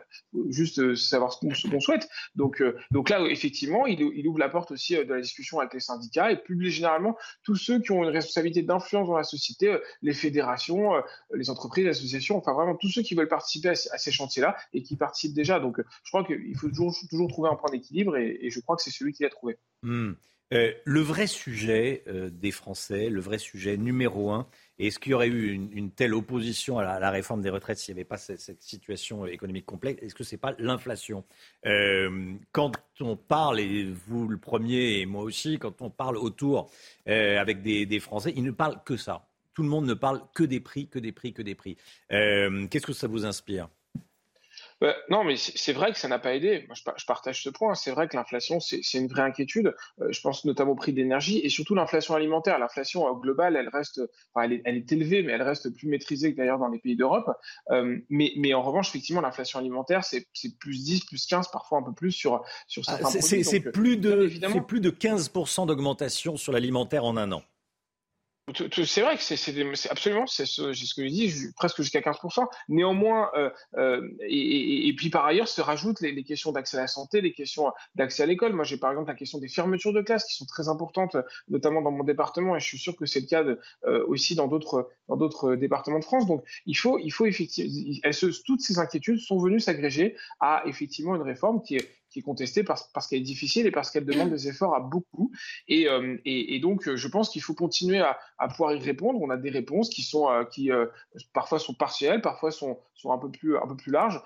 juste euh, savoir ce qu'on souhaite. Donc, euh, donc là, effectivement, il, ouvre la porte aussi euh, de la discussion avec les syndicats et plus généralement tous ceux qui ont une responsabilité d'influence dans la société, les fédérations, les entreprises, les associations, enfin vraiment tous ceux qui veulent participer à, ces chantiers-là et qui participent déjà. Donc, je crois qu'il faut toujours, toujours trouver un point d'équilibre et, je crois que c'est celui qu'il a trouvé. Hmm. Euh, le vrai sujet euh, des Français, le vrai sujet numéro un, est-ce qu'il y aurait eu une, telle opposition à la, réforme des retraites s'il n'y avait pas cette, situation économique complexe Est-ce que ce n'est pas l'inflation? Euh, Quand on parle, et vous le premier et moi aussi, quand on parle autour avec des, des, Français, ils ne parlent que ça. Tout le monde ne parle que des prix, que des prix, que des prix. Qu'est-ce que ça vous inspire? Bah, non, mais c'est vrai que ça n'a pas aidé. Moi, je, partage ce point. C'est vrai que l'inflation, c'est une vraie inquiétude. Euh, je pense notamment au prix de l'énergie et surtout l'inflation alimentaire. L'inflation euh, globale, elle reste, enfin, elle, est, elle, est, élevée, mais elle reste plus maîtrisée que d'ailleurs dans les pays d'Europe. Euh, mais, mais, en revanche, effectivement, l'inflation alimentaire, c'est plus 10, plus 15, parfois un peu plus sur, sur ah, certains produits. C'est plus, de, plus de 15% d'augmentation sur l'alimentaire en un an. C'est vrai que c'est absolument, c'est ce, que je dis, presque jusqu'à 15%. Néanmoins, euh, euh, et, puis par ailleurs, se rajoutent les, questions d'accès à la santé, les questions d'accès à l'école. Moi, j'ai par exemple la question des fermetures de classes qui sont très importantes, notamment dans mon département, et je suis sûr que c'est le cas euh, aussi dans d'autres dans d'autres départements de France. Donc, il faut, il faut effectivement, toutes ces inquiétudes sont venues s'agréger à effectivement une réforme qui est qui est contestée parce, parce qu'elle est difficile et parce qu'elle demande des efforts à beaucoup. Et, euh, et, donc, je pense qu'il faut continuer à, à, pouvoir y répondre. On a des réponses qui sont, euh, qui euh, parfois sont partielles, parfois sont, sont un peu plus, un peu plus larges.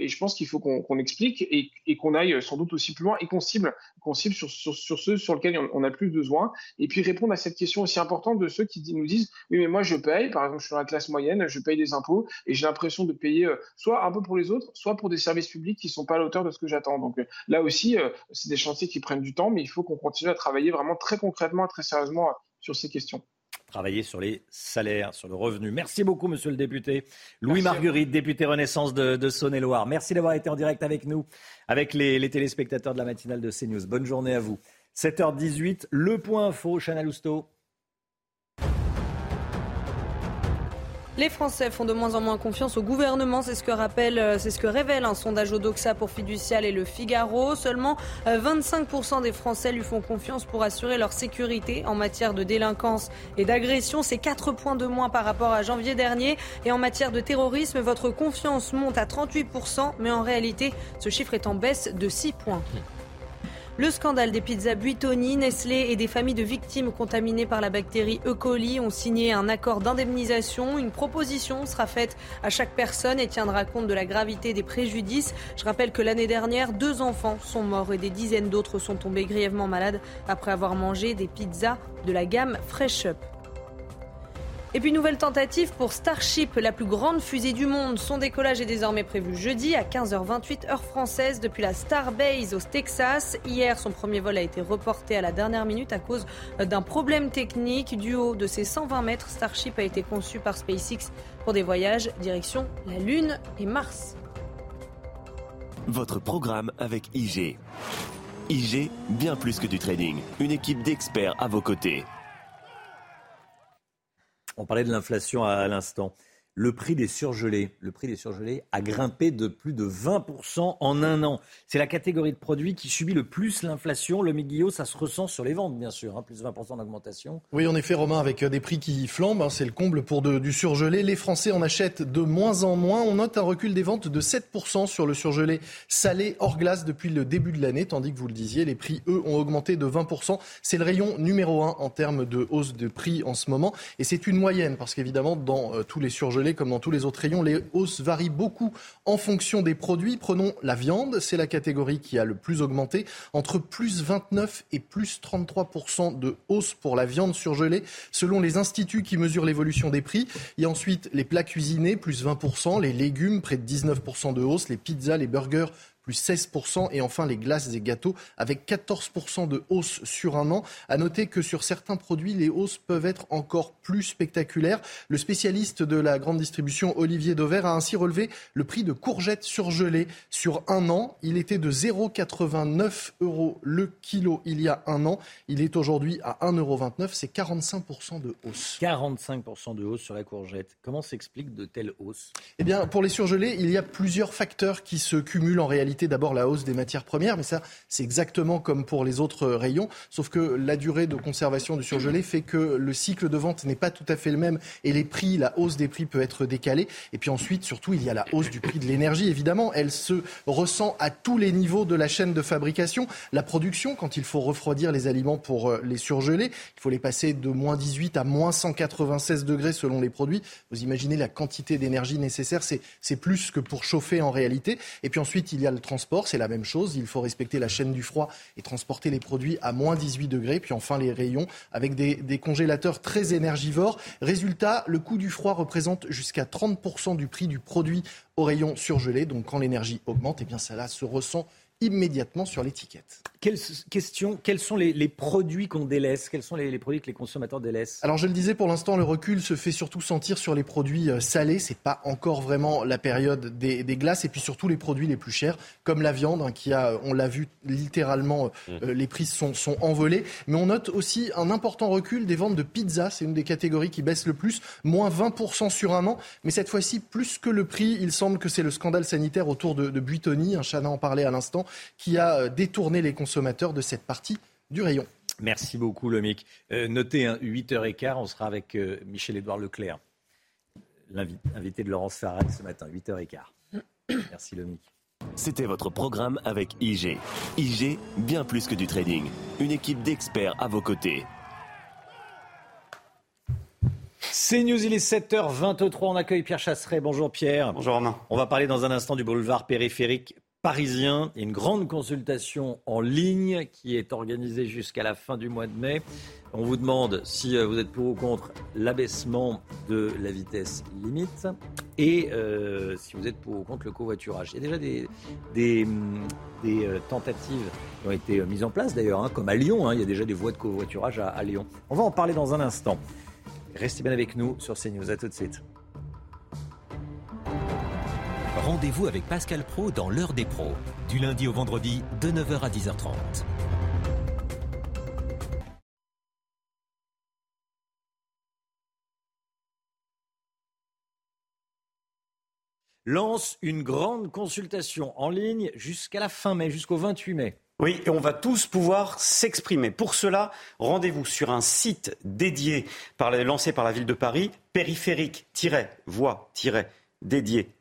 et je pense qu'il faut qu'on explique et, et qu'on aille sans doute aussi plus loin et qu'on cible, qu'on cible sur, sur, sur, ceux sur lesquels on, a plus besoin. Et puis répondre à cette question aussi importante de ceux qui nous disent oui, mais moi je paye, par exemple, je suis dans la classe moyenne, je paye des impôts et j'ai l'impression de payer soit un peu pour les autres, soit pour des services publics qui ne sont pas à la hauteur de ce que j'attends. Donc là aussi, euh, c'est des chantiers qui prennent du temps, mais il faut qu'on continue à travailler vraiment très concrètement et très sérieusement euh, sur ces questions travailler sur les salaires, sur le revenu. Merci beaucoup, monsieur le député. Louis Marguerite, député Renaissance de, Saône-et-Loire. Merci d'avoir été en direct avec nous, avec les, les, téléspectateurs de la matinale de CNews. Bonne journée à vous. 7h18, le point info, Chana Lousteau. Les Français font de moins en moins confiance au gouvernement, c'est ce que rappelle, euh, c'est ce que révèle un sondage Odoxa pour Fiducial et Le Figaro. Seulement 25% euh, des Français lui font confiance pour assurer leur sécurité en matière de délinquance et d'agression. C'est 4 points de moins par rapport à janvier dernier. Et en matière de terrorisme, votre confiance monte à 38%, mais en réalité, ce chiffre est en baisse de 6 points. Le scandale des pizzas Buitoni, Nestlé et des familles de victimes contaminées par la bactérie E. coli ont signé un accord d'indemnisation. Une proposition sera faite à chaque personne et tiendra compte de la gravité des préjudices. Je rappelle que l'année dernière, deux enfants sont morts et des dizaines d'autres sont tombés grièvement malades après avoir mangé des pizzas de la gamme Fresh Up. Et puis nouvelle tentative pour Starship, la plus grande fusée du monde. Son décollage est désormais prévu jeudi à 15h28 heure française depuis la Starbase au Texas. Hier, son premier vol a été reporté à la dernière minute à cause d'un problème technique. Du haut de ses 120 mètres, Starship a été conçu par SpaceX pour des voyages direction la Lune et Mars. Votre programme avec IG. IG, bien plus que du trading. Une équipe d'experts à vos côtés. On parlait de l'inflation à, l'instant le prix des surgelés, le prix des surgelés a grimpé de plus de 20% en un an. C'est la catégorie de produits qui subit le plus l'inflation. Le Guillot, ça se ressent sur les ventes, bien sûr, hein, plus de 20% d'augmentation. Oui, en effet, Romain, avec euh, des prix qui flambent, hein, c'est le comble pour du surgelé. Les Français en achètent de moins en moins. On note un recul des ventes de 7% sur le surgelé salé hors glace depuis le début de l'année, tandis que vous le disiez, les prix, eux, ont augmenté de 20%. C'est le rayon numéro un en termes de hausse de prix en ce moment. Et c'est une moyenne, parce qu'évidemment, dans euh, tous les surgelés, comme dans tous les autres rayons, les hausses varient beaucoup en fonction des produits. Prenons la viande, c'est la catégorie qui a le plus augmenté, entre plus 29 et plus 33% de hausse pour la viande surgelée, selon les instituts qui mesurent l'évolution des prix. A ensuite les plats cuisinés, plus 20%, les légumes, près de 19% de hausse, les pizzas, les burgers, plus 16%, et enfin les glaces et gâteaux avec 14% de hausse sur un an. À noter que sur certains produits, les hausses peuvent être encore plus spectaculaires. Le spécialiste de la grande distribution, Olivier Dauvert, a ainsi relevé le prix de courgettes surgelées sur un an. Il était de 0,89 euros le kilo il y a un an. Il est aujourd'hui à 1,29 euros. C'est 45% de hausse. 45% de hausse sur la courgette. Comment s'explique de telles hausses? Eh bien, pour les surgelés, il y a plusieurs facteurs qui se cumulent en réalité réalité d'abord la hausse des matières premières, mais ça, c'est exactement comme pour les autres rayons, sauf que la durée de conservation du surgelé fait que le cycle de vente n'est pas tout à fait le même et les prix, la hausse des prix peut être décalée. Et puis ensuite, surtout, il y a la hausse du prix de l'énergie, évidemment. Elle se ressent à tous les niveaux de la chaîne de fabrication. La production, quand il faut refroidir les aliments pour euh, les surgeler, il faut les passer de moins 18 à moins 196 degrés selon les produits. Vous imaginez la quantité d'énergie nécessaire, c'est plus que pour chauffer en réalité. Et puis ensuite, il y a le transport, c'est la même chose. Il faut respecter la chaîne du froid et transporter les produits à moins 18 degrés. Puis enfin, les rayons avec des, congélateurs très énergivores. Résultat, le coût du froid représente jusqu'à 30% du prix du produit au rayon surgelé. Donc quand l'énergie augmente, eh bien cela se ressent immédiatement sur l'étiquette. Quelle question, quels sont les, produits qu'on délaisse? Quels sont les, produits que les consommateurs délaissent? Alors je le disais, pour l'instant, le recul se fait surtout sentir sur les produits euh, salés. C'est pas encore vraiment la période des, glaces. Et puis surtout les produits les plus chers, comme la viande, hein, qui a, on l'a vu littéralement, euh, mmh. les prix sont, sont envolés. Mais on note aussi un important recul des ventes de pizza. C'est une des catégories qui baisse le plus, moins 20% sur un an. Mais cette fois-ci, plus que le prix, il semble que c'est le scandale sanitaire autour de, de Buitoni. Un Chana en parlait à l'instant qui a euh, détourné les consommateurs de cette partie du rayon. Merci beaucoup, Lomic. Euh, notez, 8h15, on sera avec euh, Michel-Édouard Leclerc, l'invité de Laurence Farad ce matin, 8h15. Merci, Lomic. C'était votre programme avec IG. IG, bien plus que du trading. Une équipe d'experts à vos côtés. C'est News, il est 7h23. On accueille Pierre Chasseret. Bonjour Pierre. Bonjour Romain. On va parler dans un instant du boulevard périphérique parisien. Il y a une grande consultation en ligne qui est organisée jusqu'à la fin du mois de mai. On vous demande si euh, vous êtes pour ou contre l'abaissement de la vitesse limite et euh, si vous êtes pour ou contre le covoiturage. Il y a déjà des, des, euh, tentatives qui ont été mises en place d'ailleurs, hein, comme à Lyon. Hein. il y a déjà des voies de covoiturage à, à Lyon. On va en parler dans un instant. Restez bien avec nous sur CNews. À tout de suite. Rendez-vous avec Pascal Pro dans l'heure des pros, du lundi au vendredi de 9h à 10h30. lance une grande consultation en ligne jusqu'à la fin mai, jusqu'au 28 mai. Oui, et on va tous pouvoir s'exprimer. Pour cela, rendez-vous sur un site dédié lancé par la ville de Paris, périphérique-voix-dédié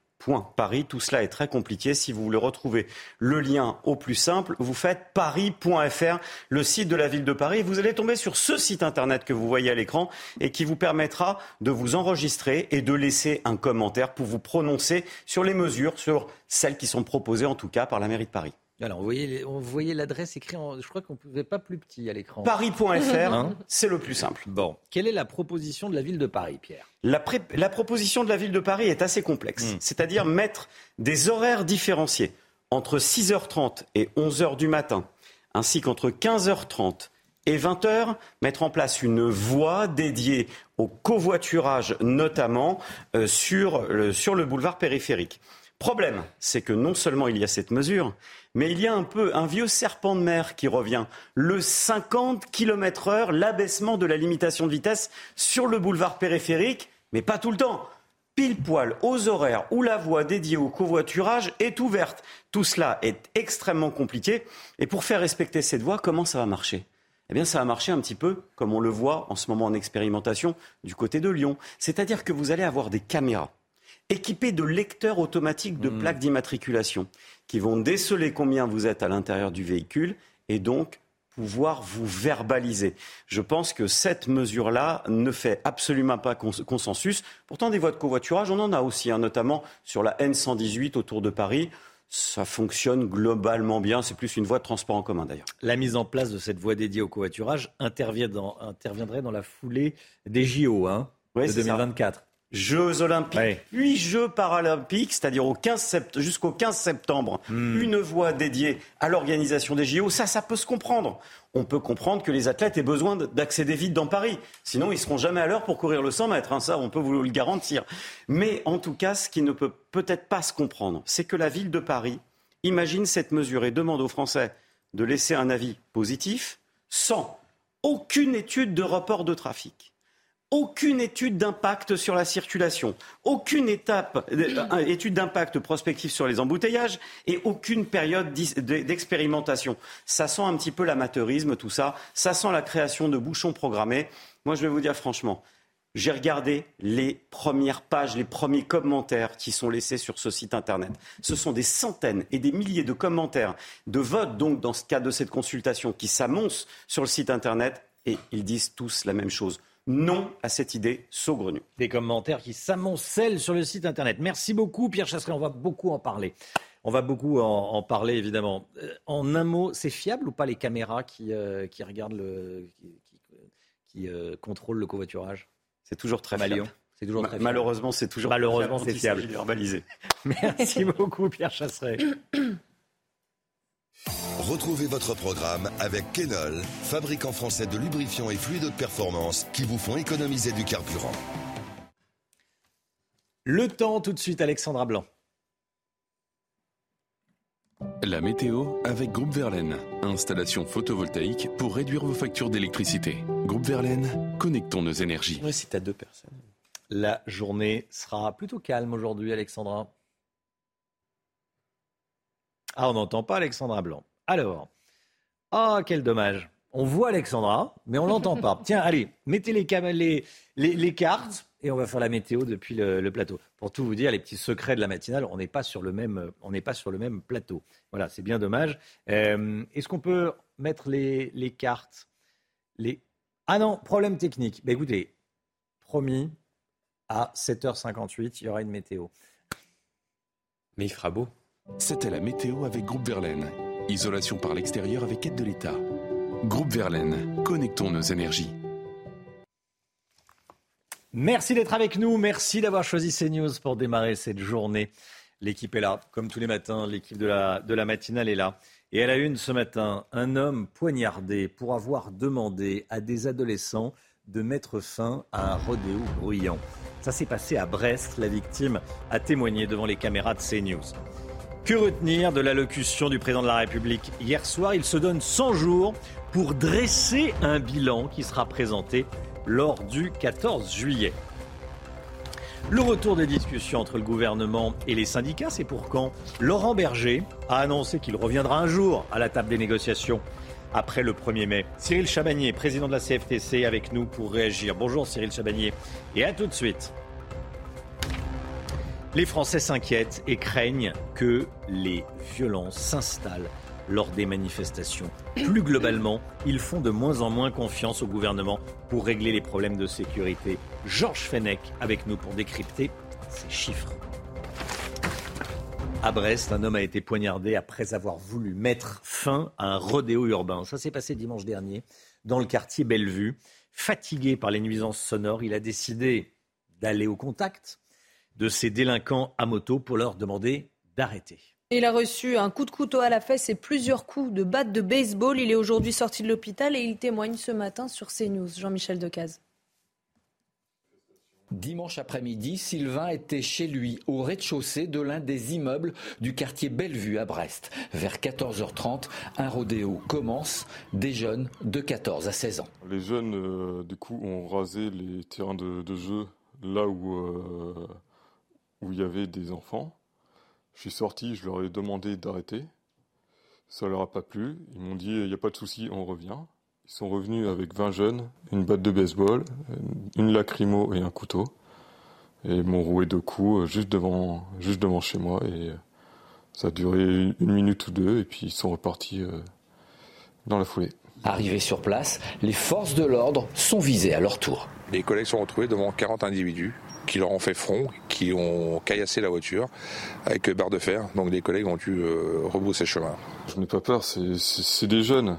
Paris. Tout cela est très compliqué. Si vous voulez retrouver le lien au plus simple, vous faites paris.fr, le site de la ville de Paris. Vous allez tomber sur ce site internet que vous voyez à l'écran et qui vous permettra de vous enregistrer et de laisser un commentaire pour vous prononcer sur les mesures, sur celles qui sont proposées en tout cas par la mairie de Paris. Alors, on voyait l'adresse écrite, je crois qu'on ne pouvait pas plus petit à l'écran. Paris.fr, hein c'est le plus simple. Bon, quelle est la proposition de la ville de Paris, Pierre? La, la, proposition de la ville de Paris est assez complexe, hmm. c'est-à-dire mettre des horaires différenciés entre 6h30 et 11h du matin, ainsi qu'entre 15h30 et 20h, mettre en place une voie dédiée au covoiturage, notamment euh, sur, sur le boulevard périphérique. Problème, c'est que non seulement il y a cette mesure, mais il y a un peu un vieux serpent de mer qui revient. Le 50 km heure, l'abaissement de la limitation de vitesse sur le boulevard périphérique, mais pas tout le temps. Pile poil aux horaires où la voie dédiée au covoiturage est ouverte. Tout cela est extrêmement compliqué. Et pour faire respecter cette voie, comment ça va marcher? Eh bien, ça va marcher un petit peu comme on le voit en ce moment en expérimentation du côté de Lyon. C'est-à-dire que vous allez avoir des caméras équipées de lecteurs automatiques de mmh. plaques d'immatriculation qui vont déceler combien vous êtes à l'intérieur du véhicule et donc pouvoir vous verbaliser. Je pense que cette mesure-là ne fait absolument pas consensus. Pourtant, des voies de covoiturage, on en a aussi, hein, notamment sur la N118 autour de Paris. Ça fonctionne globalement bien. C'est plus une voie de transport en commun d'ailleurs. La mise en place de cette voie dédiée au covoiturage interviendrait dans la foulée des JO hein, de 2024. Jeux olympiques, puis Jeux paralympiques, c'est-à-dire jusqu'au 15 septembre, hmm. une voie dédiée à l'organisation des JO. Ça, ça peut se comprendre. On peut comprendre que les athlètes aient besoin d'accéder vite dans Paris. Sinon, ils seront jamais à l'heure pour courir le 100 mètres. Hein. ça, on peut vous le garantir. Mais en tout cas, ce qui ne peut peut-être pas se comprendre, c'est que la ville de Paris imagine cette mesure et demande aux Français de laisser un avis positif sans aucune étude de report de trafic aucune étude d'impact sur la circulation, aucune étape, euh, étude d'impact prospective sur les embouteillages et aucune période d'expérimentation. Ça sent un petit peu l'amateurisme, tout ça. Ça sent la création de bouchons programmés. Moi, je vais vous dire franchement, j'ai regardé les premières pages, les premiers commentaires qui sont laissés sur ce site internet. Ce sont des centaines et des milliers de commentaires, de votes donc dans ce cadre de cette consultation qui s'amoncent sur le site internet et ils disent tous la même chose non à cette idée saugrenue. Des commentaires qui s'amoncellent sur le site internet. Merci beaucoup, Pierre Chasseret. On va beaucoup en parler. On va beaucoup en, parler, évidemment. Euh, en un mot, c'est fiable ou pas les caméras qui, euh, qui regardent le. qui, euh, contrôlent le covoiturage? C'est toujours très fiable. C'est toujours très Malheureusement, c'est toujours Malheureusement, c'est fiable. Merci beaucoup, Pierre Chasseret. Retrouvez votre programme avec Kenol, fabricant français de lubrifiants et fluides de performance qui vous font économiser du carburant. Le temps tout de suite, Alexandra Blanc. La météo avec Groupe Verlaine. Installation photovoltaïque pour réduire vos factures d'électricité. Groupe Verlaine, connectons nos énergies. Oui, c'est à deux personnes. La journée sera plutôt calme aujourd'hui, Alexandra. Ah, on n'entend pas Alexandra Blanc. Alors, ah, quel dommage. On voit Alexandra, mais on l'entend pas. Tiens, allez, mettez les, les, cartes et on va faire la météo depuis le, plateau. Pour tout vous dire, les petits secrets de la matinale, on n'est pas sur le même, pas sur le même plateau. Voilà, c'est bien dommage. Euh, est-ce qu'on peut mettre les, cartes? Les... Ah non, problème technique. Ben écoutez, promis, à 7h58, il y aura une météo. Mais il fera beau. C'était la météo avec Groupe Verlaine. Isolation par l'extérieur avec aide de l'État. Groupe Verlaine, connectons nos énergies. Merci d'être avec nous. Merci d'avoir choisi CNews pour démarrer cette journée. L'équipe est là, comme tous les matins. L'équipe de la, de la matinale est là. Et à la une ce matin, un homme poignardé pour avoir demandé à des adolescents de mettre fin à un rodéo bruyant. Ça s'est passé à Brest. La victime a témoigné devant les caméras de CNews. Que retenir de l'allocution du président de la République Hier soir, il se donne 100 jours pour dresser un bilan qui sera présenté lors du 14 juillet. Le retour des discussions entre le gouvernement et les syndicats, c'est pour quand Laurent Berger a annoncé qu'il reviendra un jour à la table des négociations après le 1er mai. Cyril Chabagnier, président de la CFTC, avec nous pour réagir. Bonjour Cyril Chabagnier et à tout de suite. Les Français s'inquiètent et craignent que les violences s'installent lors des manifestations. Plus globalement, ils font de moins en moins confiance au gouvernement pour régler les problèmes de sécurité. Georges Fenech avec nous pour décrypter ces chiffres. À Brest, un homme a été poignardé après avoir voulu mettre fin à un rodéo urbain. Ça s'est passé dimanche dernier dans le quartier Bellevue. Fatigué par les nuisances sonores, il a décidé d'aller au contact de ces délinquants à moto pour leur demander d'arrêter. Il a reçu un coup de couteau à la fesse et plusieurs coups de batte de baseball. Il est aujourd'hui sorti de l'hôpital et il témoigne ce matin sur CNews. Jean-Michel Decaze. Dimanche après-midi, Sylvain était chez lui, au rez-de-chaussée de l'un des immeubles du quartier Bellevue à Brest. Vers 14h30, un rodéo commence. Des jeunes de 14 à 16 ans. Les jeunes, euh, du coup, ont rasé les terrains de, jeu là où euh, où il y avait des enfants. Je suis sorti, je leur ai demandé d'arrêter. Ça leur a pas plu. Ils m'ont dit il n'y a pas de souci, on revient. Ils sont revenus avec 20 jeunes, une batte de baseball, une lacrymo et un couteau. Et m'ont roué deux coups euh, juste devant, juste devant chez moi. Et euh, ça a duré une minute ou deux. Et puis ils sont repartis euh, dans la foulée. Arrivés sur place, les forces de l'ordre sont visées à leur tour. Les collègues sont retrouvés devant 40 individus qui leur ont fait front, qui ont caillassé la voiture avec barre de fer. Donc les collègues ont dû euh, rebrousser chemin. Je n'ai pas peur, c'est des jeunes.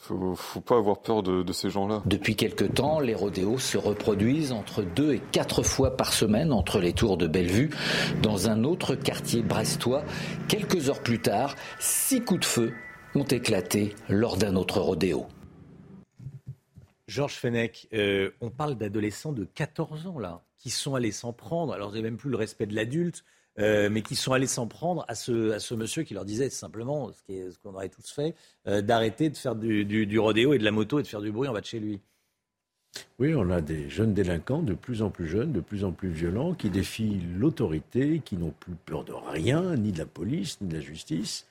Faut, faut pas avoir peur de, de ces gens-là. Depuis quelque temps, les rodéos se reproduisent entre deux et quatre fois par semaine entre les tours de Bellevue. Dans un autre quartier brestois, quelques heures plus tard, six coups de feu ont éclaté lors d'un autre rodéo. Georges Fenech, euh, on parle d'adolescents de 14 ans, là, qui sont allés s'en prendre. Alors, j'ai même plus le respect de l'adulte, euh, mais qui sont allés s'en prendre à ce, à ce monsieur qui leur disait simplement, ce qu'on aurait tous fait, euh, d'arrêter de faire du, du, rodéo et de la moto et de faire du bruit en bas de chez lui. Oui, on a des jeunes délinquants de plus en plus jeunes, de plus en plus violents, qui défient l'autorité, qui n'ont plus peur de rien, ni de la police, ni de la justice,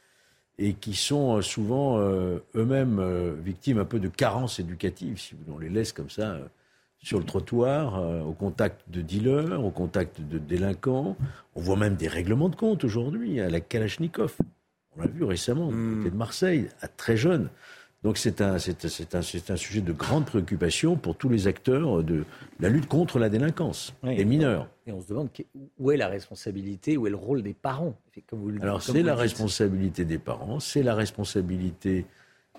et qui sont souvent eux-mêmes victimes un peu de carences éducatives, si on les laisse comme ça sur le trottoir, euh, au contact de dealers, au contact de délinquants. On voit même des règlements de compte aujourd'hui à la Kalachnikov. On l'a vu récemment, du côté de Marseille, à très jeune. Donc c'est un, un, un sujet de grande préoccupation pour tous les acteurs de la lutte contre la délinquance, les mineurs. Et on se demande où est la responsabilité, où est le rôle des parents. Alors c'est la responsabilité des parents, c'est la responsabilité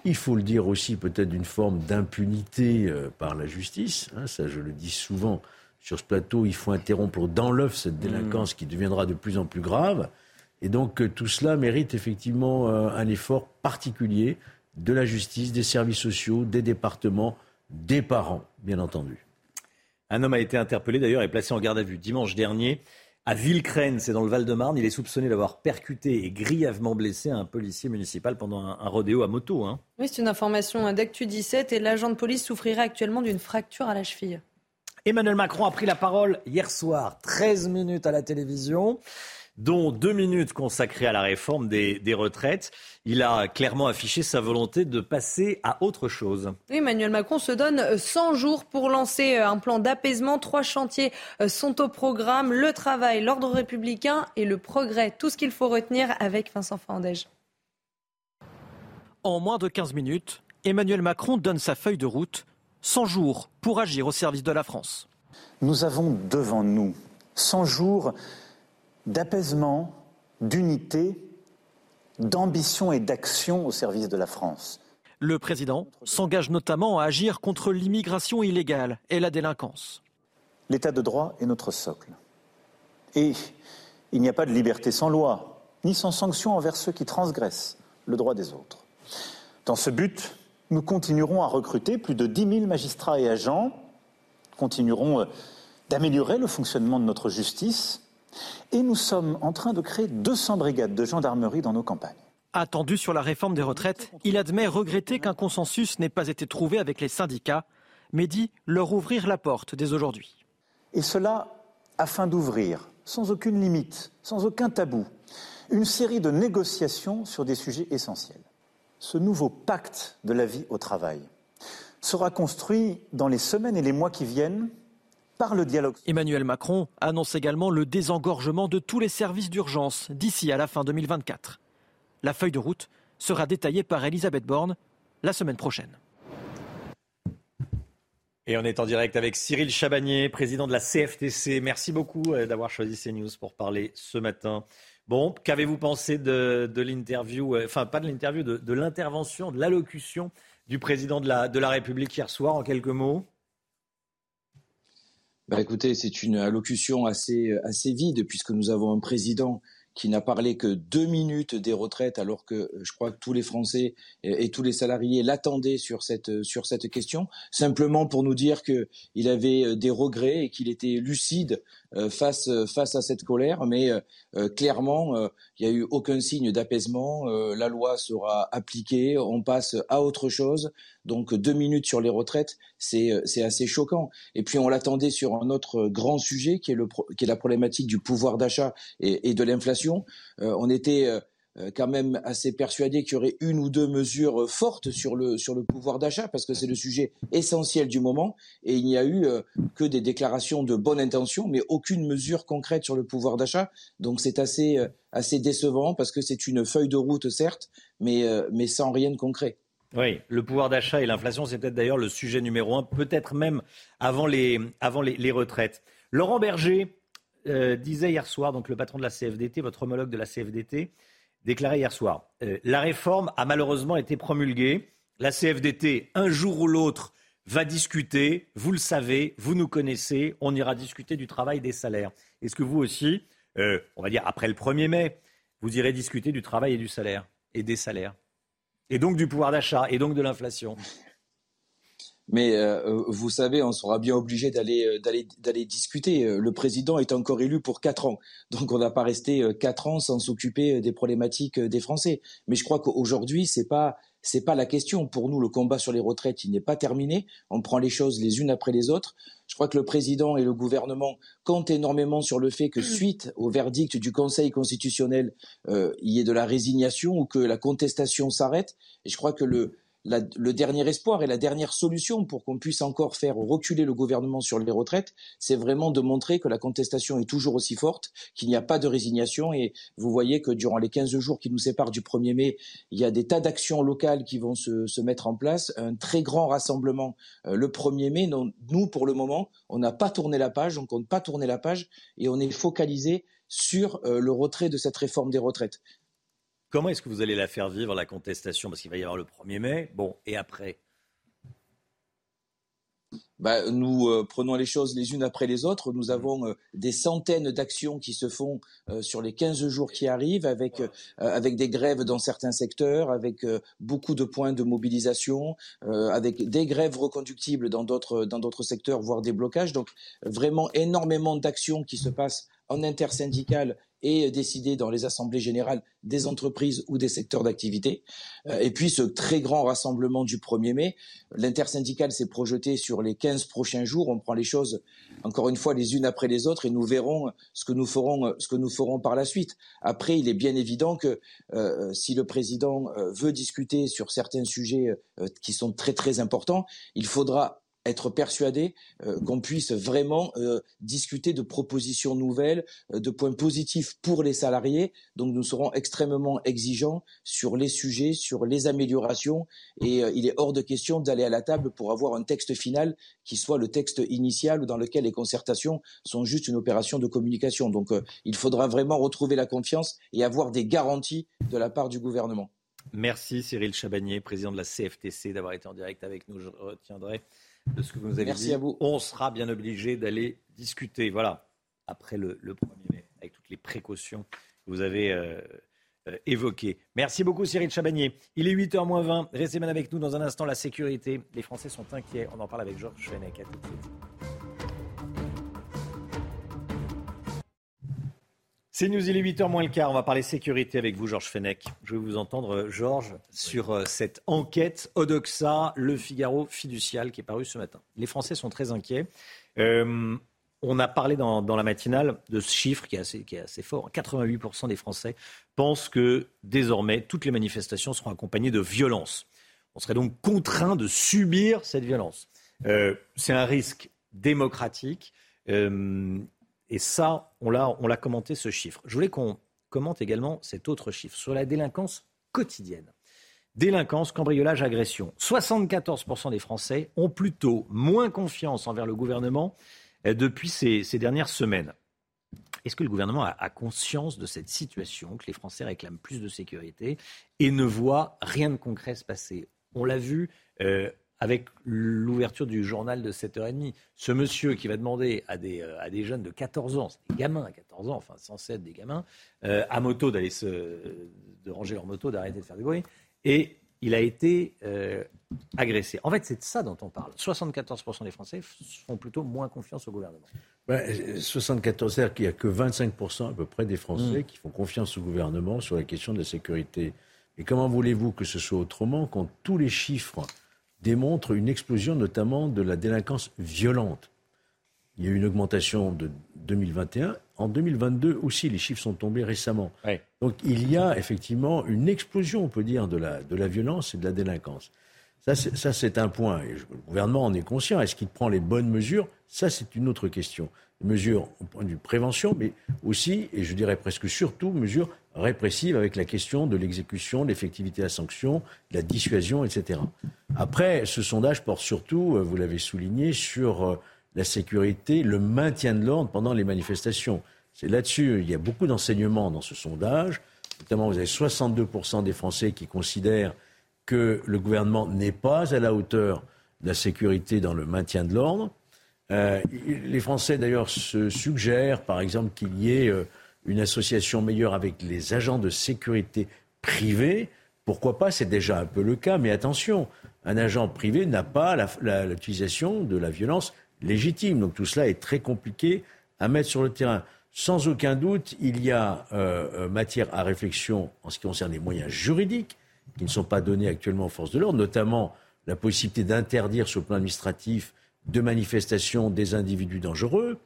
il faut le dire aussi peut-être d'une forme d'impunité euh, par la justice. Hein, ça, je le dis souvent sur ce plateau. Il faut interrompre dans l'œuf cette délinquance qui deviendra de plus en plus grave. Et donc euh, tout cela mérite effectivement euh, un effort particulier de la justice, des services sociaux, des départements, des parents, bien entendu. Un homme a été interpellé d'ailleurs et placé en garde à vue dimanche dernier à Villecrène, c'est dans le Val-de-Marne. Il est soupçonné d'avoir percuté et grièvement blessé un policier municipal pendant un, rodéo à moto. Hein. Oui, c'est une information d'Actu 17 et l'agent de police souffrirait actuellement d'une fracture à la cheville. Emmanuel Macron a pris la parole hier soir, 13 minutes à la télévision dont deux minutes consacrées à la réforme des, retraites. Il a clairement affiché sa volonté de passer à autre chose. Emmanuel Macron se donne 100 jours pour lancer euh, un plan d'apaisement. Trois chantiers euh, sont au programme le travail, l'ordre républicain et le progrès. Tout ce qu'il faut retenir avec Vincent Fandège. En moins de 15 minutes, Emmanuel Macron donne sa feuille de route 100 jours pour agir au service de la France. Nous avons devant nous 100 jours d'apaisement, d'unité, d'ambition et d'action au service de la France. Le président s'engage notamment à agir contre l'immigration illégale et la délinquance. L'état de droit est notre socle. Et il n'y a pas de liberté sans loi, ni sans sanction envers ceux qui transgressent le droit des autres. Dans ce but, nous continuerons à recruter plus de 10 000 magistrats et agents, continuerons euh, d'améliorer le fonctionnement de notre justice et nous sommes en train de créer 200 brigades de gendarmerie dans nos campagnes. Attendu sur la réforme des retraites, il admet regretter qu'un consensus n'ait pas été trouvé avec les syndicats, mais dit leur ouvrir la porte dès aujourd'hui. Et cela afin d'ouvrir, sans aucune limite, sans aucun tabou, une série de négociations sur des sujets essentiels. Ce nouveau pacte de la vie au travail sera construit dans les semaines et les mois qui viennent par le dialogue. Emmanuel Macron annonce également le désengorgement de tous les services d'urgence d'ici à la fin 2024. La feuille de route sera détaillée par Elisabeth Borne la semaine prochaine. Et on est en direct avec Cyril Chabagnier, président de la CFTC. Merci beaucoup euh, d'avoir choisi CNews pour parler ce matin. Bon, qu'avez-vous pensé de, l'interview, euh, enfin pas de l'interview, de, l'intervention, de l'allocution du président de la, de la République hier soir en quelques mots? Bah écoutez, c'est une allocution assez, assez vide puisque nous avons un président qui n'a parlé que deux minutes des retraites, alors que euh, je crois que tous les Français et, tous les salariés l'attendaient sur cette sur cette question, simplement pour nous dire qu'il avait euh, des regrets et qu'il était lucide euh, face face à cette colère, mais clairement il n'y a eu aucun signe d'apaisement. la loi sera appliquée, on passe à autre chose. Donc deux minutes sur les retraites, c'est c'est assez choquant. Et puis on l'attendait sur un autre grand sujet qui est le qui est la problématique du pouvoir d'achat et, et de l'inflation euh, on était euh, euh, quand même assez persuadé qu'il y aurait une ou deux mesures fortes sur le, sur le pouvoir d'achat, parce que c'est le sujet essentiel du moment, et il n'y a eu que des déclarations de bonne intention, mais aucune mesure concrète sur le pouvoir d'achat. Donc c'est assez, assez décevant, parce que c'est une feuille de route, certes, mais, mais sans rien de concret. Oui, le pouvoir d'achat et l'inflation, c'est peut-être d'ailleurs le sujet numéro un, peut-être même avant les, retraites. Laurent Berger, euh, disait hier soir, donc le patron de la CFDT, votre homologue de la CFDT, déclarait hier soir, euh, la réforme a malheureusement été promulguée. La CFDT, un jour ou l'autre, va discuter. Vous le savez, vous nous connaissez. On ira discuter du travail des salaires. Est-ce que vous aussi, euh, on va dire après le 1er mai, vous irez discuter du travail et du salaire et des salaires? Et donc du pouvoir d'achat et donc de l'inflation mais euh, euh, vous savez, on sera bien obligé d'aller euh, d'aller discuter. Le président est encore élu pour quatre ans, donc on n'a pas resté quatre ans sans s'occuper des problématiques des Français. Mais je crois qu'aujourd'hui, c'est pas c'est pas la question. Pour nous, le combat sur les retraites, il n'est pas terminé. On prend les choses les unes après les autres. Je crois que le président et le gouvernement comptent énormément sur le fait que suite au verdict du Conseil constitutionnel, euh, il y ait de la résignation ou que la contestation s'arrête. Et je crois que le, le dernier espoir et la dernière solution pour qu'on puisse encore faire reculer le gouvernement sur les retraites, c'est vraiment de montrer que la contestation est toujours aussi forte, qu'il n'y a pas de résignation. Et vous voyez que durant les 15 jours qui nous séparent du 1er mai, il y a des tas d'actions locales qui vont se, mettre en place. Un très grand rassemblement euh, le 1er mai. nous, pour le moment, on n'a pas tourné la page, on compte pas tourner la page et on est focalisé sur euh, le retrait de cette réforme des retraites. Comment est-ce que vous allez la faire vivre, la contestation? Parce qu'il va y avoir le 1er mai. Bon, et après? Bah, nous euh, prenons les choses les unes après les autres. Nous avons euh, des centaines d'actions qui se font euh, sur les 15 jours qui arrivent, avec, avec des grèves dans certains secteurs, avec beaucoup de points de mobilisation, avec des grèves reconductibles dans d'autres, dans d'autres secteurs, voire des blocages. Donc vraiment énormément d'actions qui se passent en intersyndicale et décidé dans les assemblées générales des entreprises ou des secteurs d'activité. Euh, et puis ce très grand rassemblement du 1er mai, l'intersyndicale s'est projeté sur les 15 prochains jours. On prend les choses encore une fois les unes après les autres et nous verrons ce que nous ferons, ce que nous ferons par la suite. Après, il est bien évident que euh, si le président euh, veut discuter sur certains sujets qui sont très très importants, il faudra être persuadé euh, qu'on puisse vraiment euh, discuter de propositions nouvelles, euh, de points positifs pour les salariés. Donc nous serons extrêmement exigeants sur les sujets, sur les améliorations et il est hors de question d'aller à la table pour avoir un texte final qui soit le texte initial ou dans lequel les concertations sont juste une opération de communication. Donc il faudra vraiment retrouver la confiance et avoir des garanties de la part du gouvernement. Merci Cyril Chabagnier, président de la CFTC, d'avoir été en direct avec nous. Je retiendrai de ce que vous avez Merci dit. À vous. On sera bien obligé d'aller discuter, voilà, après le, 1er mai, avec toutes les précautions que vous avez euh, euh, évoquées. Merci beaucoup Cyril Chabagnier. Il est 8h 20. Restez bien avec nous dans un instant. La sécurité. Les Français sont inquiets. On en parle avec Georges Fenech. À tout de suite. C'est News, il est 8h moins le quart. On va parler sécurité avec vous, Georges Fenech. Je vais vous entendre, euh, Georges, sur euh, cette enquête Odoxa, Le Figaro fiducial qui est paru ce matin. Les Français sont très inquiets. Euh, on a parlé dans, la matinale de ce chiffre qui est assez, qui est assez fort. 88% des Français pensent que désormais toutes les manifestations seront accompagnées de violence. On serait donc contraint de subir cette violence. c'est un risque démocratique. Et ça, on l'a commenté ce chiffre. Je voulais qu'on commente également cet autre chiffre sur la délinquance quotidienne. Délinquance, cambriolage, agression. 74% des Français ont plutôt moins confiance envers le gouvernement euh, depuis ces, dernières semaines. Est-ce que le gouvernement a, conscience de cette situation, que les Français réclament plus de sécurité et ne voient rien de concret se passer? On l'a vu euh, avec l'ouverture du journal de 7h30. Ce monsieur qui va demander à des, euh, à des jeunes de 14 ans, c'est des gamins à 14 ans, enfin censés être des gamins, euh, à moto d'aller se, de ranger leur moto, d'arrêter de faire du bruit, et il a été euh, agressé. En fait, c'est de ça dont on parle. 74% des Français font plutôt moins confiance au gouvernement. 74, c'est-à-dire qu'il n'y a que 25% à peu près des Français mm. qui font confiance au gouvernement sur la question de la sécurité. Et comment voulez-vous que ce soit autrement quand tous les chiffres démontre une explosion notamment de la délinquance violente. Il y a eu une augmentation de 2021. En 2022 aussi, les chiffres sont tombés récemment. Donc il y a effectivement une explosion, on peut dire, de la, de la violence et de la délinquance. Ça, c'est un point. Et le gouvernement en est conscient. Est-ce qu'il prend les bonnes mesures? Ça, c'est une autre question. Mesures au point de vue prévention, mais aussi, et je dirais presque surtout, mesures répressive avec la question de l'exécution, de l'effectivité de la sanction, de la dissuasion, etc. Après, ce sondage porte surtout, euh, vous l'avez souligné, sur euh, la sécurité, le maintien de l'ordre pendant les manifestations. C'est là-dessus, il y a beaucoup d'enseignements dans ce sondage. Notamment, vous avez 62% des Français qui considèrent que le gouvernement n'est pas à la hauteur de la sécurité dans le maintien de l'ordre. Euh, les Français, d'ailleurs, se suggèrent, par exemple, qu'il y ait une association meilleure avec les agents de sécurité privés, pourquoi pas C'est déjà un peu le cas, mais attention, un agent privé n'a pas l'utilisation de la violence légitime. Donc tout cela est très compliqué à mettre sur le terrain. Sans aucun doute, il y a euh, euh, matière à réflexion en ce qui concerne les moyens juridiques qui ne sont pas données actuellement aux forces de l'ordre, notamment la possibilité d'interdire sur le plan administratif de manifestations des individus dangereux,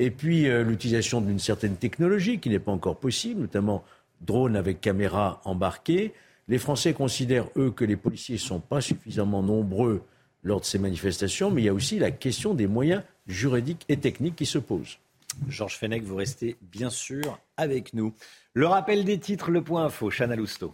et puis euh, l'utilisation d'une certaine technologie qui n'est pas encore possible, notamment drone avec caméra embarquée. Les Français considèrent, eux, que les policiers ne sont pas suffisamment nombreux lors de ces manifestations, mais il y a aussi la question des moyens juridiques et techniques qui se posent. Georges Fenech, vous restez bien sûr avec nous. Le rappel des titres, le point info, Chana Lousteau.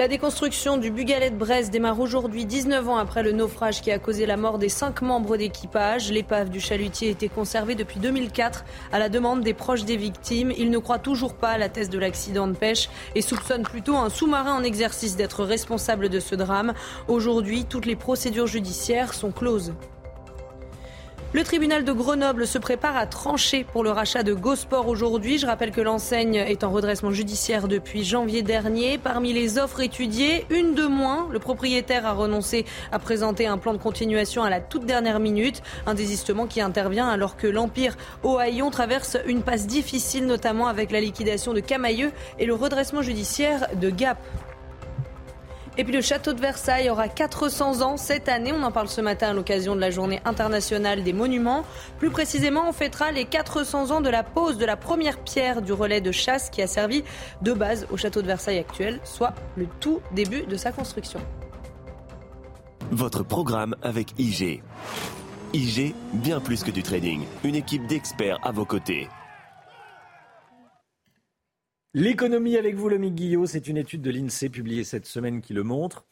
La déconstruction du Bugalet de Brest démarre aujourd'hui, 19 ans après le naufrage qui a causé la mort des cinq membres d'équipage. L'épave du chalutier était conservée depuis 2004 à la demande des proches des victimes. Il ne croit toujours pas à la thèse de l'accident de pêche et soupçonne plutôt un sous-marin en exercice d'être responsable de ce drame. Aujourd'hui, toutes les procédures judiciaires sont closes. Le tribunal de Grenoble se prépare à trancher pour le rachat de Gosport aujourd'hui. Je rappelle que l'enseigne est en redressement judiciaire depuis janvier dernier. Parmi les offres étudiées, une de moins. Le propriétaire a renoncé à présenter un plan de continuation à la toute dernière minute. Un désistement qui intervient alors que l'Empire Haillon traverse une passe difficile, notamment avec la liquidation de Camailleux et le redressement judiciaire de Gap. Et puis le château de Versailles aura 400 ans cette année. On en parle ce matin à l'occasion de la journée internationale des monuments. Plus précisément, on fêtera les 400 ans de la pose de la première pierre du relais de chasse qui a servi de base au château de Versailles actuel, soit le tout début de sa construction. Votre programme avec IG. IG, bien plus que du trading. Une équipe d'experts à vos côtés. L'économie avec vous, Lomique Guillot, c'est une étude de l'INSEE publiée cette semaine qui le montre.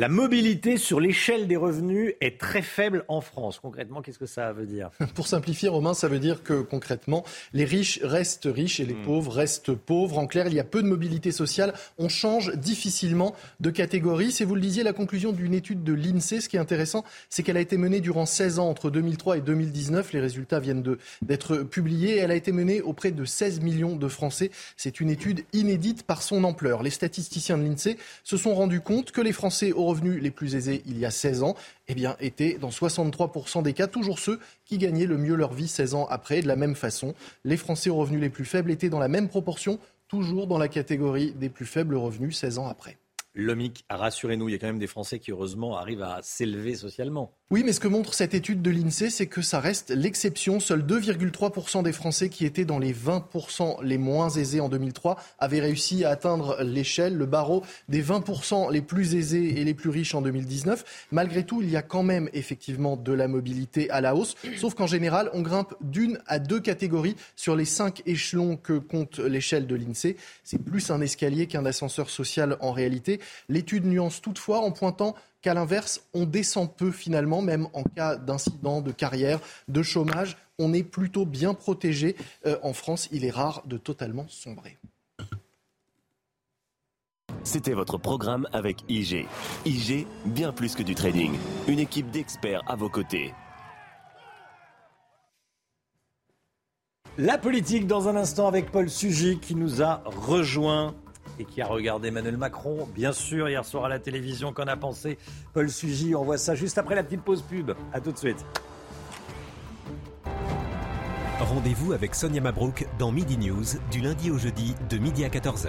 La mobilité sur l'échelle des revenus est très faible en France. Concrètement, qu'est-ce que ça veut dire? Pour simplifier, Romain, ça veut dire que concrètement, les riches restent riches et les hmm. pauvres restent pauvres. En clair, il y a peu de mobilité sociale. On change difficilement de catégorie. C'est, vous le disiez, la conclusion d'une étude de l'INSEE. Ce qui est intéressant, c'est qu'elle a été menée durant 16 ans, entre 2003 et 2019. Les résultats viennent d'être publiés. Elle a été menée auprès de 16 millions de Français. C'est une étude inédite par son ampleur. Les statisticiens de l'INSEE se sont rendus compte que les Français revenus les plus aisés il y a 16 ans, eh étaient dans 63% des cas toujours ceux qui gagnaient le mieux leur vie 16 ans après. De la même façon, les Français aux revenus les plus faibles étaient dans la même proportion, toujours dans la catégorie des plus faibles revenus 16 ans après. Lomic, rassurez-nous, il y a quand même des Français qui, heureusement, arrivent à s'élever socialement. Oui, mais ce que montre cette étude de l'INSEE, c'est que ça reste l'exception. Seuls 2,3% des Français qui étaient dans les 20% les moins aisés en 2003 avaient réussi à atteindre l'échelle, le barreau des 20% les plus aisés et les plus riches en 2019. Malgré tout, il y a quand même effectivement de la mobilité à la hausse, sauf qu'en général, on grimpe d'une à deux catégories sur les cinq échelons que compte l'échelle de l'INSEE. C'est plus un escalier qu'un ascenseur social en réalité. L'étude nuance toutefois en pointant qu'à l'inverse, on descend peu finalement, même en cas d'incident, de carrière, de chômage. On est plutôt bien protégé. Euh, en France, il est rare de totalement sombrer. C'était votre programme avec IG. IG, bien plus que du trading. Une équipe d'experts à vos côtés. La politique dans un instant avec Paul Sugy qui nous a rejoint et qui a regardé Emmanuel Macron, bien sûr, hier soir à la télévision. Qu'en a pensé Paul Sugy On voit ça juste après la petite pause pub. A tout de suite. Rendez-vous avec Sonia Mabrouk dans Midi News du lundi au jeudi de midi à 14h.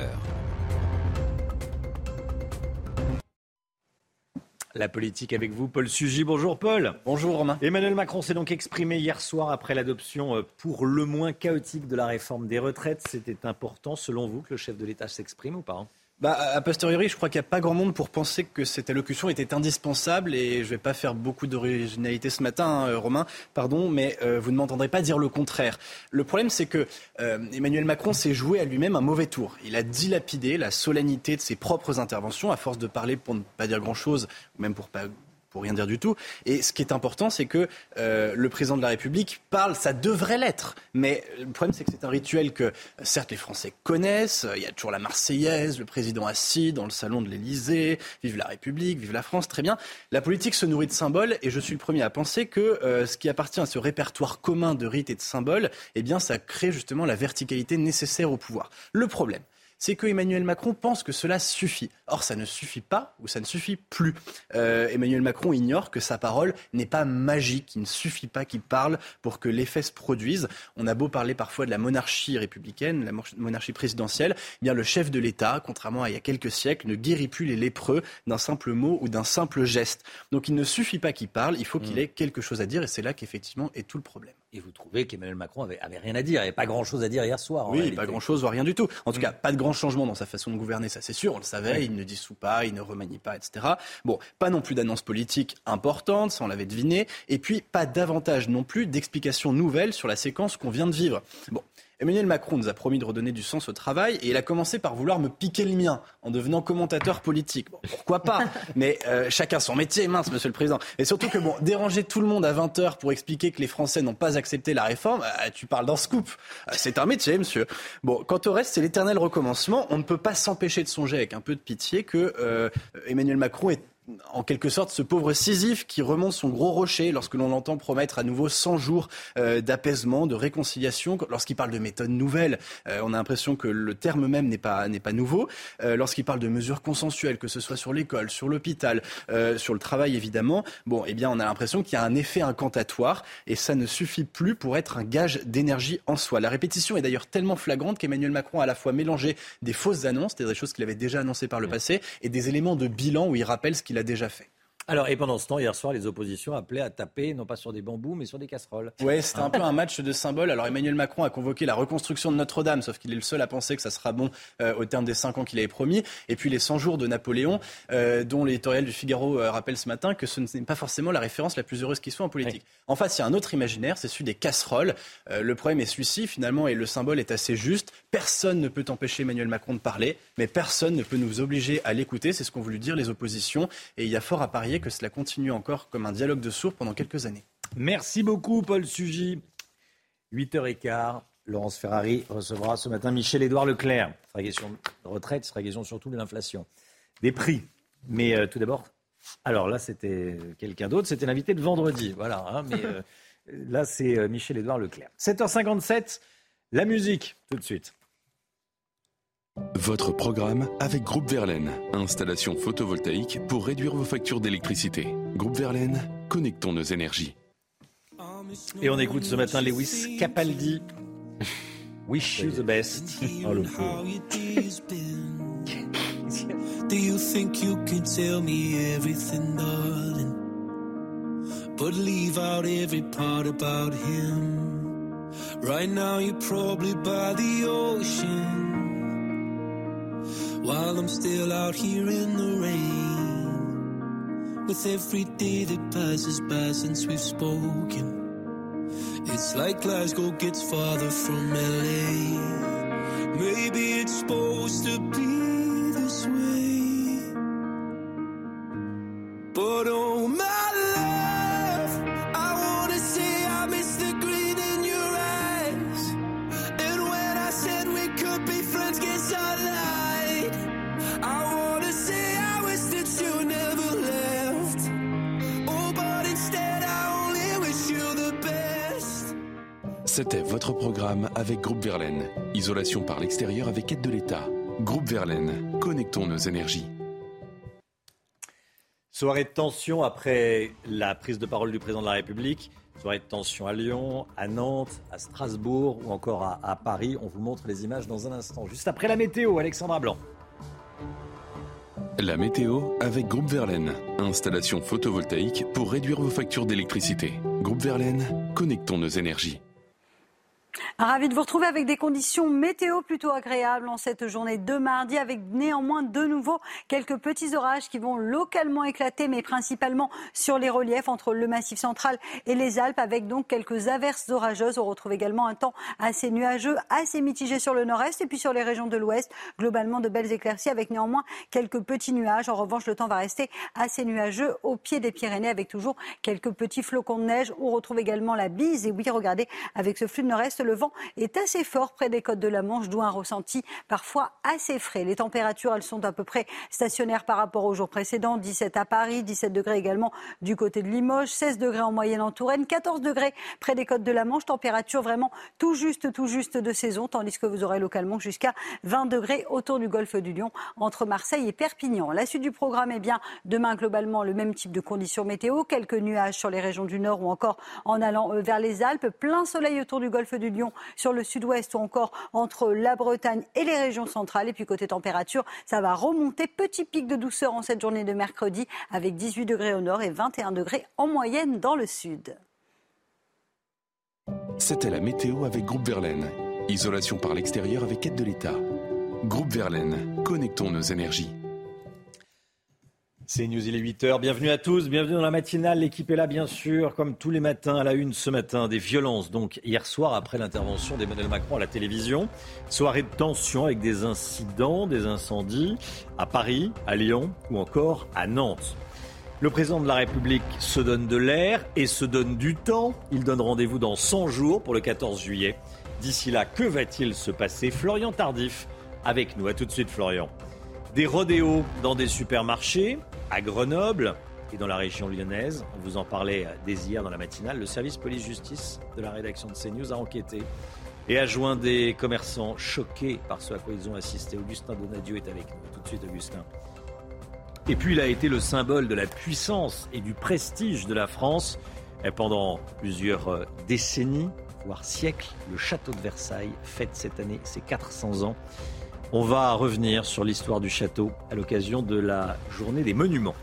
La politique avec vous, Paul Sugy. Bonjour Paul. Bonjour Romain. Emmanuel Macron s'est donc exprimé hier soir après l'adoption euh, pour le moins chaotique de la réforme des retraites. C'était important, selon vous, que le chef de l'État s'exprime ou pas hein? Bah, a posteriori, je crois qu'il n'y a pas grand monde pour penser que cette allocution était indispensable et je ne vais pas faire beaucoup d'originalité ce matin, hein, Romain, pardon, mais euh, vous ne m'entendrez pas dire le contraire. Le problème, c'est que euh, Emmanuel Macron s'est joué à lui-même un mauvais tour. Il a dilapidé la solennité de ses propres interventions à force de parler pour ne pas dire grand-chose, même pour pas pour rien dire du tout. Et ce qui est important, c'est que euh, le président de la République parle, ça devrait l'être. Mais le problème, c'est que c'est un rituel que, certes, les Français connaissent. Il y a toujours la Marseillaise, le président assis dans le salon de l'Élysée, vive la République, vive la France, très bien. La politique se nourrit de symboles et je suis le premier à penser que euh, ce qui appartient à ce répertoire commun de rites et de symboles, eh bien, ça crée justement la verticalité nécessaire au pouvoir. Le problème, c'est que Emmanuel Macron pense que cela suffit. Or, ça ne suffit pas ou ça ne suffit plus. Euh, Emmanuel Macron ignore que sa parole n'est pas magique. Il ne suffit pas qu'il parle pour que l'effet se produise. On a beau parler parfois de la monarchie républicaine, la monarchie présidentielle, eh bien le chef de l'État, contrairement à il y a quelques siècles, ne guérit plus les lépreux d'un simple mot ou d'un simple geste. Donc il ne suffit pas qu'il parle, il faut qu'il mm. ait quelque chose à dire et c'est là qu'effectivement est tout le problème. Et vous trouvez qu'Emmanuel Macron avait, rien à dire, il n'y avait pas grand-chose à dire hier soir. oui, pas grand-chose, voire rien du tout. En tout mm. cas, pas de grand changement dans sa façon de gouverner, ça c'est sûr, on le savait, il ne dissout pas, il ne remanie pas, etc. Bon, pas non plus d'annonces politiques importantes, ça on l'avait deviné, et puis pas davantage non plus d'explications nouvelles sur la séquence qu'on vient de vivre. Bon, Emmanuel Macron nous a promis de redonner du sens au travail et il a commencé par vouloir me piquer le mien en devenant commentateur politique. Bon, pourquoi pas Mais euh, chacun son métier, mince, monsieur le président. Et surtout que, bon, déranger tout le monde à 20h pour expliquer que les Français n'ont pas accepté la réforme, euh, tu parles d'un scoop. Euh, c'est un métier, monsieur. Bon, quant au reste, c'est l'éternel recommencement. On ne peut pas s'empêcher de songer avec un peu de pitié que Emmanuel Macron est en quelque sorte ce pauvre Sisyphe qui remonte son gros rocher lorsque l'on l'entend promettre à nouveau 100 jours euh, d'apaisement, de réconciliation, lorsqu'il parle de méthodes nouvelles, euh, on a l'impression que le terme même n'est pas, n'est pas nouveau, euh, lorsqu'il parle de mesures consensuelles, que ce soit sur l'école, sur l'hôpital, sur le travail évidemment, bon, eh bien on a l'impression qu'il y a un effet incantatoire et ça ne suffit plus pour être un gage d'énergie en soi. La répétition est d'ailleurs tellement flagrante qu'Emmanuel Macron a à la fois mélangé des fausses annonces, c'est-à-dire des choses qu'il avait déjà annoncées par le passé, et des éléments de bilan où il rappelle ce qu'il a déjà fait. Alors, et pendant ce temps, hier soir, les oppositions appelaient à taper, non pas sur des bambous, mais sur des casseroles. Oui, c'était un peu un match de symboles. Alors, Emmanuel Macron a convoqué la reconstruction de Notre-Dame, sauf qu'il est le seul à penser que ça sera bon euh, au terme des cinq ans qu'il avait promis. Et puis, les 100 jours de Napoléon, euh, dont l'éditorial du Figaro euh, rappelle ce matin que ce n'est pas forcément la référence la plus heureuse qui soit en politique. En face, il y a un autre imaginaire, c'est celui des casseroles. le problème est celui-ci, finalement, et le symbole est assez juste. Personne ne peut empêcher Emmanuel Macron de parler, mais personne ne peut nous obliger à l'écouter. C'est ce qu'ont voulu dire les oppositions. Et il y a fort à parier que cela continue encore comme un dialogue de sourds pendant quelques années. Merci beaucoup, Paul Sugy. 8h15. Laurence Ferrari recevra ce matin Michel-Édouard Leclerc. Il de retraite, il surtout de l'inflation. Des prix. Mais euh, tout d'abord, alors là, c'était quelqu'un d'autre, c'était l'invité de vendredi. Voilà, hein, mais euh, là, c'est euh, Michel-Édouard Leclerc. 7h57, la musique, tout de suite. Votre programme avec Groupe Verlaine. Installation photovoltaïque pour réduire vos factures d'électricité. Groupe Verlaine, connectons nos énergies. Et on écoute ce matin Lewis Capaldi. Wish you the best. Oh, le Do you think you can tell me everything, darling? But leave out every part about him. Right now you're probably by the ocean. While I'm still out here in the rain. With every day that passes by since we've spoken, it's like Glasgow gets farther from LA. Maybe it's supposed to be C'était votre programme avec Groupe Verlaine. Isolation par l'extérieur avec aide de l'État. Groupe Verlaine, connectons nos énergies. Soirée de tension après la prise de parole du président de la République. Soirée de tension à Lyon, à Nantes, à Strasbourg ou encore à, à Paris. On vous montre les images dans un instant. Juste après la météo, Alexandra Blanc. La météo avec Groupe Verlaine. Installation photovoltaïque pour réduire vos factures d'électricité. Groupe Verlaine, connectons nos énergies. Ravi de vous retrouver avec des conditions météo plutôt agréables en cette journée de mardi, avec néanmoins de nouveau quelques petits orages qui vont localement éclater, mais principalement sur les reliefs entre le Massif central et les Alpes, avec donc quelques averses orageuses. On retrouve également un temps assez nuageux, assez mitigé sur le nord-est et puis sur les régions de l'ouest. Globalement, de belles éclaircies avec néanmoins quelques petits nuages. En revanche, le temps va rester assez nuageux au pied des Pyrénées, avec toujours quelques petits flocons de neige. On retrouve également la bise. Et oui, regardez, avec ce flux de nord-est, le vent est assez fort près des côtes de la Manche, d'où un ressenti parfois assez frais. Les températures, elles sont à peu près stationnaires par rapport au jour précédent. 17 à Paris, 17 degrés également du côté de Limoges, 16 degrés en moyenne en Touraine, 14 degrés près des côtes de la Manche. Température vraiment tout juste, tout juste de saison, tandis que vous aurez localement jusqu'à 20 degrés autour du golfe du Lion, entre Marseille et Perpignan. La suite du programme est bien demain globalement le même type de conditions météo, quelques nuages sur les régions du nord ou encore en allant euh, vers les Alpes, plein soleil autour du golfe du Lion sur le sud-ouest ou encore entre la Bretagne et les régions centrales. Et puis côté température, ça va remonter, petit pic de douceur en cette journée de mercredi avec 18 degrés au nord et 21 degrés en moyenne dans le sud. C'était la météo avec Groupe Verlaine. Isolation par l'extérieur avec aide de l'État. Groupe Verlaine, connectons nos énergies. C'est News, il est 8h. Bienvenue à tous, bienvenue dans la matinale. L'équipe est là, bien sûr, comme tous les matins, à la une ce matin. Des violences, donc, hier soir, après l'intervention d'Emmanuel Macron à la télévision. Soirée de tension avec des incidents, des incendies à Paris, à Lyon ou encore à Nantes. Le président de la République se donne de l'air et se donne du temps. Il donne rendez-vous dans 100 jours pour le 14 juillet. D'ici là, que va-t-il se passer? Florian Tardif avec nous. À tout de suite, Florian. Des rodéos dans des supermarchés, à Grenoble et dans la région lyonnaise. On vous en parlait dès hier dans la matinale. Le service police-justice de la rédaction de CNews a enquêté et a joint des commerçants choqués par ce à quoi ils ont assisté. Augustin Donadieu est avec nous. Tout de suite, Augustin. Et puis, il a été le symbole de la puissance et du prestige de la France pendant plusieurs décennies, voire siècles. Le château de Versailles fête cette année ses 400 ans. On va revenir sur l'histoire du château à l'occasion de la journée des monuments.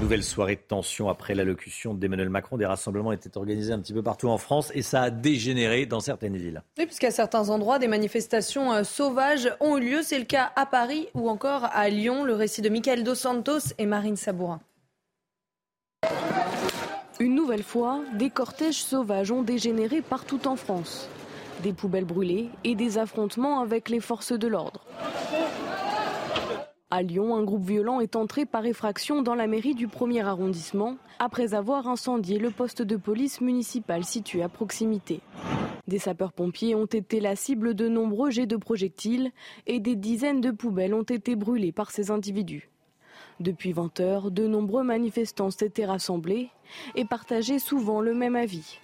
Nouvelle soirée de tension après l'allocution d'Emmanuel Macron. Des rassemblements étaient organisés un petit peu partout en France et ça a dégénéré dans certaines villes. Oui, puisqu'à certains endroits, des manifestations euh, sauvages ont eu lieu. C'est le cas à Paris ou encore à Lyon. Le récit de Michael Dos Santos et Marine Sabourin. Une nouvelle fois, des cortèges sauvages ont dégénéré partout en France. Des poubelles brûlées et des affrontements avec les forces de l'ordre. À Lyon, un groupe violent est entré par effraction dans la mairie du premier arrondissement après avoir incendié le poste de police municipal situé à proximité. Des sapeurs-pompiers ont été la cible de nombreux jets de projectiles et des dizaines de poubelles ont été brûlées par ces individus. Depuis 20 heures, de nombreux manifestants s'étaient rassemblés et partageaient souvent le même avis.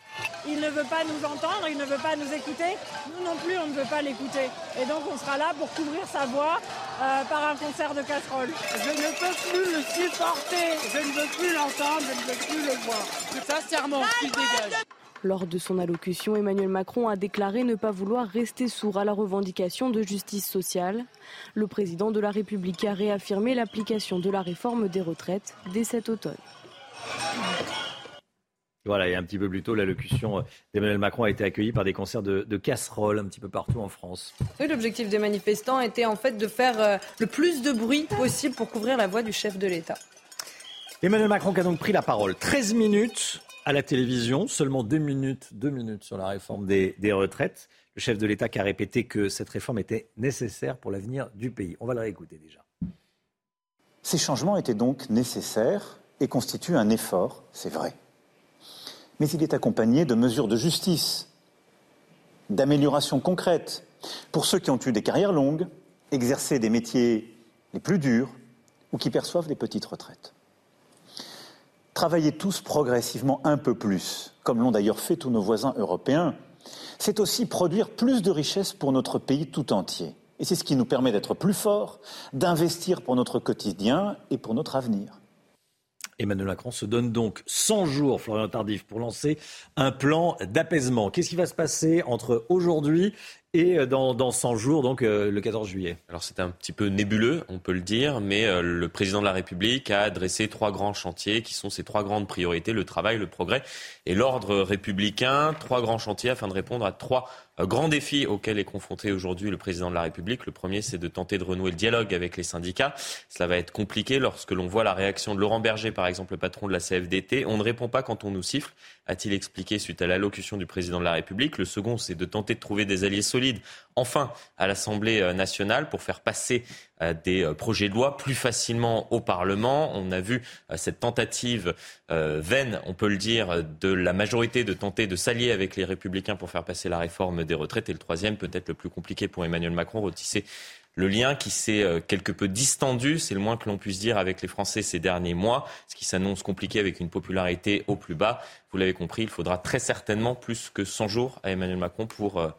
Il ne veut pas nous entendre, il ne veut pas nous écouter. Nous non plus, on ne veut pas l'écouter. Et donc, on sera là pour couvrir sa voix euh, par un concert de casseroles. Je ne peux plus le supporter. Je ne veux plus l'entendre, je ne veux plus le voir. Sincèrement, qu'il dégage. Lors de son allocution, Emmanuel Macron a déclaré ne pas vouloir rester sourd à la revendication de justice sociale. Le président de la République a réaffirmé l'application de la réforme des retraites dès cet automne. Voilà, et un petit peu plus tôt, l'allocution d'Emmanuel Macron a été accueillie par des concerts de, de casseroles un petit peu partout en France. Oui, l'objectif des manifestants était en fait de faire euh, le plus de bruit possible pour couvrir la voix du chef de l'État. Emmanuel Macron qui a donc pris la parole. 13 minutes à la télévision, seulement 2 minutes, deux minutes sur la réforme des, des retraites. Le chef de l'État qui a répété que cette réforme était nécessaire pour l'avenir du pays. On va le réécouter déjà. Ces changements étaient donc nécessaires et constituent un effort, c'est vrai. Mais il est accompagné de mesures de justice, d'améliorations concrètes pour ceux qui ont eu des carrières longues, exercé des métiers les plus durs ou qui perçoivent des petites retraites. Travailler tous progressivement un peu plus, comme l'ont d'ailleurs fait tous nos voisins européens, c'est aussi produire plus de richesses pour notre pays tout entier. Et c'est ce qui nous permet d'être plus forts, d'investir pour notre quotidien et pour notre avenir. Emmanuel Macron se donne donc 100 jours, Florian Tardif, pour lancer un plan d'apaisement. Qu'est-ce qui va se passer entre aujourd'hui et dans, dans 100 jours, donc euh, le 14 juillet Alors c'est un petit peu nébuleux, on peut le dire, mais euh, le président de la République a adressé trois grands chantiers qui sont ses trois grandes priorités, le travail, le progrès et l'ordre républicain. Trois grands chantiers afin de répondre à trois euh, grands défis auxquels est confronté aujourd'hui le président de la République. Le premier, c'est de tenter de renouer le dialogue avec les syndicats. Cela va être compliqué lorsque l'on voit la réaction de Laurent Berger, par exemple, le patron de la CFDT. On ne répond pas quand on nous siffle, a-t-il expliqué suite à l'allocution du président de la République. Le second, c'est de tenter de trouver des alliés solides solide enfin à l'Assemblée euh, nationale pour faire passer euh, des euh, projets de loi plus facilement au Parlement. On a vu cette tentative vaine, on peut le dire, de la majorité de tenter de s'allier avec les républicains pour faire passer la réforme des retraites. Et le troisième, peut-être le plus compliqué pour Emmanuel Macron, retisser le lien qui s'est quelque peu distendu, c'est le moins que l'on puisse dire, avec les Français ces derniers mois, ce qui s'annonce compliqué avec une popularité au plus bas. Vous l'avez compris, il faudra très certainement plus que 100 jours à Emmanuel Macron pour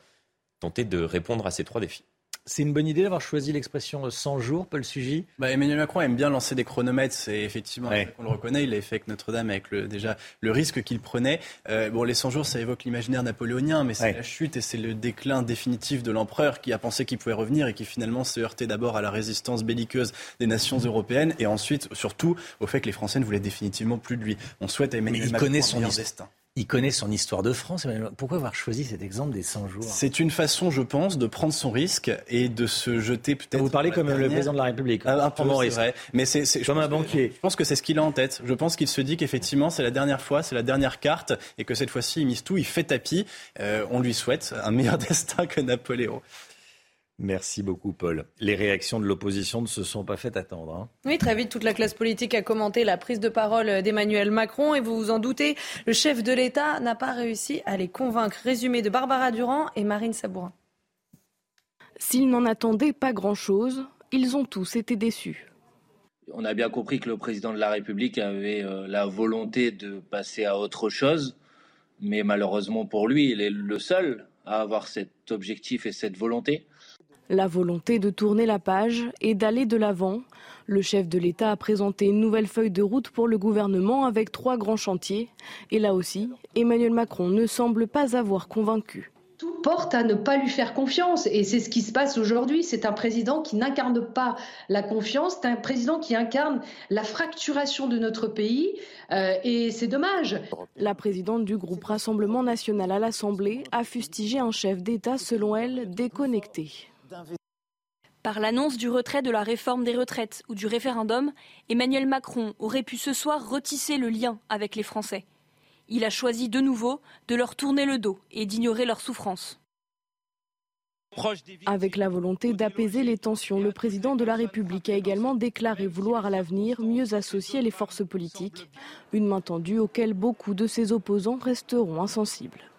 tenter de répondre à ces trois défis. C'est une bonne idée d'avoir choisi l'expression 100 jours, Paul Sugy? Bah, Emmanuel Macron aime bien lancer des chronomètres, c'est effectivement, on le reconnaît, il l'a fait avec Notre-Dame, avec le, déjà le risque qu'il prenait. Euh, bon, les 100 jours, ça évoque l'imaginaire napoléonien, mais c'est la chute et c'est le déclin définitif de l'empereur qui a pensé qu'il pouvait revenir et qui finalement s'est heurté d'abord à la résistance belliqueuse des nations européennes et ensuite, surtout, au fait que les Français ne voulaient définitivement plus de lui. On souhaite à Emmanuel Macron connaît son destin. Il connaît son histoire de France. Pourquoi avoir choisi cet exemple des 100 jours? C'est une façon, je pense, de prendre son risque et de se jeter peut-être. Vous parlez comme le président de la République. Ah, un peu, c'est vrai. Mais c'est comme un banquier. Je pense que c'est ce qu'il a en tête. Je pense qu'il se dit qu'effectivement, c'est la dernière fois, c'est la dernière carte et que cette fois-ci, il mise tout, il fait tapis. Euh, on lui souhaite un meilleur destin que Napoléon. Merci beaucoup, Paul. Les réactions de l'opposition ne se sont pas faites attendre. Hein. Oui, très vite, toute la classe politique a commenté la prise de parole d'Emmanuel Macron. Et vous vous en doutez, le chef de l'État n'a pas réussi à les convaincre. Résumé de Barbara Durand et Marine Sabourin. S'ils n'en attendaient pas grand-chose, ils ont tous été déçus. On a bien compris que le président de la République avait euh, la volonté de passer à autre chose. Mais malheureusement pour lui, il est le seul à avoir cet objectif et cette volonté. La volonté de tourner la page et d'aller de l'avant. Le chef de l'État a présenté une nouvelle feuille de route pour le gouvernement avec trois grands chantiers. Et là aussi, Emmanuel Macron ne semble pas avoir convaincu. Tout porte à ne pas lui faire confiance et c'est ce qui se passe aujourd'hui. C'est un président qui n'incarne pas la confiance, c'est un président qui incarne la fracturation de notre pays euh, et c'est dommage. La présidente du groupe Rassemblement national à l'Assemblée a fustigé un chef d'État, selon elle, déconnecté. Par l'annonce du retrait de la réforme des retraites ou du référendum, Emmanuel Macron aurait pu ce soir retisser le lien avec les Français. Il a choisi de nouveau de leur tourner le dos et d'ignorer leurs souffrances. Avec la volonté d'apaiser les tensions, le président de la République a également déclaré vouloir à l'avenir mieux associer les forces politiques, une main tendue auquel beaucoup de ses opposants resteront insensibles.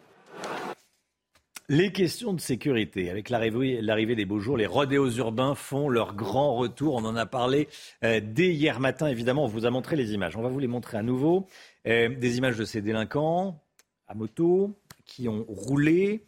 Les questions de sécurité. Avec l'arrivée des beaux jours, les rodéos urbains font leur grand retour. On en a parlé euh, dès hier matin. Évidemment, on vous a montré les images. On va vous les montrer à nouveau. Euh, des images de ces délinquants à moto qui ont roulé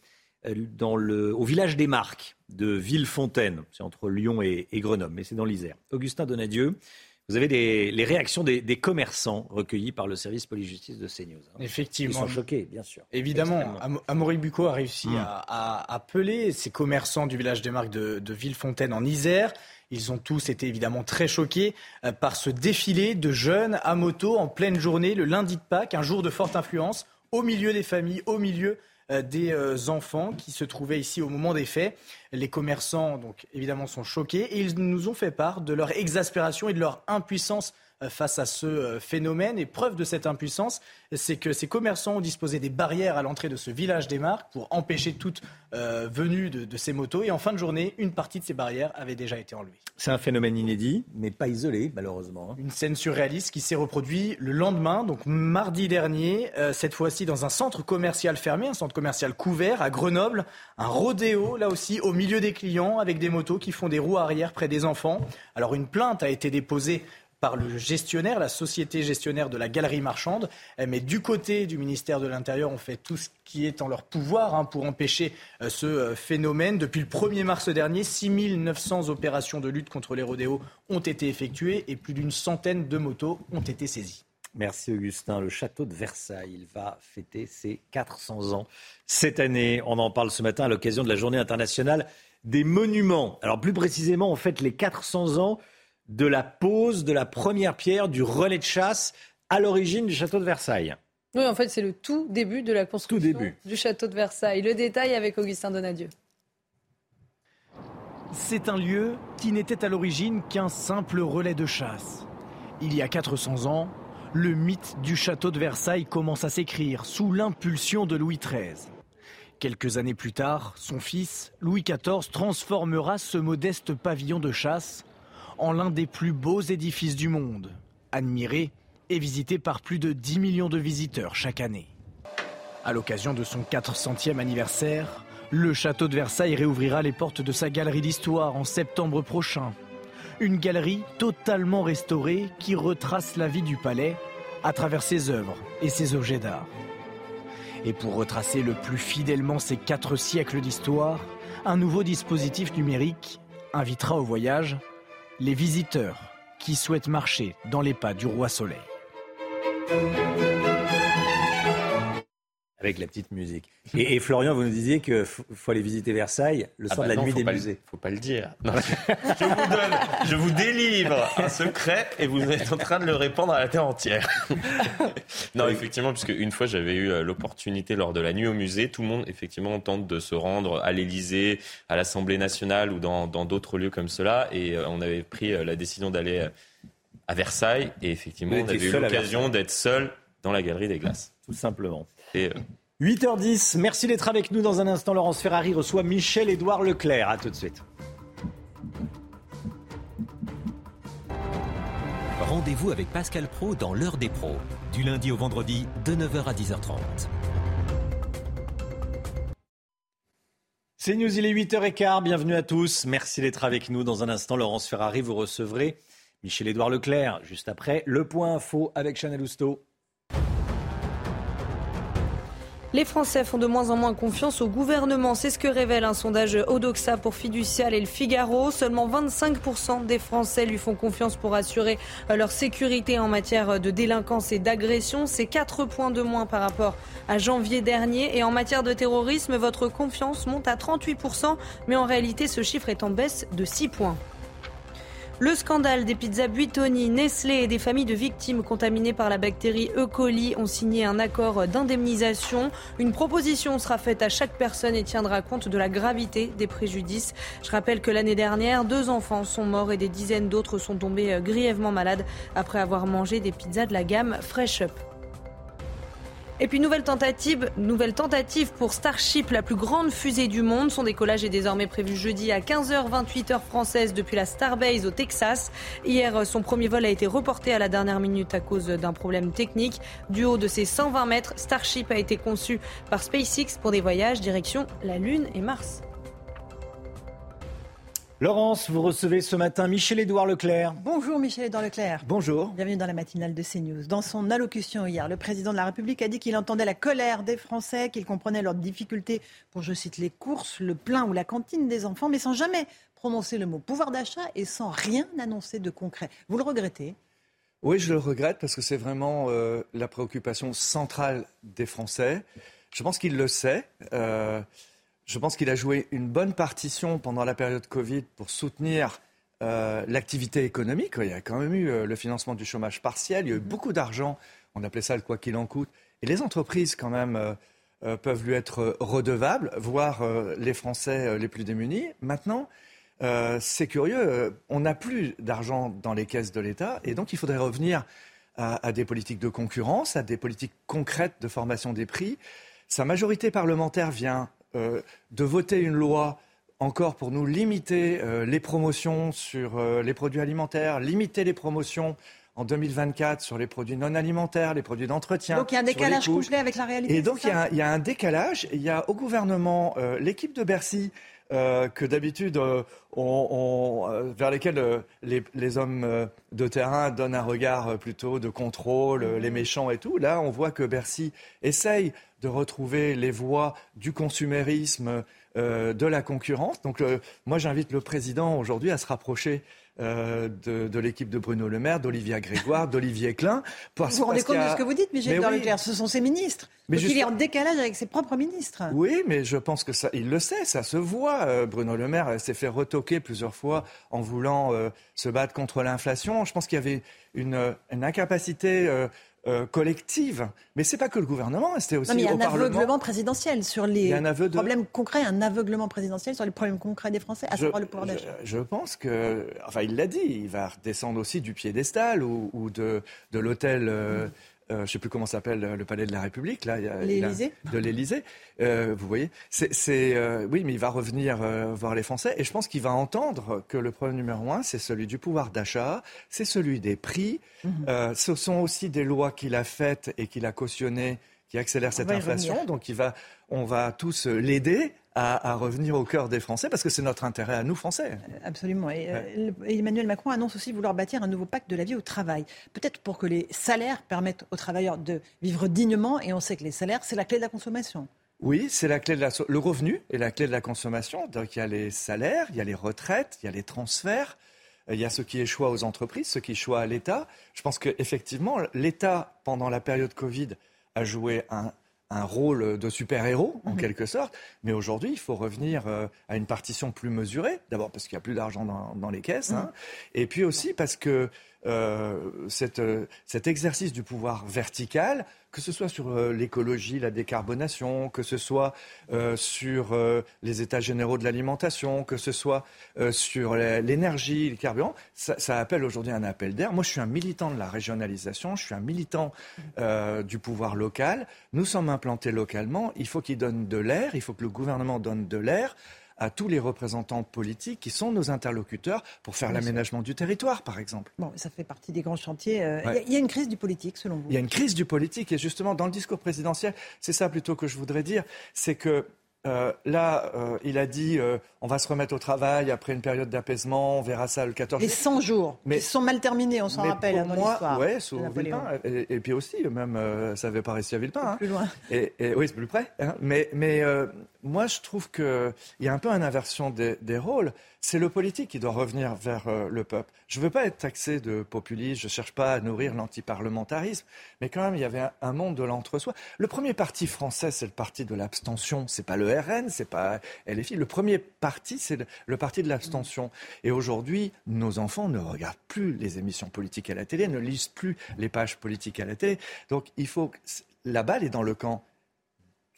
euh, dans le, au village des Marques de Villefontaine. C'est entre Lyon et, et Grenoble, mais c'est dans l'Isère. Augustin Donadieu vous avez des, les réactions des, commerçants recueillies par le service police-justice de CNews. Hein. Effectivement. Ils sont choqués, bien sûr. Évidemment. Amaury Bucco a réussi hmm. à, appeler ces commerçants du village des Marques de, de Villefontaine en Isère. Ils ont tous été évidemment très choqués euh, par ce défilé de jeunes à moto en pleine journée, le lundi de Pâques, un jour de forte influence, au milieu des familles, au milieu des euh, enfants qui se trouvaient ici au moment des faits. Les commerçants, donc évidemment, sont choqués et ils nous ont fait part de leur exaspération et de leur impuissance euh, face à ce euh, phénomène. Et preuve de cette impuissance, c'est que ces commerçants ont disposé des barrières à l'entrée de ce village des marques pour empêcher toute euh, venue de, ces motos. Et en fin de journée, une partie de ces barrières avait déjà été enlevée. C'est un phénomène inédit, mais pas isolé, malheureusement. Hein. Une scène surréaliste qui s'est reproduite le lendemain, donc mardi dernier, cette fois-ci dans un centre commercial fermé, un centre commercial couvert à Grenoble. Un rodéo, là aussi, au milieu des clients, avec des motos qui font des roues arrière près des enfants. Alors une plainte a été déposée par le gestionnaire, la société gestionnaire de la galerie marchande. Eh, mais du côté du ministère de l'Intérieur, on fait tout ce qui est en leur pouvoir hein, pour empêcher euh, ce euh, phénomène. Depuis le 1er mars dernier, 6 900 opérations de lutte contre les rodéos ont été effectuées et plus d'une centaine de motos ont été saisies. Merci Augustin. Le château de Versailles, il va fêter ses 400 ans cette année. On en parle ce matin à l'occasion de la journée internationale des monuments. Alors plus précisément, on fête les 400 ans de la pose de la première pierre du relais de chasse à l'origine du château de Versailles. Oui, en fait, c'est le tout début de la construction du château de Versailles. Le détail avec Augustin Donadieu. C'est un lieu qui n'était à l'origine qu'un simple relais de chasse. Il y a 400 ans, le mythe du château de Versailles commence à s'écrire sous l'impulsion de Louis XIII. Quelques années plus tard, son fils, Louis XIV, transformera ce modeste pavillon de chasse en l'un des plus beaux édifices du monde, admiré et visité par plus de 10 millions de visiteurs chaque année. À l'occasion de son 400e anniversaire, le château de Versailles réouvrira les portes de sa galerie d'histoire en septembre prochain. Une galerie totalement restaurée qui retrace la vie du palais à travers ses œuvres et ses objets d'art. Et pour retracer le plus fidèlement ces quatre siècles d'histoire, un nouveau dispositif numérique invitera au voyage les visiteurs qui souhaitent marcher dans les pas du roi Soleil. Avec la petite musique. Et, Florian, vous nous disiez qu'il faut aller visiter Versailles le ah soir bah de la nuit des musées. musées. faut pas le dire. je vous donne, je vous délivre un secret et vous êtes en train de le répandre à la terre entière. non, effectivement, puisque une fois j'avais eu euh, l'opportunité lors de la nuit au musée, tout le monde effectivement tente de se rendre à l'Élysée, à l'Assemblée nationale ou dans d'autres lieux comme cela, et euh, on avait pris euh, la décision d'aller à Versailles, et effectivement, on avait eu l'occasion d'être seul dans la galerie des glaces. Tout simplement. Et, 8h10, merci d'être avec nous. Dans un instant, Laurence Ferrari reçoit Michel-Édouard Leclerc. A tout de suite. Rendez-vous avec Pascal Pro dans l'heure des pros, du lundi au vendredi de 9h à 10h30. C'est News, il est 8h15, bienvenue à tous. Merci d'être avec nous. Dans un instant, Laurence Ferrari, vous recevrez Michel-Édouard Leclerc. Juste après, le point info avec Chanel Housteau. Les Français font de moins en moins confiance au gouvernement. C'est ce que révèle un sondage Odoxa pour Fiducial et le Figaro. Seulement 25% des Français lui font confiance pour assurer leur sécurité en matière de délinquance et d'agression. C'est 4 points de moins par rapport à janvier dernier. Et en matière de terrorisme, votre confiance monte à 38%. Mais en réalité, ce chiffre est en baisse de 6 points. Le scandale des pizzas Buitoni, Nestlé et des familles de victimes contaminées par la bactérie E. coli ont signé un accord d'indemnisation. Une proposition sera faite à chaque personne et tiendra compte de la gravité des préjudices. Je rappelle que l'année dernière, deux enfants sont morts et des dizaines d'autres sont tombés grièvement malades après avoir mangé des pizzas de la gamme Fresh Up. Et puis nouvelle tentative, nouvelle tentative pour Starship, la plus grande fusée du monde. Son décollage est désormais prévu jeudi à 15h28 heure française depuis la Starbase au Texas. Hier, son premier vol a été reporté à la dernière minute à cause d'un problème technique. Du haut de ses 120 mètres, Starship a été conçu par SpaceX pour des voyages direction la Lune et Mars. Laurence, vous recevez ce matin Michel-Édouard Leclerc. Bonjour Michel-Édouard Leclerc. Bonjour. Bienvenue dans la matinale de CNews. Dans son allocution hier, le président de la République a dit qu'il entendait la colère des Français, qu'il comprenait leurs difficultés pour, je cite, les courses, le plein ou la cantine des enfants, mais sans jamais prononcer le mot pouvoir d'achat et sans rien annoncer de concret. Vous le regrettez? Oui, je le regrette parce que c'est vraiment euh, la préoccupation centrale des Français. Je pense qu'il le sait. Euh, je pense qu'il a joué une bonne partition pendant la période Covid pour soutenir euh, l'activité économique. Il y a quand même eu euh, le financement du chômage partiel, il y a eu beaucoup d'argent, on appelait ça le quoi qu'il en coûte. Et les entreprises, quand même, euh, peuvent lui être redevables, voire les Français les plus démunis. Maintenant, c'est curieux, on n'a plus d'argent dans les caisses de l'État, et donc il faudrait revenir à des politiques de concurrence, à des politiques concrètes de formation des prix. Sa majorité parlementaire vient de voter une loi encore pour nous limiter euh, les promotions sur euh, les produits alimentaires, limiter les promotions en 2024 sur les produits non alimentaires, les produits d'entretien. Donc il y a un décalage complet avec la réalité. Et donc il y, y, a un décalage. Il y a au gouvernement l'équipe de Bercy euh, que d'habitude, euh, on, euh, vers lesquels les, les, hommes de terrain donnent un regard plutôt de contrôle, les méchants et tout. Là, on voit que Bercy essaye de retrouver les voies du consumérisme, de la concurrence. Donc, moi, j'invite le président aujourd'hui à se rapprocher euh, de, l'équipe de Bruno Le Maire, d'Olivia Grégoire, d'Olivier Klein. vous vous rendez compte de ce que vous dites, Michel Leclerc Ce sont ses ministres. Mais Donc il est en décalage avec ses propres ministres. Oui, mais je pense que ça, il le sait, ça se voit. Euh, Bruno Le Maire s'est fait retoquer plusieurs fois en voulant euh, se battre contre l'inflation. Je pense qu'il y avait une, une incapacité euh, collective. Mais c'est pas que le gouvernement, c'était aussi non, mais il y a un aveuglement présidentiel sur les problèmes concrets, un aveuglement présidentiel sur les problèmes concrets des Français, à savoir le pouvoir d'achat. Je, pense que, enfin, il l'a dit, il va descendre aussi du piédestal ou, ou de, de l'hôtel. Euh, euh, je ne sais plus comment s'appelle le palais de la République, là, l'Élysée. De l'Élysée, euh, vous voyez. C'est, euh, oui, mais il va revenir voir les Français, et je pense qu'il va entendre que le problème numéro un, c'est celui du pouvoir d'achat, c'est celui des prix. Mhm. ce sont aussi des lois qu'il a faites et qu'il a cautionnées qui accélèrent cette inflation. Donc, il va, on va tous l'aider à, revenir au cœur des Français, parce que c'est notre intérêt à nous, Français. Absolument. Et, euh, Emmanuel Macron annonce aussi vouloir bâtir un nouveau pacte de la vie au travail. Peut-être pour que les salaires permettent aux travailleurs de vivre dignement, et on sait que les salaires, c'est la clé de la consommation. Oui, c'est la clé de la le revenu est la clé de la consommation. Donc il y a les salaires, il y a les retraites, il y a les transferts, euh, il y a ce qui échoue aux entreprises, ce qui échoue à l'État. Je pense qu'effectivement, l'État, pendant la période Covid, joué un, un rôle de super-héros, en mhm. quelque sorte. Mais aujourd'hui, il faut revenir euh, à une partition plus mesurée. D'abord parce qu'il n'y a plus d'argent dans, les caisses. Hein. Mhm. Et puis aussi parce que euh, euh, cet exercice du pouvoir vertical que ce soit sur euh, l'écologie, la décarbonation, que ce soit sur les états généraux de l'alimentation, que ce soit sur l'énergie, le carburant, ça, appelle aujourd'hui un appel d'air. Moi, je suis un militant de la régionalisation, je suis un militant du pouvoir local. Nous sommes implantés localement, il faut qu'ils donnent de l'air, il faut que le gouvernement donne de l'air à tous les représentants politiques qui sont nos interlocuteurs pour faire l'aménagement du territoire, par exemple. Bon, ça fait partie des grands chantiers. Euh, il y, a une crise du politique, selon vous? Il y a une crise du politique, et justement, dans le discours présidentiel, c'est ça plutôt que je voudrais dire, c'est que euh, là, euh, il a dit euh, on va se remettre au travail après une période d'apaisement, on verra ça le 14 Les 100 jours, mais, qui sont mal terminés, on s'en rappelle pour moi, Oui, sous Villepin. Et, puis aussi, même, ça n'avait pas réussi à Villepin. Hein. Plus loin. Et, oui, c'est plus près. Hein. Mais, mais moi, je trouve qu'il y a un peu une inversion des rôles c'est le politique qui doit revenir vers euh, le peuple. Je ne veux pas être taxé de populiste, je ne cherche pas à nourrir l'antiparlementarisme, mais quand même, il y avait un, monde de l'entre-soi. Le premier parti français, c'est le parti de l'abstention. C'est pas le RN, c'est pas LFI. Le premier parti, c'est le, parti de l'abstention. Et aujourd'hui, nos enfants ne regardent plus les émissions politiques à la télé, ne lisent plus les pages politiques à la télé. Donc, il faut la balle est dans le camp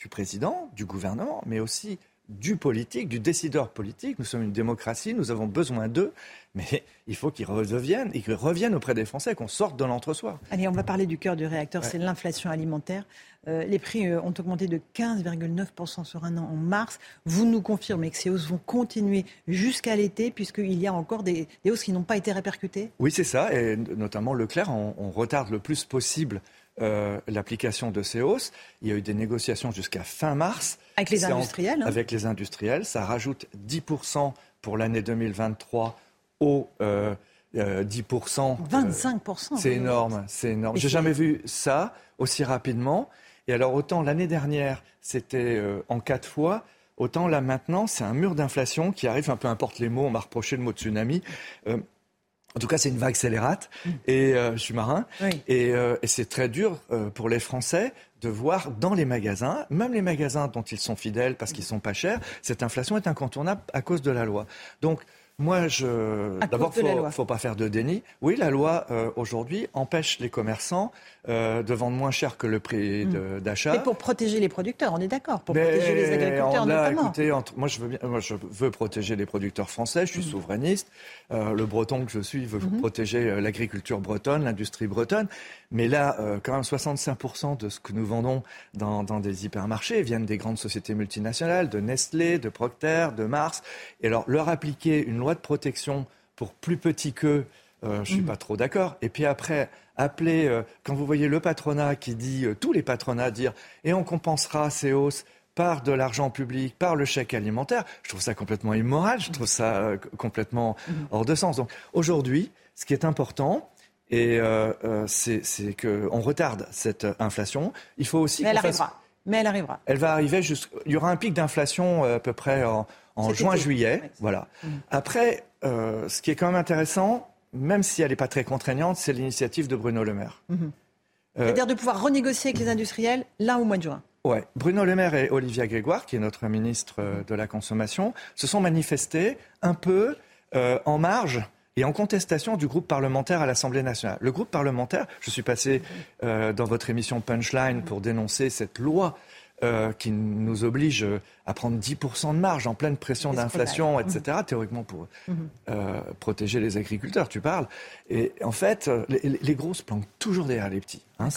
du président, du gouvernement, mais aussi du politique, du décideur politique. Nous sommes une démocratie, nous avons besoin d'eux, mais il faut qu'ils reviennent, qu'ils reviennent auprès des Français, qu'on sorte de l'entre-soi. Allez, on va parler du cœur du réacteur, c'est l'inflation alimentaire. Euh, les prix euh, ont augmenté de 15,9% sur un an en mars. Vous nous confirmez que ces hausses vont continuer jusqu'à l'été, puisqu'il y a encore des, hausses qui n'ont pas été répercutées? Oui, c'est ça, et notamment Leclerc, on retarde le plus possible euh, l'application de ces hausses. Il y a eu des négociations jusqu'à fin mars. Avec les industriels hein. Avec les industriels. Ça rajoute 10% pour l'année 2023 au... 10%. Euh, 25%. Euh, c'est énorme, c'est énorme. J'ai jamais vu ça aussi rapidement. Et alors autant l'année dernière, c'était en quatre fois. Autant là maintenant, c'est un mur d'inflation qui arrive, un peu importe les mots, on m'a reproché le mot tsunami. En tout cas, c'est une vague scélérate mm. et euh, je suis marin euh, et, c'est très dur euh, pour les Français de voir dans les magasins, même les magasins dont ils sont fidèles parce qu'ils sont pas chers, cette inflation est incontournable à cause de la loi. Donc moi, je. D'abord, il ne faut pas faire de déni. Oui, la loi, euh, aujourd'hui, empêche les commerçants euh, de vendre moins cher que le prix hmm. d'achat. Et pour protéger les producteurs, on est d'accord. Pour protéger les agriculteurs, notamment. Écoutez, moi, je veux bien, moi, je veux protéger les producteurs français. Je suis hmm. souverainiste. Euh, le breton que je suis veut hmm. protéger l'agriculture bretonne, l'industrie bretonne. Mais là, quand même, 65% de ce que nous vendons dans, dans des hypermarchés viennent des grandes sociétés multinationales, de Nestlé, de Procter, de Mars. Et alors, leur appliquer une loi de protection pour plus petits qu'eux, euh, je ne suis mm. pas trop d'accord. Et puis après, appeler, euh, quand vous voyez le patronat qui dit, euh, tous les patronats dire, et on compensera ces hausses par de l'argent public, par le chèque alimentaire, je trouve ça complètement immoral, je trouve ça complètement mm. hors de sens. Donc aujourd'hui, ce qui est important, et c'est qu'on retarde cette inflation. Il faut aussi. Mais elle arrivera. Mais elle arrivera. Elle va arriver. Il y aura un pic d'inflation à peu près en, en juin-juillet. Voilà. Mm. Après, euh, ce qui est quand même intéressant, même si elle n'est pas très contraignante, c'est l'initiative de Bruno Le Maire. Mm-hmm. Euh, C'est-à-dire de pouvoir renégocier avec les industriels là au mois de juin. Ouais. Bruno Le Maire et Olivia Grégoire, qui est notre ministre euh, de la Consommation, se sont manifestés un peu en marge et en contestation du groupe parlementaire à l'Assemblée nationale. Le groupe parlementaire, je suis passé dans votre émission Punchline pour dénoncer cette loi euh, qui nous oblige à prendre 10% de marge en pleine pression d'inflation, etc., théoriquement pour Mhm. euh, protéger les agriculteurs, tu parles. Et en fait, euh, les, les gros se planquent toujours derrière les petits. hein,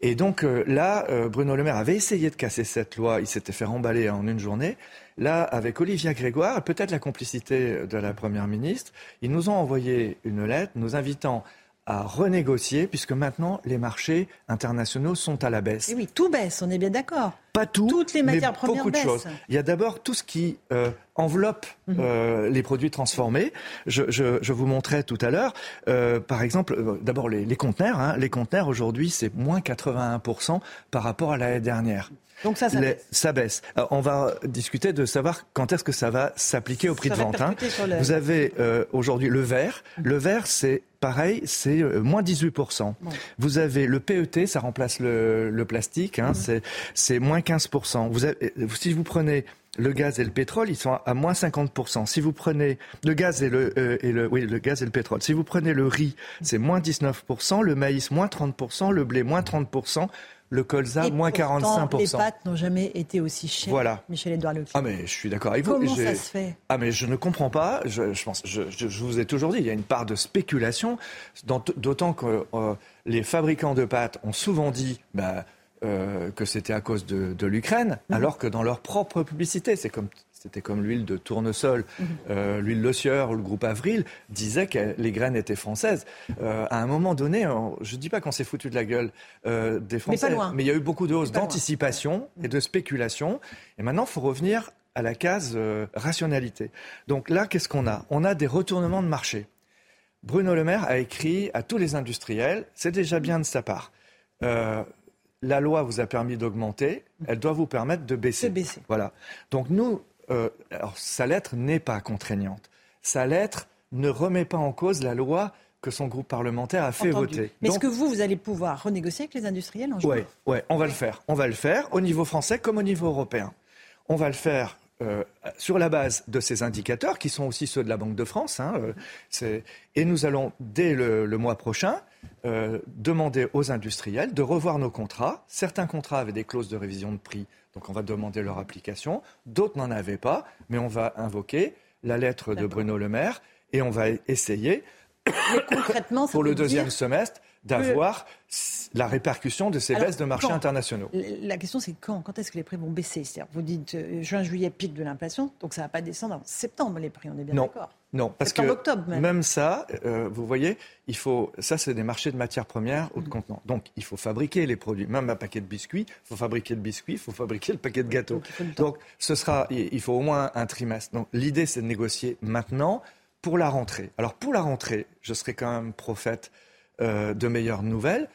Et donc euh, là, euh, Bruno Le Maire avait essayé de casser cette loi, il s'était fait remballer en une journée. Là, avec Olivia Grégoire, et peut-être la complicité de la Première ministre, ils nous ont envoyé une lettre nous invitant à renégocier, puisque maintenant les marchés internationaux sont à la baisse. Et oui, tout baisse, on est bien d'accord. Pas tout, Toutes les mais matières premières beaucoup de baissent. choses. Il y a d'abord tout ce qui euh, enveloppe Mhm. euh, les produits transformés. Je, je, je vous montrais tout à l'heure, euh, par exemple, d'abord les, les conteneurs. Hein. Les conteneurs aujourd'hui, c'est moins 81% par rapport à l'année dernière. Donc ça, ça Les- baisse. ça baisse. Alors, on va discuter de savoir quand est-ce que ça va s'appliquer au prix Ça de vente. hein. le- Vous avez euh, aujourd'hui le verre. Le verre, c'est pareil, c'est euh, moins 18%. Vous avez le PET, ça remplace le, le plastique, hein, c'est, c'est moins 15%. Vous avez, euh, si vous prenez le gaz et le pétrole, ils sont à, à moins 50%. Si vous prenez le gaz et le, euh, et le, oui, le gaz et le pétrole. Si vous prenez le riz, c'est moins 19%, le maïs moins 30%, le blé moins 30%, le colza Et moins pourtant, 45%. Les pâtes n'ont jamais été aussi chères. Voilà. Michel-Édouard Leclerc. Ah mais je suis d'accord avec vous. Comment ça se fait? Ah mais je ne comprends pas. Je, je pense, je, je- je vous ai toujours dit, il y a une part de spéculation, d'autant que euh, les fabricants de pâtes ont souvent dit. Bah, euh, que c'était à cause de, de l'Ukraine, Mhm. alors que dans leur propre publicité, c'est comme c'était comme l'huile de tournesol, Mhm. euh, l'huile Le Sieur ou le groupe Avril disait que les graines étaient françaises. Euh, à un moment donné, on- je dis pas qu'on s'est foutu de la gueule euh, des Mais Français, loin. mais il y a eu beaucoup de hausses d'anticipation et de spéculation. Et maintenant, il faut revenir à la case rationalité. Donc là, qu'est-ce qu'on a? On a des retournements de marché. Bruno Le Maire a écrit à tous les industriels, c'est déjà bien de sa part. La loi vous a permis d'augmenter, elle doit vous permettre de baisser. De baisser. Voilà. Donc nous, euh, alors sa lettre n'est pas contraignante. Sa lettre ne remet pas en cause la loi que son groupe parlementaire a fait Entendu. voter. Mais est-ce que vous, vous allez pouvoir renégocier avec les industriels en juin Ouais, ouais, on va le faire. On va le faire au niveau français comme au niveau européen. On va le faire euh, sur la base de ces indicateurs qui sont aussi ceux de la Banque de France. hein, euh, et nous allons, dès le, le mois prochain, euh, demander aux industriels de revoir nos contrats. Certains contrats avaient des clauses de révision de prix, donc on va demander leur application. D'autres n'en avaient pas, mais on va invoquer la lettre de Bruno Le Maire et on va essayer concrètement, pour le deuxième semestre d'avoir la répercussion de ces Alors, baisses de marché quand internationaux. La question, c'est quand Quand est-ce que les prix vont baisser? Vous dites euh, juin, juillet, pic de l'inflation, donc ça ne va pas descendre en septembre, les prix, on est bien d'accord. Non, parce que octobre, même. ça, euh, vous voyez, il faut, ça c'est des marchés de matières premières ou de contenants. Donc il faut fabriquer les produits. Même un paquet de biscuits, il faut fabriquer le biscuit, il faut fabriquer le paquet de gâteaux. Donc ce sera, il faut au moins un trimestre. Donc l'idée c'est de négocier maintenant pour la rentrée. Alors pour la rentrée, je serai quand même prophète euh, de meilleures nouvelles.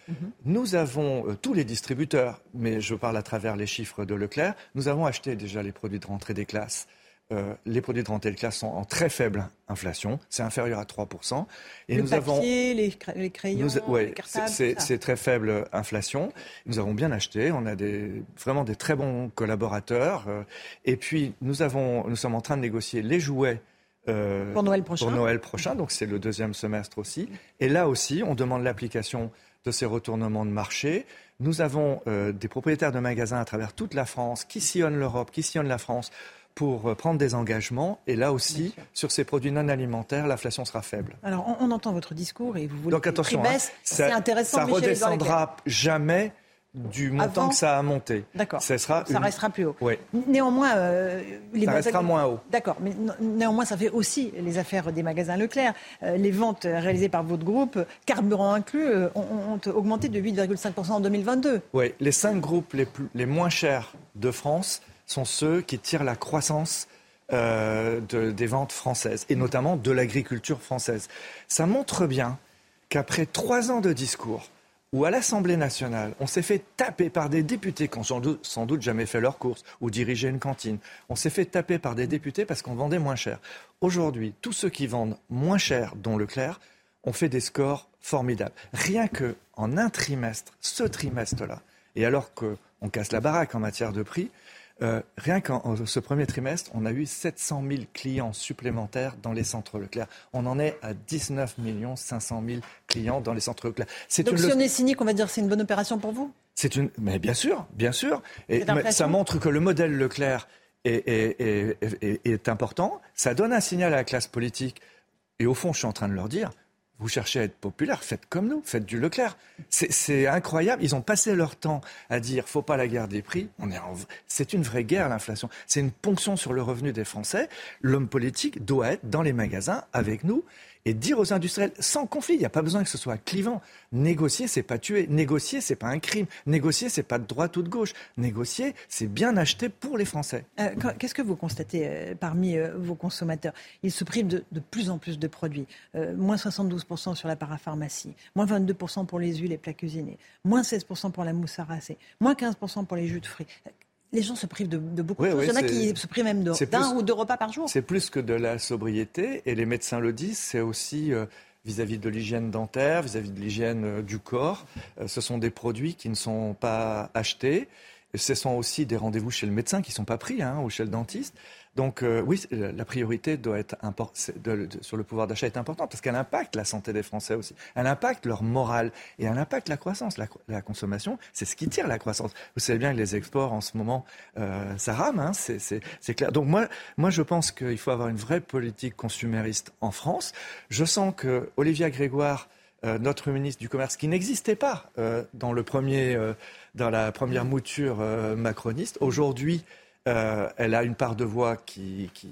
Nous avons, euh, tous les distributeurs, mais je parle à travers les chiffres de Leclerc, nous avons acheté déjà les produits de rentrée des classes. Euh, les produits de rentrée des classes sont en très faible inflation, c'est inférieur à 3%. Et le nous papier, avons les, cra- les crayons, nous, ouais, les cartables, c'est- très faible inflation. Nous avons bien acheté. On a des, vraiment des très bons collaborateurs. euh, et puis, nous, avons, nous sommes en train de négocier les jouets. euh, Pour Noël prochain. Pour Noël prochain. Donc, c'est le deuxième semestre aussi. Et là aussi, on demande l'application de ces retournements de marché. Nous avons des propriétaires de magasins à travers toute la France qui sillonnent l'Europe, qui sillonnent la France pour euh, prendre des engagements. Et là aussi, sur ces produits non alimentaires, l'inflation sera faible. Alors, on, on entend votre discours et vous voulez Donc attention, hein, C'est intéressant, ça Leclerc. redescendra jamais du montant Avant que ça a monté. D'accord. Ça sera Ça une- restera plus haut. Oui. Néanmoins, euh, les Ça restera moins haut. D'accord, mais néanmoins, ça fait aussi les affaires des magasins Leclerc. Euh, les ventes réalisées par votre groupe, carburant inclus, euh, ont, ont augmenté de 8,5% en 2022. Oui, les cinq groupes les, plus- les moins chers de France sont ceux qui tirent la croissance euh, de- des ventes françaises, et notamment de l'agriculture française. Ça montre bien qu'après trois ans de discours, où à l'Assemblée nationale, on s'est fait taper par des députés qui n'ont sans doute, sans doute jamais fait leurs courses ou dirigé une cantine. On s'est fait taper par des députés parce qu'on vendait moins cher. Aujourd'hui, tous ceux qui vendent moins cher, dont Leclerc, ont fait des scores formidables. Rien que en un trimestre, ce trimestre-là, et alors qu'on casse la baraque en matière de prix, Euh, rien qu'en ce premier trimestre, on a eu 700 000 clients supplémentaires dans les centres Leclerc. On en est à 19 500 000 clients dans les centres Leclerc. Donc si on est cynique, on va dire c'est une bonne opération pour vous? C'est une, mais bien sûr, bien sûr. Et ça montre que le modèle Leclerc est, important. Ça donne un signal à la classe politique. Et au fond, je suis en train de leur dire, vous cherchez à être populaire, faites comme nous, faites du Leclerc. C'est incroyable. Ils ont passé leur temps à dire faut pas la guerre des prix. C'est une vraie guerre l'inflation. C'est une ponction sur le revenu des Français. L'homme politique doit être dans les magasins avec nous et dire aux industriels sans conflit, il n'y a pas besoin que ce soit clivant. Négocier, c'est pas tuer. Négocier, c'est pas un crime. Négocier, c'est pas de droite ou de gauche. Négocier, c'est bien acheter pour les Français. Euh, qu'est-ce que vous constatez euh, parmi euh, vos consommateurs? Ils se privent de, plus en plus de produits. moins 72% sur la parapharmacie, moins 22% pour les huiles et plats cuisinés, moins 16% pour la mousse à raser, moins 15% pour les jus de fruits les gens se privent de, beaucoup de choses. Il y en a qui se privent même d'un ou deux repas par jour. C'est plus que de la sobriété. Et les médecins le disent, c'est aussi euh, vis-à-vis de l'hygiène dentaire, vis-à-vis de l'hygiène euh, du corps. Euh, ce sont des produits qui ne sont pas achetés. Ce sont aussi des rendez-vous chez le médecin qui ne sont pas pris, hein, ou chez le dentiste. Donc euh, oui, la priorité doit être sur le pouvoir d'achat est importante parce qu'elle impacte la santé des Français aussi. Elle impacte leur morale et elle impacte la croissance. La, consommation, c'est ce qui tire la croissance. Vous savez bien que les exports en ce moment, euh, ça rame, hein, c'est clair. Donc moi, moi, je pense qu'il faut avoir une vraie politique consumériste en France. Je sens que Olivia Grégoire euh, notre ministre du Commerce, qui n'existait pas dans, le premier, dans la première mouture macroniste, aujourd'hui euh, elle a une part de voix qui, qui,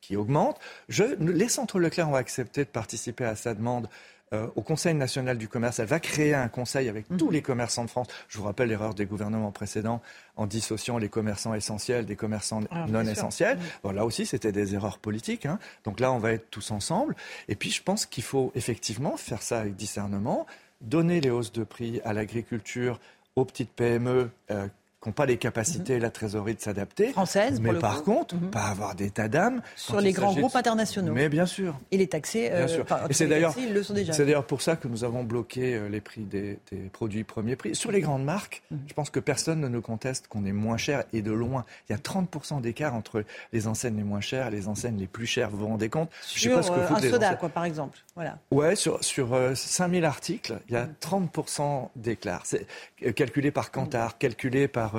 qui, augmente. Je, les centres Leclerc ont accepté de participer à sa demande euh, au Conseil national du commerce. Elle va créer un conseil avec tous mhm. les commerçants de France. Je vous rappelle l'erreur des gouvernements précédents en dissociant les commerçants essentiels des commerçants ah, non essentiels. Mhm. là aussi, c'était des erreurs politiques. Hein. Donc là, on va être tous ensemble. Et puis, je pense qu'il faut effectivement faire ça avec discernement, donner les hausses de prix à l'agriculture, aux petites PME euh, qui n'ont pas les capacités et la trésorerie de s'adapter. Française, Mais par contre, mhm. pas avoir d'état d'âme. Sur les grands groupes internationaux. Mais bien sûr. Et les taxés, bien sûr. et c'est d'ailleurs, C'est d'ailleurs pour ça que nous avons bloqué euh, les prix des, produits premier prix. Sur les grandes marques, mhm. je pense que personne ne nous conteste qu'on est moins cher et de loin. Il y a 30% d'écart entre les enseignes les moins chères et les enseignes les plus chères. Vous vous rendez compte? Sur je sais pas ce que euh, un soda, quoi, par exemple. Voilà. Ouais, sur, sur 5000 euh, articles, il y a 30% d'écart. C'est calculé par Kantar, calculé par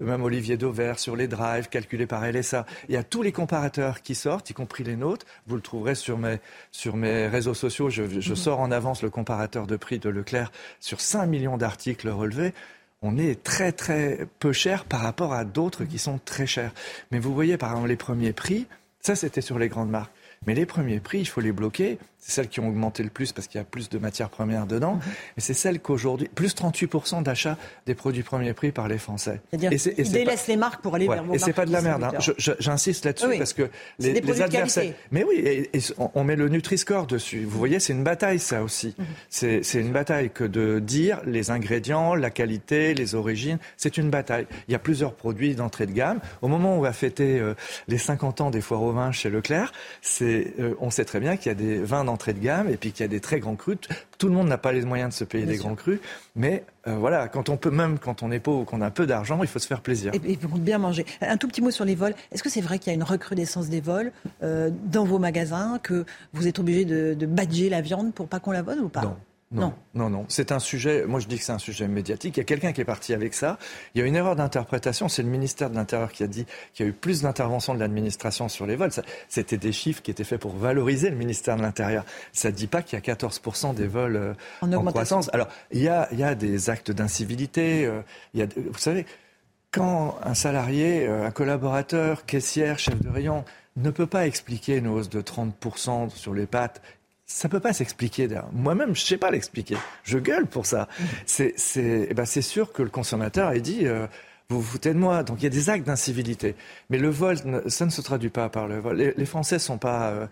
même Olivier Dauvert sur les drives calculés par LSA. Il y a tous les comparateurs qui sortent, y compris les nôtres. Vous le trouverez sur mes, sur mes réseaux sociaux. Je, je mhm. sors en avance le comparateur de prix de Leclerc sur 5 millions d'articles relevés on est très très peu cher par rapport à d'autres qui sont très chers. Mais vous voyez par exemple les premiers prix, ça c'était sur les grandes marques. Mais les premiers prix, il faut les bloquer. C'est celles qui ont augmenté le plus parce qu'il y a plus de matières premières dedans. Mhm. Et c'est celles qu'aujourd'hui, plus 38% d'achat des produits premiers prix par les Français. C'est-à-dire qu'ils délaissent les marques pour aller vers vos Et c'est pas de la merde. Hein. J'insiste là-dessus parce que les, les adversaires. Mais oui, et, on met le Nutri-Score dessus. Vous voyez, c'est une bataille ça aussi. Mhm. C'est une bataille que de dire les ingrédients, la qualité, les origines. C'est une bataille. Il y a plusieurs produits d'entrée de gamme. Au moment où on va fêter euh, les 50 ans des foires au vin chez Leclerc, c'est, euh, on sait très bien qu'il y a des vins d'entrée de gamme et puis qu'il y a des très grands crus. Tout le monde n'a pas les moyens de se payer des grands crus, mais euh, voilà, quand on peut, même quand on est pauvre ou qu'on a peu d'argent, il faut se faire plaisir. Et, pour bien manger. Un tout petit mot sur les vols. Est-ce que c'est vrai qu'il y a une recrudescence des vols euh, dans vos magasins, que vous êtes obligé de, de badger la viande pour pas qu'on la vole ou pas? Non, non, non. C'est un sujet, moi je dis que c'est un sujet médiatique. Il y a quelqu'un qui est parti avec ça. Il y a une erreur d'interprétation. C'est le ministère de l'Intérieur qui a dit qu'il y a eu plus d'intervention de l'administration sur les vols. C'était des chiffres qui étaient faits pour valoriser le ministère de l'Intérieur. Ça ne dit pas qu'il y a 14% des vols euh, en, croissance. Alors, il y a, il y a des actes d'incivilité. Euh, il y a, vous savez, quand un salarié, euh, un collaborateur, caissière, chef de rayon, ne peut pas expliquer une hausse de 30% sur les pâtes ça peut pas s'expliquer. Moi-même, je sais pas l'expliquer. Je gueule pour ça. Mm. C'est, c'est, eh ben c'est sûr que le consommateur a dit. Euh, vous vous foutez de moi. Donc il y a des actes d'incivilité. Mais le vol, ça ne se traduit pas par le vol. Les, les Français sont pas. Euh,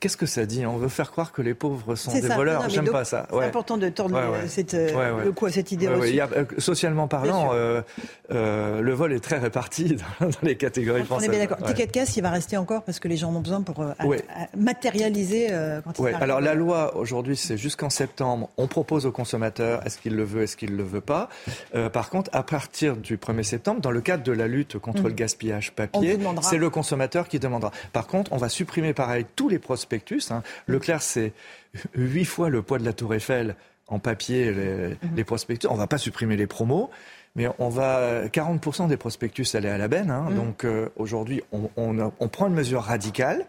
qu'est-ce que ça dit? On veut faire croire que les pauvres sont des voleurs. J'aime pas ça. C'est important de tordre Cette, euh, Le quoi, cette idée Il y a, euh, socialement parlant, le vol est très réparti dans, les catégories françaises. On est bien d'accord. Ticket de caisse, il va rester encore parce que les gens en ont besoin pour matérialiser quand ils Alors la loi aujourd'hui, c'est jusqu'en septembre. On propose aux consommateurs est-ce qu'il le veut, est-ce qu'il le veut pas. par contre, à partir du 1 1er septembre, dans le cadre de la lutte contre Mmh. le gaspillage On papier, c'est le consommateur qui demandera. Par contre, on va supprimer pareil tous les prospectus. hein. Leclerc, c'est huit fois le poids de la Tour Eiffel en papier, les, les prospectus. On va pas supprimer les promos. Mais on va 40% des prospectus aller à la benne. hein. Mhm. Donc euh, aujourd'hui, on, on- on prend une mesure radicale.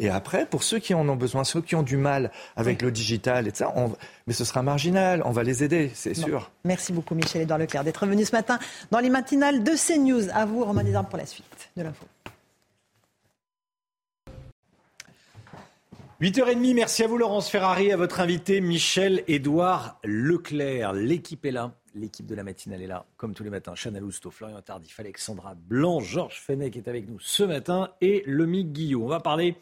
Et après, pour ceux qui en ont besoin, ceux qui ont du mal avec le digital, et ça, on- mais ce sera marginal. On va les aider, c'est Bon. sûr. Merci beaucoup Michel-Édouard Leclerc d'être venu ce matin dans les matinales de CNews. À vous, Romain Desarmes, pour la suite de l'info. 8h30, merci à vous Laurence Ferrari, à votre invité Michel-Édouard Leclerc. L'équipe est là, l'équipe de la matinale est là, comme tous les matins. Chana Lousteau, Florian Tardif, Alexandra Blanc, Georges Fenech est avec nous ce matin et Lomi Guillot. On va parler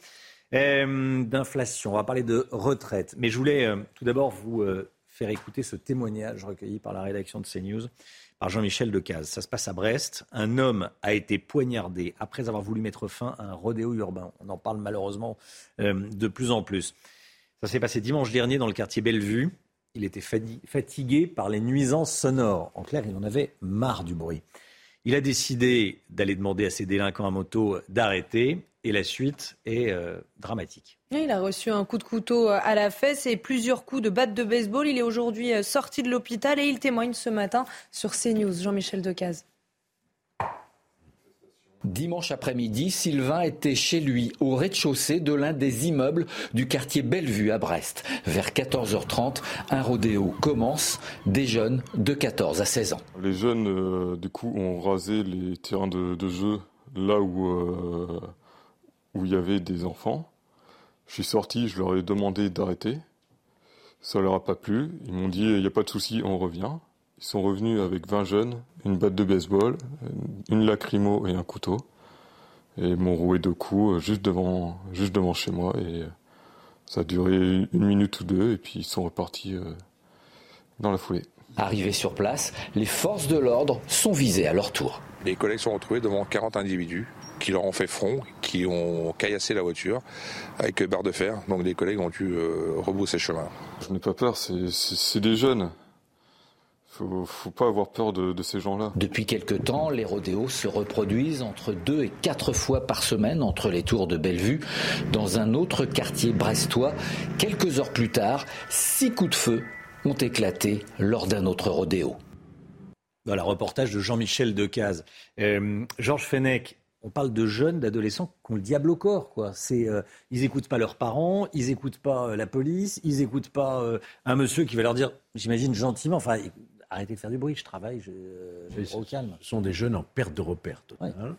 euh, d'inflation, on va parler de retraite. Mais je voulais euh, tout d'abord vous euh, faire écouter ce témoignage recueilli par la rédaction de CNews par Jean-Michel Decaze. Ça se passe à Brest. Un homme a été poignardé après avoir voulu mettre fin à un rodéo urbain. On en parle malheureusement de plus en plus. Ça s'est passé dimanche dernier dans le quartier Bellevue. Il était fatigué par les nuisances sonores. En clair, il en avait marre du bruit. Il a décidé d'aller demander à ses délinquants à moto d'arrêter. Et la suite est euh, dramatique. Il a reçu un coup de couteau à la fesse et plusieurs coups de batte de baseball. Il est aujourd'hui euh, sorti de l'hôpital et il témoigne ce matin sur CNews. Jean-Michel Decaze. Dimanche après-midi, Sylvain était chez lui, au rez-de-chaussée de l'un des immeubles du quartier Bellevue à Brest. Vers 14h30, un rodéo commence. Des jeunes de 14 à 16 ans. Les jeunes, euh, du coup, ont rasé les terrains de, de jeu là où euh, où il y avait des enfants. Je suis sorti, je leur ai demandé d'arrêter. Ça leur a pas plu. Ils m'ont dit il n'y a pas de souci, on revient. Ils sont revenus avec 20 jeunes, une batte de baseball, une lacrymo et un couteau. Et ils m'ont roué deux coups euh, juste devant, juste devant chez moi. Et euh, ça a duré une minute ou deux. Et puis ils sont repartis euh, dans la foulée. Arrivés sur place, les forces de l'ordre sont visées à leur tour. Les collègues sont retrouvés devant 40 individus qui leur ont fait front, qui ont caillassé la voiture avec barre de fer. Donc les collègues ont dû euh, rebrousser chemin. Je n'ai pas peur, c'est- c'est c'est des jeunes. Faut, faut pas avoir peur de, de ces gens-là. Depuis quelque temps, les rodéos se reproduisent entre deux et quatre fois par semaine entre les tours de Bellevue. Dans un autre quartier brestois, quelques heures plus tard, six coups de feu ont éclaté lors d'un autre rodéo. Voilà, reportage de Jean-Michel Decaze. Euh, Georges Fenech, on parle de jeunes, d'adolescents qui ont le diable au corps. Quoi. C'est, euh, ils n'écoutent pas leurs parents, ils n'écoutent pas euh, la police, ils n'écoutent pas euh, un monsieur qui va leur dire, j'imagine gentiment, enfin, arrêtez de faire du bruit, je travaille, je, je au calme. Ce sont des jeunes en perte de repère totale,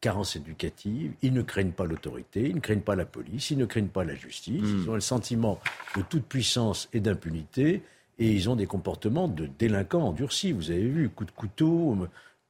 carence éducative, ils ne craignent pas l'autorité, ils ne craignent pas la police, ils ne craignent pas la justice, Hmm. ils ont le sentiment de toute puissance et d'impunité, et ils ont des comportements de délinquants endurcis. Vous avez vu, coup de couteau,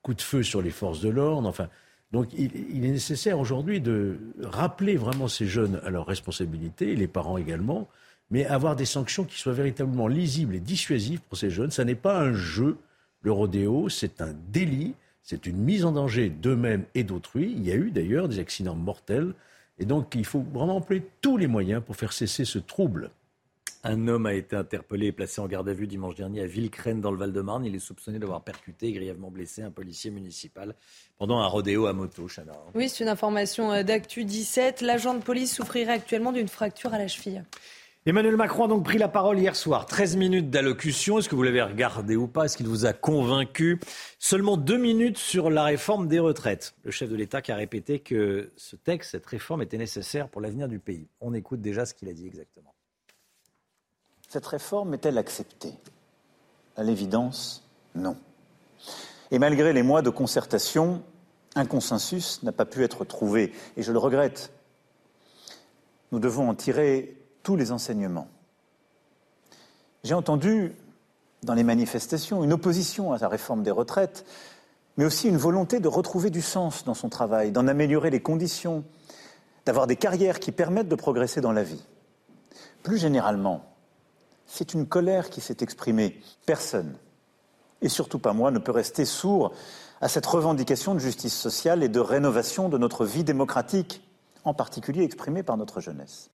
coup de feu sur les forces de l'ordre, enfin. Donc il, est nécessaire aujourd'hui de rappeler vraiment ces jeunes à leurs responsabilités, les parents également, mais avoir des sanctions qui soient véritablement lisibles et dissuasives pour ces jeunes. Ça n'est pas un jeu, le rodéo, c'est un délit, c'est une mise en danger d'eux-mêmes et d'autrui. Il y a eu d'ailleurs des accidents mortels, et donc il faut vraiment employer tous les moyens pour faire cesser ce trouble. Un homme a été interpellé et placé en garde à vue dimanche dernier à Villecrène dans le Val-de-Marne. Il est soupçonné d'avoir percuté et grièvement blessé un policier municipal pendant un rodéo à moto, Chana. Oui, c'est une information euh, d'Actu 17. L'agent de police souffrirait actuellement d'une fracture à la cheville. Emmanuel Macron a donc pris la parole hier soir. 13 minutes d'allocution. Est-ce que vous l'avez regardé ou pas? Est-ce qu'il vous a convaincu? Seulement deux minutes sur la réforme des retraites. Le chef de l'État qui a répété que ce texte, cette réforme était nécessaire pour l'avenir du pays. On écoute déjà ce qu'il a dit exactement. Cette réforme est-elle acceptée? À l'évidence, non. Et malgré les mois de concertation, un consensus n'a pas pu être trouvé, et je le regrette. Nous devons en tirer tous les enseignements. J'ai entendu dans les manifestations une opposition à la réforme des retraites, mais aussi une volonté de retrouver du sens dans son travail, d'en améliorer les conditions, d'avoir des carrières qui permettent de progresser dans la vie. Plus généralement, c'est une colère qui s'est exprimée. Personne, et surtout pas moi, ne peut rester sourd à cette revendication de justice sociale et de rénovation de notre vie démocratique, en particulier exprimée par notre jeunesse.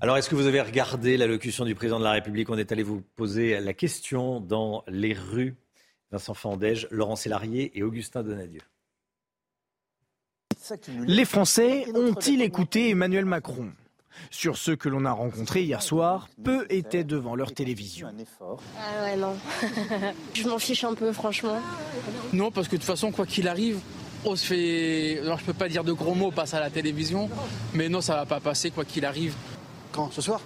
Alors, est-ce que vous avez regardé l'allocution du président de la République? On est allé vous poser la question dans les rues Vincent Fandège, Laurent Sélarié et Augustin Donadieu. Les Français ont-ils écouté Emmanuel Macron? Sur ceux que l'on a rencontrés hier soir, peu étaient devant leur télévision. Ah ouais, non. je m'en fiche un peu, franchement. Non, parce que de toute façon, quoi qu'il arrive, on se fait. Alors, je peux pas dire de gros mots, passe à la télévision, mais non, ça va pas passer, quoi qu'il arrive. Quand Ce soir?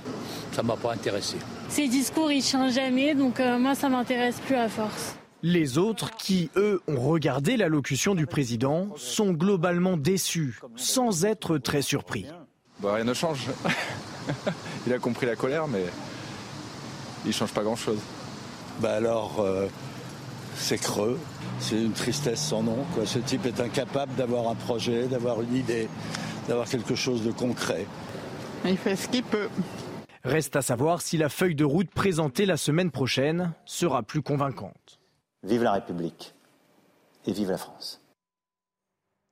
Ça m'a pas intéressé. Ces discours, ils changent jamais, donc euh, moi, ça m'intéresse plus à force. Les autres, qui, eux, ont regardé l'allocution du président, sont globalement déçus, sans être très surpris. Bah, rien ne change. il a compris la colère, mais il change pas grand-chose. Bah alors, euh, c'est creux, c'est une tristesse sans nom. Quoi. Ce type est incapable d'avoir un projet, d'avoir une idée, d'avoir quelque chose de concret. Il fait ce qu'il peut. Reste à savoir si la feuille de route présentée la semaine prochaine sera plus convaincante. Vive la République et vive la France.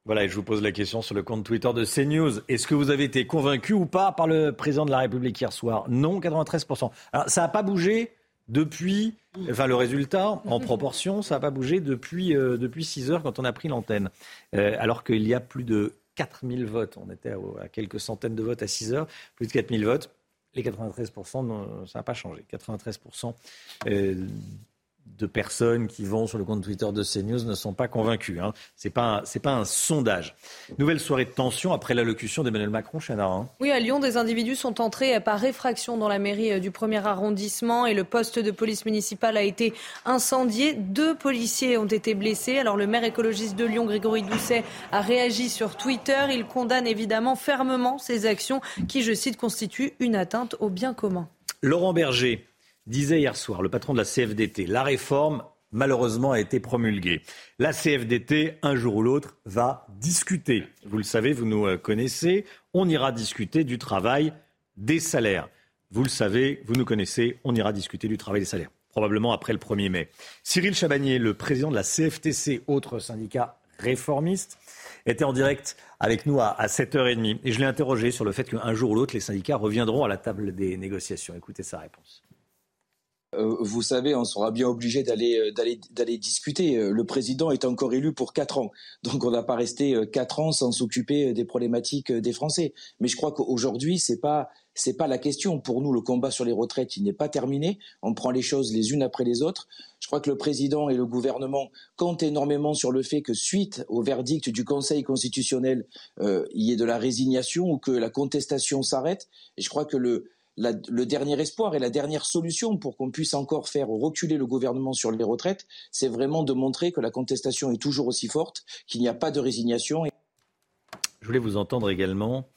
Voilà, et je vous pose la question sur le compte Twitter de CNews. Est-ce que vous avez été convaincu ou pas par le président de la République hier soir? Non, 93%. Alors, ça n'a pas bougé depuis, enfin le résultat en proportion, ça n'a pas bougé depuis, euh, depuis 6 heures quand on a pris l'antenne. Euh, alors qu'il y a plus de 4000 votes. On était à, quelques centaines de votes à 6 heures, plus de 4000 votes. Les 93%, ça n'a pas changé. 93% de personnes qui vont sur le compte Twitter de CNews ne sont pas convaincus. Hein. Ce n'est pas, pas, un sondage. Nouvelle soirée de tension après l'allocution d'Emmanuel Macron, Chana. Hein. Oui, à Lyon, des individus sont entrés par réfraction dans la mairie euh, du premier arrondissement et le poste de police municipale a été incendié. Deux policiers ont été blessés. Alors le maire écologiste de Lyon, Grégory Doucet, a réagi sur Twitter. Il condamne évidemment fermement ces actions qui, je cite, constituent une atteinte au bien commun. Laurent Berger, disait hier soir le patron de la CFDT, la réforme malheureusement a été promulguée. La CFDT, un jour ou l'autre, va discuter. Vous le savez, vous nous euh, connaissez. On ira discuter du travail, des salaires. Vous le savez, vous nous connaissez. On ira discuter du travail des salaires. Probablement après le 1er mai. Cyril Chabagnier, le président de la CFTC, autre syndicat réformiste, était en direct avec nous à, 7h30. Et je l'ai interrogé sur le fait qu'un jour ou l'autre, les syndicats reviendront à la table des négociations. Écoutez sa réponse. Euh, vous savez, on sera bien obligé d'aller euh, d'aller d'aller discuter. Euh, le président est encore élu pour quatre ans, donc on n'a pas resté quatre ans sans s'occuper des problématiques des Français. Mais je crois qu'aujourd'hui, c'est pas c'est pas la question. Pour nous, le combat sur les retraites, il n'est pas terminé. On prend les choses les unes après les autres. Je crois que le président et le gouvernement comptent énormément sur le fait que, suite au verdict du Conseil constitutionnel, il y ait de la résignation ou que la contestation s'arrête. Et je crois que le le dernier espoir et la dernière solution pour qu'on puisse encore faire reculer le gouvernement sur les retraites, c'est vraiment de montrer que la contestation est toujours aussi forte, qu'il n'y a pas de résignation. Je voulais vous entendre également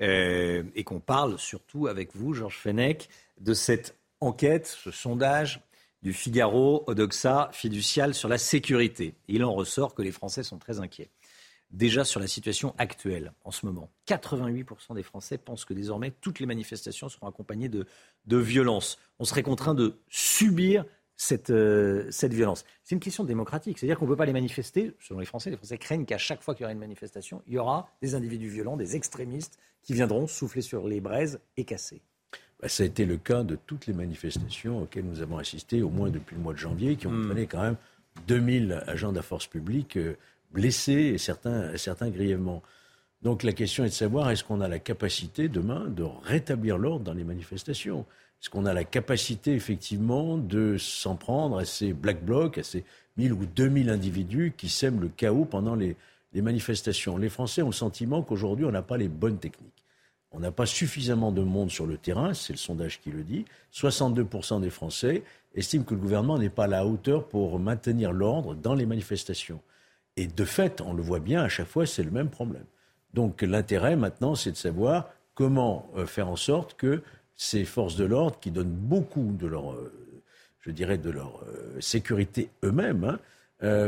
euh, et qu'on parle surtout avec vous, Georges Fenech, de cette enquête, ce sondage du Figaro Odoxa fiducial sur la sécurité. Il en ressort que les Français sont très inquiets déjà sur la situation actuelle en ce moment. 88% des Français pensent que désormais toutes les manifestations seront accompagnées de, de violence. On serait contraint de subir cette, euh, cette violence. C'est une question démocratique, c'est-à-dire qu'on ne peut pas les manifester, selon les Français, les Français craignent qu'à chaque fois qu'il y aura une manifestation, il y aura des individus violents, des extrémistes qui viendront souffler sur les braises et casser. Bah, ça a été le cas de toutes les manifestations auxquelles nous avons assisté, au moins depuis le mois de janvier, qui ont hmm. quand même 2000 agents de la force publique. Blessés et certains, certains grièvement. Donc la question est de savoir est-ce qu'on a la capacité demain de rétablir l'ordre dans les manifestations? Est-ce qu'on a la capacité effectivement de s'en prendre à ces black blocs, à ces 1000 ou 2000 individus qui sèment le chaos pendant les, les manifestations? Les Français ont le sentiment qu'aujourd'hui on n'a pas les bonnes techniques. On n'a pas suffisamment de monde sur le terrain, c'est le sondage qui le dit. 62% des Français estiment que le gouvernement n'est pas à la hauteur pour maintenir l'ordre dans les manifestations. Et de fait, on le voit bien, à chaque fois, c'est le même problème. Donc l'intérêt maintenant, c'est de savoir comment euh, faire en sorte que ces forces de l'ordre, qui donnent beaucoup de leur, euh, je dirais, de leur euh, sécurité eux-mêmes, hein,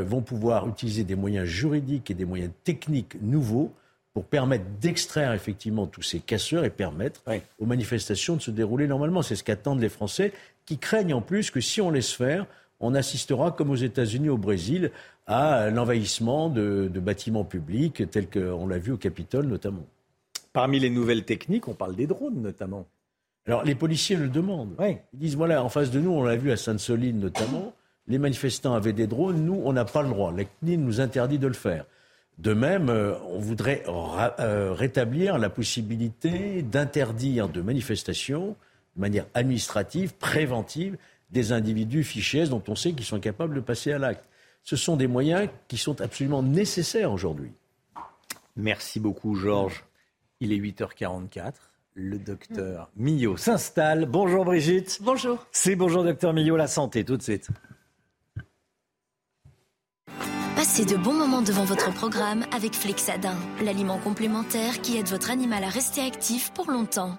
vont pouvoir utiliser des moyens juridiques et des moyens techniques nouveaux pour permettre d'extraire effectivement tous ces casseurs et permettre aux manifestations de se dérouler normalement. C'est ce qu'attendent les Français, qui craignent en plus que si on laisse faire, on assistera, comme aux États-Unis, au Brésil, à l'envahissement de, bâtiments publics, tels qu'on l'a vu au Capitole notamment. Parmi les nouvelles techniques, on parle des drones notamment. Alors les policiers le demandent. Ils disent voilà, en face de nous, on l'a vu à Sainte-Soline notamment, les manifestants avaient des drones, nous, on n'a pas le droit. La CNIL nous interdit de le faire. De même, euh, on voudrait euh, rétablir la possibilité d'interdire de manifestations de manière administrative, préventive, des individus fichés dont on sait qu'ils sont capables de passer à l'acte. Ce sont des moyens qui sont absolument nécessaires aujourd'hui. Merci beaucoup, Georges. Il est 8h44. Le docteur Millot s'installe. Bonjour Brigitte. Bonjour. C'est bonjour docteur Millot, la santé tout de suite. Passez de bons moments devant votre programme avec Flexadin, l'aliment complémentaire qui aide votre animal à rester actif pour longtemps.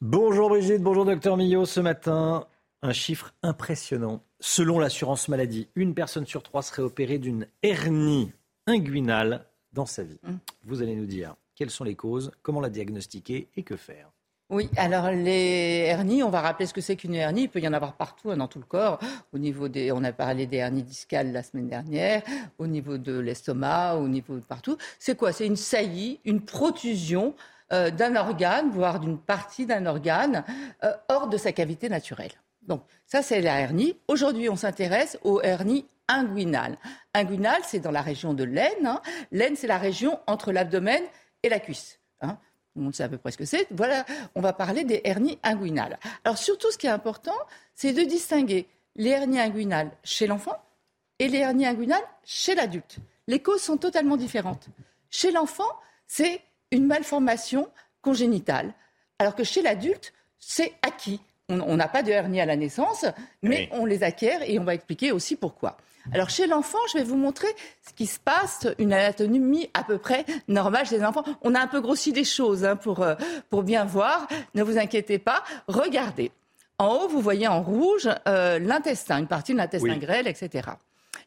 Bonjour Brigitte, bonjour docteur Millot. Ce matin, un chiffre impressionnant. Selon l'assurance maladie, une personne sur trois serait opérée d'une hernie inguinale dans sa vie. Hum. Vous allez nous dire quelles sont les causes, comment la diagnostiquer et que faire? Oui, alors les hernies, on va rappeler ce que c'est qu'une hernie. Il peut y en avoir partout hein, dans tout le corps. Au niveau des, on a parlé des hernies discales la semaine dernière, au niveau de l'estomac, au niveau de partout. C'est quoi? C'est une saillie, une protusion euh, d'un organe, voire d'une partie d'un organe, euh, hors de sa cavité naturelle. Donc ça, c'est la hernie. Aujourd'hui, on s'intéresse aux hernies inguinales. Inguinales, c'est dans la région de l'aine. Hein. L'aine, c'est la région entre l'abdomen et la cuisse. Hein. Tout le monde sait à peu près ce que c'est. Voilà, on va parler des hernies inguinales. Alors surtout, ce qui est important, c'est de distinguer les hernies inguinales chez l'enfant et les hernies inguinales chez l'adulte. Les causes sont totalement différentes. Chez l'enfant, c'est une malformation congénitale, alors que chez l'adulte, c'est acquis. On n'a pas de hernie à la naissance, mais on les acquiert et on va expliquer aussi pourquoi. Alors chez l'enfant, je vais vous montrer ce qui se passe, une anatomie à peu près normale chez les enfants. On a un peu grossi des choses hein, pour, euh, pour bien voir. Ne vous inquiétez pas. Regardez. En haut, vous voyez en rouge euh, l'intestin, une partie de l'intestin grêle, etc.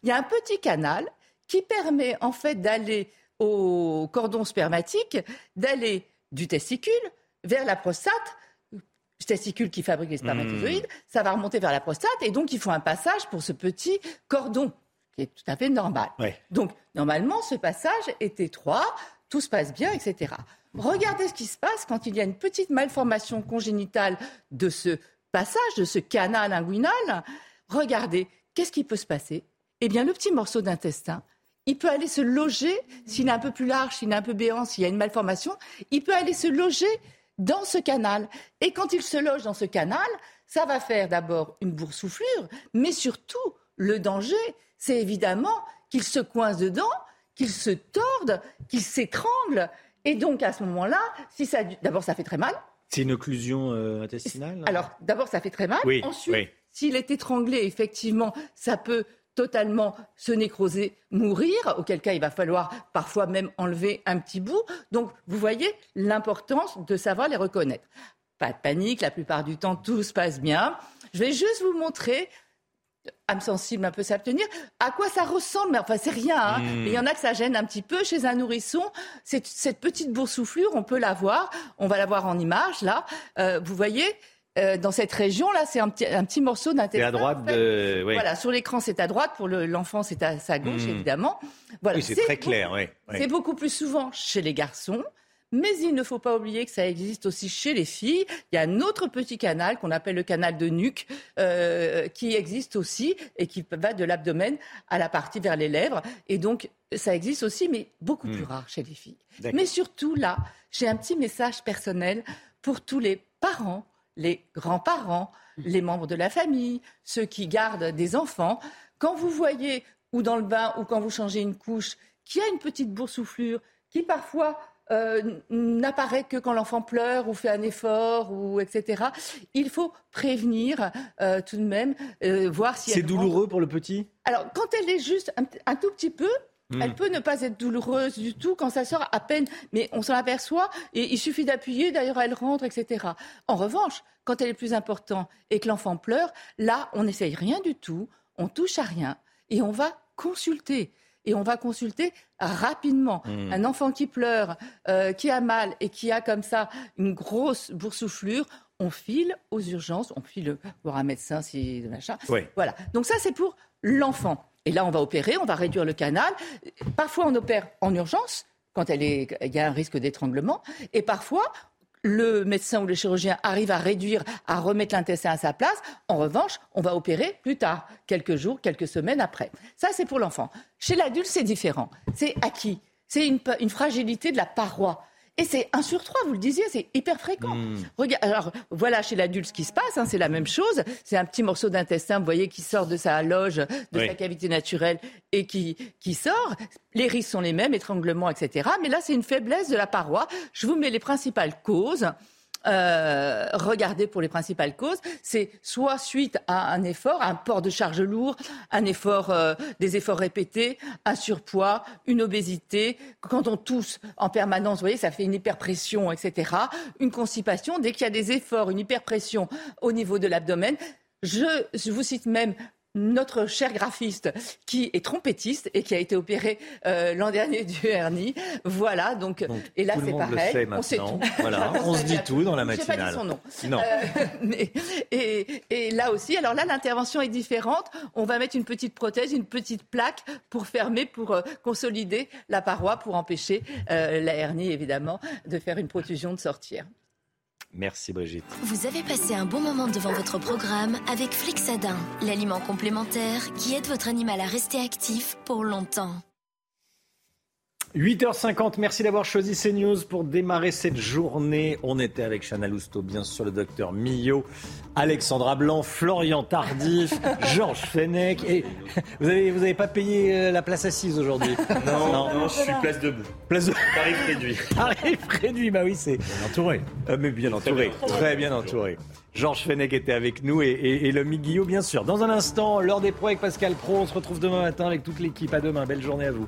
Il y a un petit canal qui permet en fait d'aller au cordon spermatique, d'aller du testicule vers la prostate, testicule qui fabrique les spermatozoïdes, hmm. ça va remonter vers la prostate et donc il faut un passage pour ce petit cordon qui est tout à fait normal. Donc normalement ce passage est étroit, tout se passe bien, etc. Regardez ce qui se passe quand il y a une petite malformation congénitale de ce passage, de ce canal inguinal. Regardez, qu'est-ce qui peut se passer? Eh bien le petit morceau d'intestin, il peut aller se loger, s'il est un peu plus large, s'il est un peu béant, s'il y a une malformation, il peut aller se loger dans ce canal. Et quand il se loge dans ce canal, ça va faire d'abord une boursouflure, mais surtout, le danger, c'est évidemment qu'il se coince dedans, qu'il se torde, qu'il s'étrangle. Et donc, à ce moment-là, si ça, d'abord, ça fait très mal. C'est une occlusion euh, intestinale Alors, d'abord, ça fait très mal. Ensuite, s'il est étranglé, effectivement, ça peut totalement se nécroser, mourir, auquel cas il va falloir parfois même enlever un petit bout. Donc vous voyez l'importance de savoir les reconnaître. Pas de panique, la plupart du temps tout se passe bien. Je vais juste vous montrer âme sensible un peu s'abstenir. À quoi ça ressemble Mais enfin, c'est rien. Hein. Hmm. Il y en a que ça gêne un petit peu. Chez un nourrisson, cette, cette petite boursouflure, on peut la voir. On va la voir en image, là. Euh, vous voyez euh, dans cette région-là, c'est un petit, un petit morceau à droite de... Voilà, sur l'écran, c'est à droite. Pour l'enfant, c'est à sa gauche, hmm. évidemment. Voilà, oui, c'est très clair. Oui, C'est beaucoup plus souvent chez les garçons. Mais il ne faut pas oublier que ça existe aussi chez les filles. Il y a un autre petit canal qu'on appelle le canal de nuque euh, qui existe aussi et qui va de l'abdomen à la partie vers les lèvres. Et donc, ça existe aussi, mais beaucoup plus hmm. rare chez les filles. Mais surtout, là, j'ai un petit message personnel pour tous les parents les grands-parents, les membres de la famille, ceux qui gardent des enfants. Quand vous voyez, ou dans le bain, ou quand vous changez une couche, qu'il y a une petite boursouflure qui parfois euh, n'apparaît que quand l'enfant pleure ou fait un effort, ou etc. Il faut prévenir euh, tout de même, euh, voir si c'est douloureux pour le petit? Alors quand elle est juste un tout petit peu, Elle peut ne pas être douloureuse du tout quand ça sort à peine, mais on s'en aperçoit et il suffit d'appuyer, d'ailleurs elle rentre, etc. En revanche, quand elle est plus importante et que l'enfant pleure, là, on n'essaye rien du tout, on touche à rien et on va consulter. Et on va consulter rapidement. Hmm. Un enfant qui pleure, euh, qui a mal et qui a comme ça une grosse boursouflure, on file aux urgences, on file voir un médecin si machin. Voilà. Donc ça c'est pour l'enfant. Et là, on va opérer, on va réduire le canal. Parfois, on opère en urgence quand il y a un risque d'étranglement. Et parfois, le médecin ou le chirurgien arrive à réduire, à remettre l'intestin à sa place. En revanche, on va opérer plus tard, quelques jours, quelques semaines après. Ça, c'est pour l'enfant. Chez l'adulte, c'est différent. C'est acquis. C'est une, fragilité de la paroi. Et c'est un sur trois, vous le disiez, c'est hyper fréquent. Hmm. Regarde, alors voilà chez l'adulte ce qui se passe, hein, c'est la même chose. C'est un petit morceau d'intestin, vous voyez, qui sort de sa loge, de Oui. sa cavité naturelle et qui, qui sort. Les risques sont les mêmes, étranglement, etc. Mais là, c'est une faiblesse de la paroi. Je vous mets les principales causes. Euh, regardez pour les principales causes, c'est soit suite à un effort, un port de charge lourd, un effort, euh, des efforts répétés, un surpoids, une obésité. Quand on tousse en permanence, vous voyez, ça fait une hyperpression, etc. Une constipation. Dès qu'il y a des efforts, une hyperpression au niveau de l'abdomen, je vous cite même notre cher graphiste qui est trompettiste et qui a été opéré euh, l'an dernier du hernie. Voilà, donc, et là c'est pareil, sait on sait maintenant. tout. Voilà, on se dit tout dans la J'ai pas dit matinale. son nom. Non. Euh, mais- et, et là aussi, alors là l'intervention est différente. On va mettre une petite prothèse, une petite plaque pour fermer, pour euh, consolider la paroi, pour empêcher euh, la hernie évidemment de faire une protrusion de sortir. Merci Brigitte. Vous avez passé un bon moment devant votre programme avec Flixadin, l'aliment complémentaire qui aide votre animal à rester actif pour longtemps. 8h50, merci d'avoir choisi CNews pour démarrer cette journée. On était avec Chana Lousteau, bien sûr, le docteur Millot, Alexandra Blanc, Florian Tardif, Georges Fenech. Et vous avez, vous avez pas payé euh, la place assise aujourd'hui? Non, non, je suis place debout. Place de... Tarif réduit. Tarif réduit, bah oui, c'est. Bien entouré. Euh, mais bien entouré, très bien entouré. Georges Fenech était avec nous et, et, et le Guillot, bien sûr. Dans un instant, l'heure des pros avec Pascal Pro. On se retrouve demain matin avec toute l'équipe. À demain, belle journée à vous.